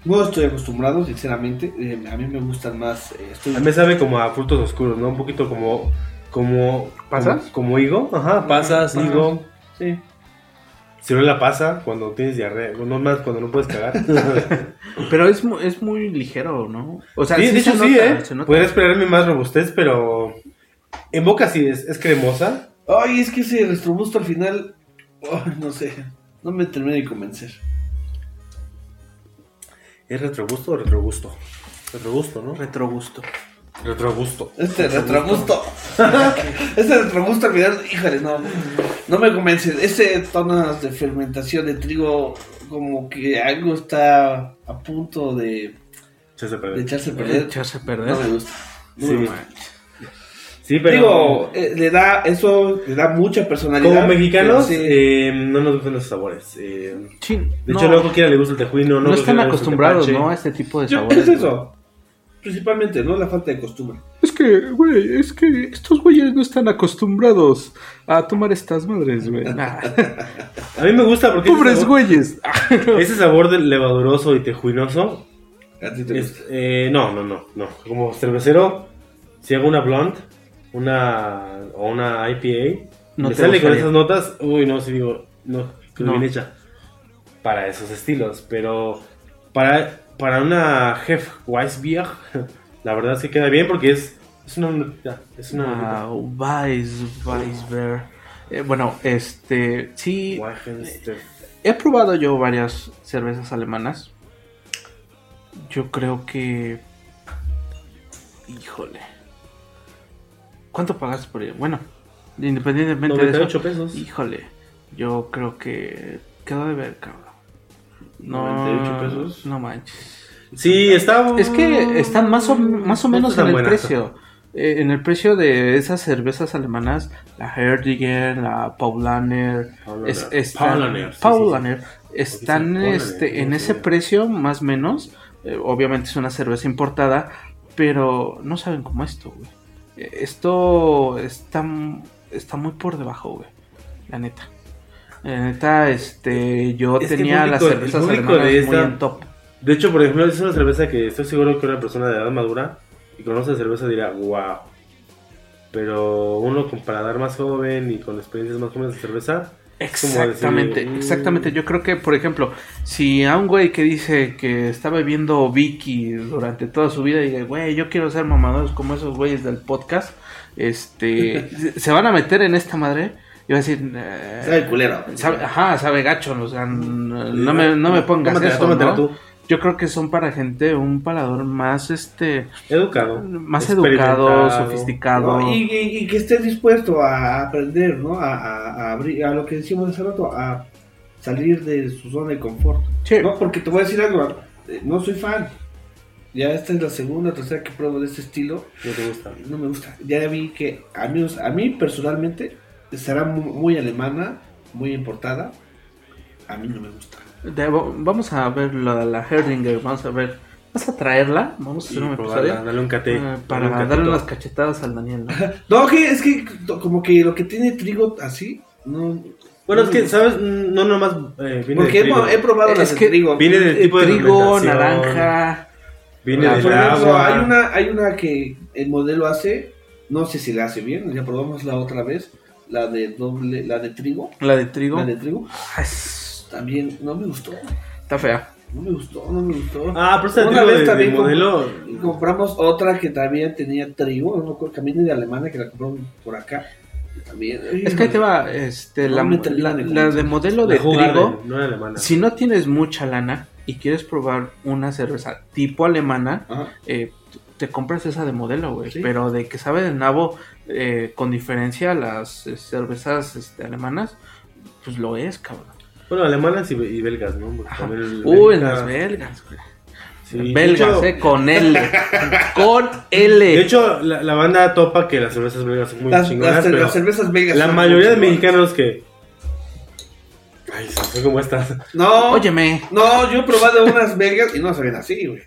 no estoy acostumbrado, sinceramente. eh, a mí me gustan más. eh, estoy- A mí sabe como a frutos oscuros, ¿no? Un poquito como. como ¿Pasas? Como, como higo. Ajá, pasas, Ajá. higo. Sí. Sirve la pasa cuando tienes diarrea. No más cuando no puedes cagar. Pero es, mu- es muy ligero, ¿no? O sea, sí, de se hecho sí, nota, ¿eh? Podría esperarme más robustez, pero. En boca sí es, es cremosa. Ay, es que ese retrogusto al final, ay, no sé, no me termina de convencer. ¿Es retrogusto o retrogusto? Retrogusto, ¿no? Retrogusto. Retrogusto. Este retrogusto, este retrogusto al final, híjole, no, no me convence. Este tono de fermentación de trigo, como que algo está a punto de, echarse a perder. Echarse a perder. No me gusta. No Sí. me gusta. Sí, pero. Digo, eh, le da, eso le da mucha personalidad. como mexicanos, sí. eh, no nos gustan los sabores. Eh, Sí, de no, hecho, no a cualquiera le gusta el tejuino. no No, están acostumbrados. ¿no? A este tipo de Yo- sabores. es güey. eso. Principalmente, ¿no? La falta de costumbre. Es que, güey, es que estos güeyes no están acostumbrados a tomar estas madres, güey. Nah. A mí me gusta porque. Pobres sabor- güeyes. Ese sabor del levaduroso y tejuinoso. A ti te es- gusta. eh, no, no, no, no. Como cervecero, si hago una blonde, una. o una IPA, No me te sale con esas notas. Uy, no, si digo, no, que No. bien hecha. Para esos estilos. Pero para, para una Hef Weissbier, la verdad sí queda bien porque es. Es una notita, Es una. Ah, Weiss, Weissbeer. Eh, bueno, este, sí, he probado yo varias cervezas alemanas. Yo creo que... Híjole. ¿Cuánto pagaste por ella? Bueno, independientemente de 98 eso. pesos. Híjole, yo creo que quedó de ver, cabrón. No, 98 pesos. No manches. Sí, está. Es que están más o, más o No menos en el precio. Eh, en el precio de esas cervezas alemanas, la Herdiger, la Paulaner, Paulaner. es- están- Paulaner, sí, Paulaner, están este, en ese precio más o menos. Eh, obviamente es una cerveza importada, pero no saben cómo esto, güey. Esto está, está muy por debajo, güey. La neta. La neta, este, yo Es tenía las cervezas alemanas de muy esta- en top. De hecho, por ejemplo, es una cerveza que estoy seguro que una persona de edad madura y conoce la cerveza dirá, wow. Pero uno con paladar más joven y con experiencias más jóvenes de cerveza, decir, Exactamente, mm, exactamente. Yo creo que, por ejemplo, si a un güey que dice que está bebiendo Vicky durante toda su vida y dice, güey, yo quiero ser mamadores como esos güeyes del podcast, este, se- van a meter en esta madre y va a decir, eh, Sabe culero. sabe- ajá, sabe gacho, o sea, no me, no me pongas tómatela, eso, tómatela ¿no? tú. Yo creo que son para gente un palador más, este, Educado. más educado, sofisticado. ¿no? Y, y- y que esté dispuesto a aprender, ¿no? A, a, a abrir, a lo que decíamos hace rato, a salir de su zona de confort. Sí. No, porque te voy a decir algo, eh, no soy fan. Ya esta es la segunda o tercera que pruebo de este estilo. No te gusta. No me gusta. Ya vi que a mí, a mí personalmente será mu- muy, alemana, muy importada. A mí no me gusta. Vamos a ver la, la Herdinger, vamos a ver. ¿Vas a traerla? Vamos a hacer Y un probarla, episodio. dale un cate. eh, dale para un darle unas cachetadas al Daniel. ¿no? No, que es que como que lo que tiene trigo así, no. Bueno, no es que. ¿sabes? No nomás eh, viene Porque de he, trigo. he probado Es las de que trigo. Viene del tipo de trigo, naranja. Viene Ah, del agua. hay una, hay una que el modelo hace, no sé si la hace bien, ya probamos la otra vez, la de doble, la de trigo, La de trigo. la de trigo, Ah, es- también no me gustó, Está fea. no me gustó, no me gustó. Ah, pero esta Una vez de, de también modelo. Y compramos otra que también tenía trigo, no me acuerdo, también de alemana que la compramos por acá. También. Es que ahí te va, este, No la, de la de modelo de de trigo. No. Si no tienes mucha lana y quieres probar una cerveza tipo alemana, eh, te compras esa de modelo, güey. Sí. Pero de que sabe de nabo, eh, con diferencia a las eh, cervezas este, alemanas, pues lo es, cabrón. Bueno, alemanas y, y belgas, ¿no? Uy, belga- las belgas, güey. Sí, belgas, eh, con L. con L. De hecho, la, la banda topa que las cervezas belgas son muy Las, chingonas, las- pero las cervezas belgas. la mayoría de mexicanos que Ay, cómo estás. No, Óyeme, no, yo he probado unas belgas y no saben así, güey.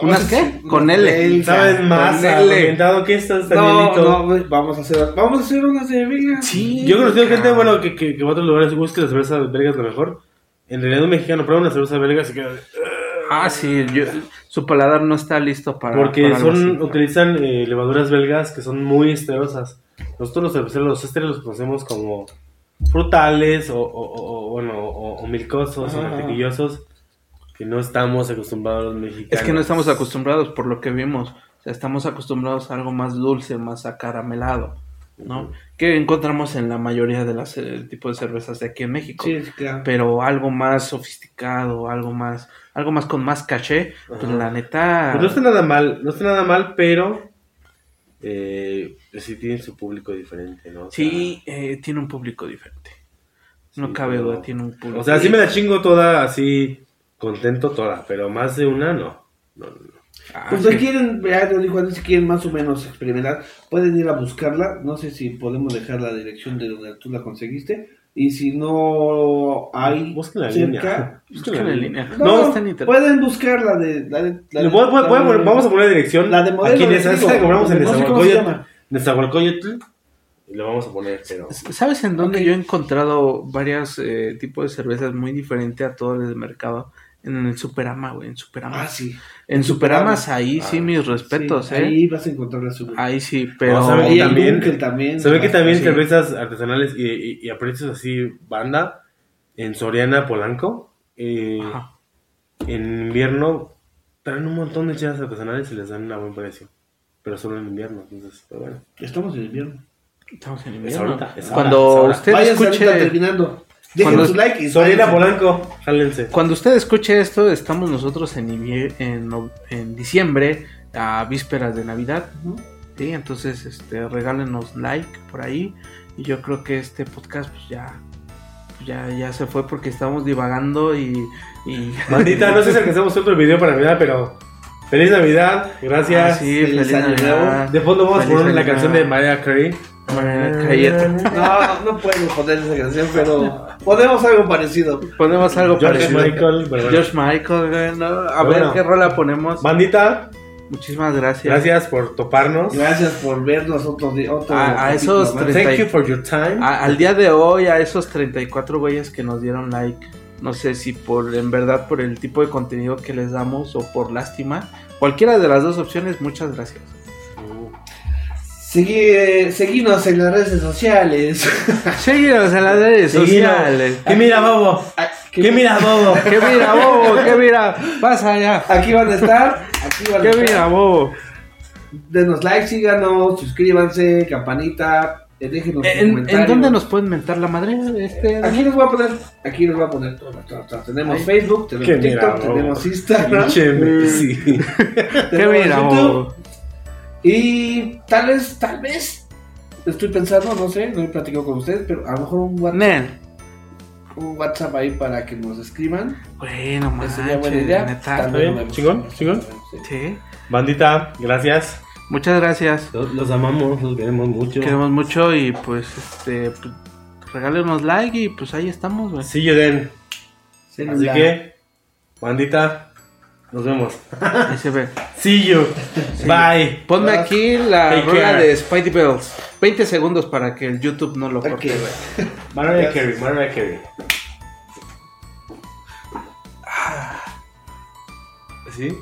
¿Unas qué? Con L. ¿Sabes más? Orientado que estás, No, vamos a hacer, vamos a hacer unas de belgas. sí. Yo he conocido gente, bueno, que, que, que va a otros lugares busca la cerveza belga es la mejor. En realidad un mexicano prueba una cerveza belga y se queda... Ah, sí, yo- su paladar no está listo para. Porque para son, así. utilizan eh, levaduras belgas que son muy esterosas. Nosotros los cerveceros, los ésteres los conocemos como frutales o, o- o- o, bueno, o, o milcosos o mantequillosos que no estamos acostumbrados los mexicanos. Es que no estamos acostumbrados por lo que vimos. O sea, estamos acostumbrados a algo más dulce, más acaramelado, ¿no? Que encontramos en la mayoría de las eh, tipos de cervezas de aquí en México. Sí, sí, claro. Pero algo más sofisticado, algo más, algo más con más caché, pues la neta. Pues no está nada mal, no está nada mal, pero eh, sí tiene su público diferente, ¿no? O sea, Sí, eh, tiene un público diferente. No Sí, cabe duda, tiene un público. O sea, sí me la chingo toda así, contento toda, pero más de una no. No, no, no. Ah, Pues sí. si quieren, ya lo dijo antes, si quieren más o menos experimentar, pueden ir a buscarla. No sé si podemos dejar la dirección de donde tú la conseguiste. Y si no hay Búsquenla en cerca, línea. Búsquenla en línea. No, No, está en internet. pueden buscar la de. La de, la Le de- voy- voy- la voy a de- poner- vamos a poner la dirección. La de modelo, Aquí en esa, les esa que compramos en Nezahualcóyotl. Y lo vamos a poner, pero. ¿Sabes en dónde yo he encontrado varios eh, tipos de cervezas muy diferentes a todo el mercado? En el Superama, güey, en Superama. Ah, sí. en Superamas, Superama. ahí sí, Ah, mis respetos, Sí, ¿eh? Ahí vas a encontrar la suya. Ahí sí, pero... No, ¿saben Ahí que el también- también. Se ve que también Sí. cervezas artesanales y, y- y a precios así, banda, en Soriana, Polanco, eh, Ajá. en invierno traen un montón de chelas artesanales y les dan a buen precio. Pero solo en invierno, entonces, pero bueno. Estamos en invierno. Estamos en Es invierno. ahorita, es Cuando ahora, es ahora. usted Váyanse escuche... ahorita terminando. Dejen su like y váyanse. Polanco, jálense. Cuando usted escuche esto, estamos nosotros en, en, en diciembre, a vísperas de Navidad. Sí, entonces este, regálenos like por ahí. Y yo creo que este podcast pues ya, ya, ya se fue porque estamos divagando y... y... Bandita, no sé si alcanzamos otro video para Navidad, pero feliz Navidad, gracias. Ah, sí, Feliz feliz, Navidad. De fondo vamos a poner la canción de Mariah Carey. No, no puedo poner esa canción, pero podemos algo parecido. Ponemos algo George parecido. Michael. bueno. George Michael, güey, ¿no? A ver qué rola ponemos. Bandita, Muchísimas gracias. gracias por toparnos. Gracias por vernos otro día. Otro A- esos más. tres- Thank you for your time. A- al día de hoy, a esos 34 güeyes que nos dieron like, no sé si por en verdad por el tipo de contenido que les damos o por lástima, cualquiera de las dos opciones, muchas gracias. Segui- eh, seguinos en las redes sociales. Síguenos en las redes Seguinos. sociales. ¿Qué mira, bobo? Ah, ¿Qué mira, bobo? ¿Qué mira, bobo? ¿Qué mira? Pasa allá. Aquí van a estar. Aquí van a ¿Qué estar. mira, bobo? Denos like, síganos, suscríbanse, campanita, déjenos sus ¿En, en dónde nos pueden mentar la madre? Este, Aquí les voy a poner, aquí les voy a poner todo, todo, todo. Tenemos Ay. Facebook, tenemos TikTok, mira, tenemos bobo. Instagram, Pinche imbécil. ¿Qué tenemos mira, YouTube, bobo? Y tal vez, tal vez, estoy pensando, no sé, no he platicado con ustedes, pero a lo mejor un WhatsApp, Nen. un WhatsApp ahí para que nos escriban. Bueno, Esa sería buena idea. neta. ¿Chingón? ¿Chingón? Sí. Sí. Bandita, gracias. Muchas gracias. Los, los amamos, los queremos mucho. Queremos mucho y pues este pues, regálenos like y pues ahí estamos, güey. See you then. Así que, bandita, nos vemos. Ahí se ve. See you. Bye. Ponme aquí la rueda de Spidey Bells. 20 segundos para que el YouTube no lo corte. Okay. Mariah Carey, Mariah Carey. Ah. ¿Sí?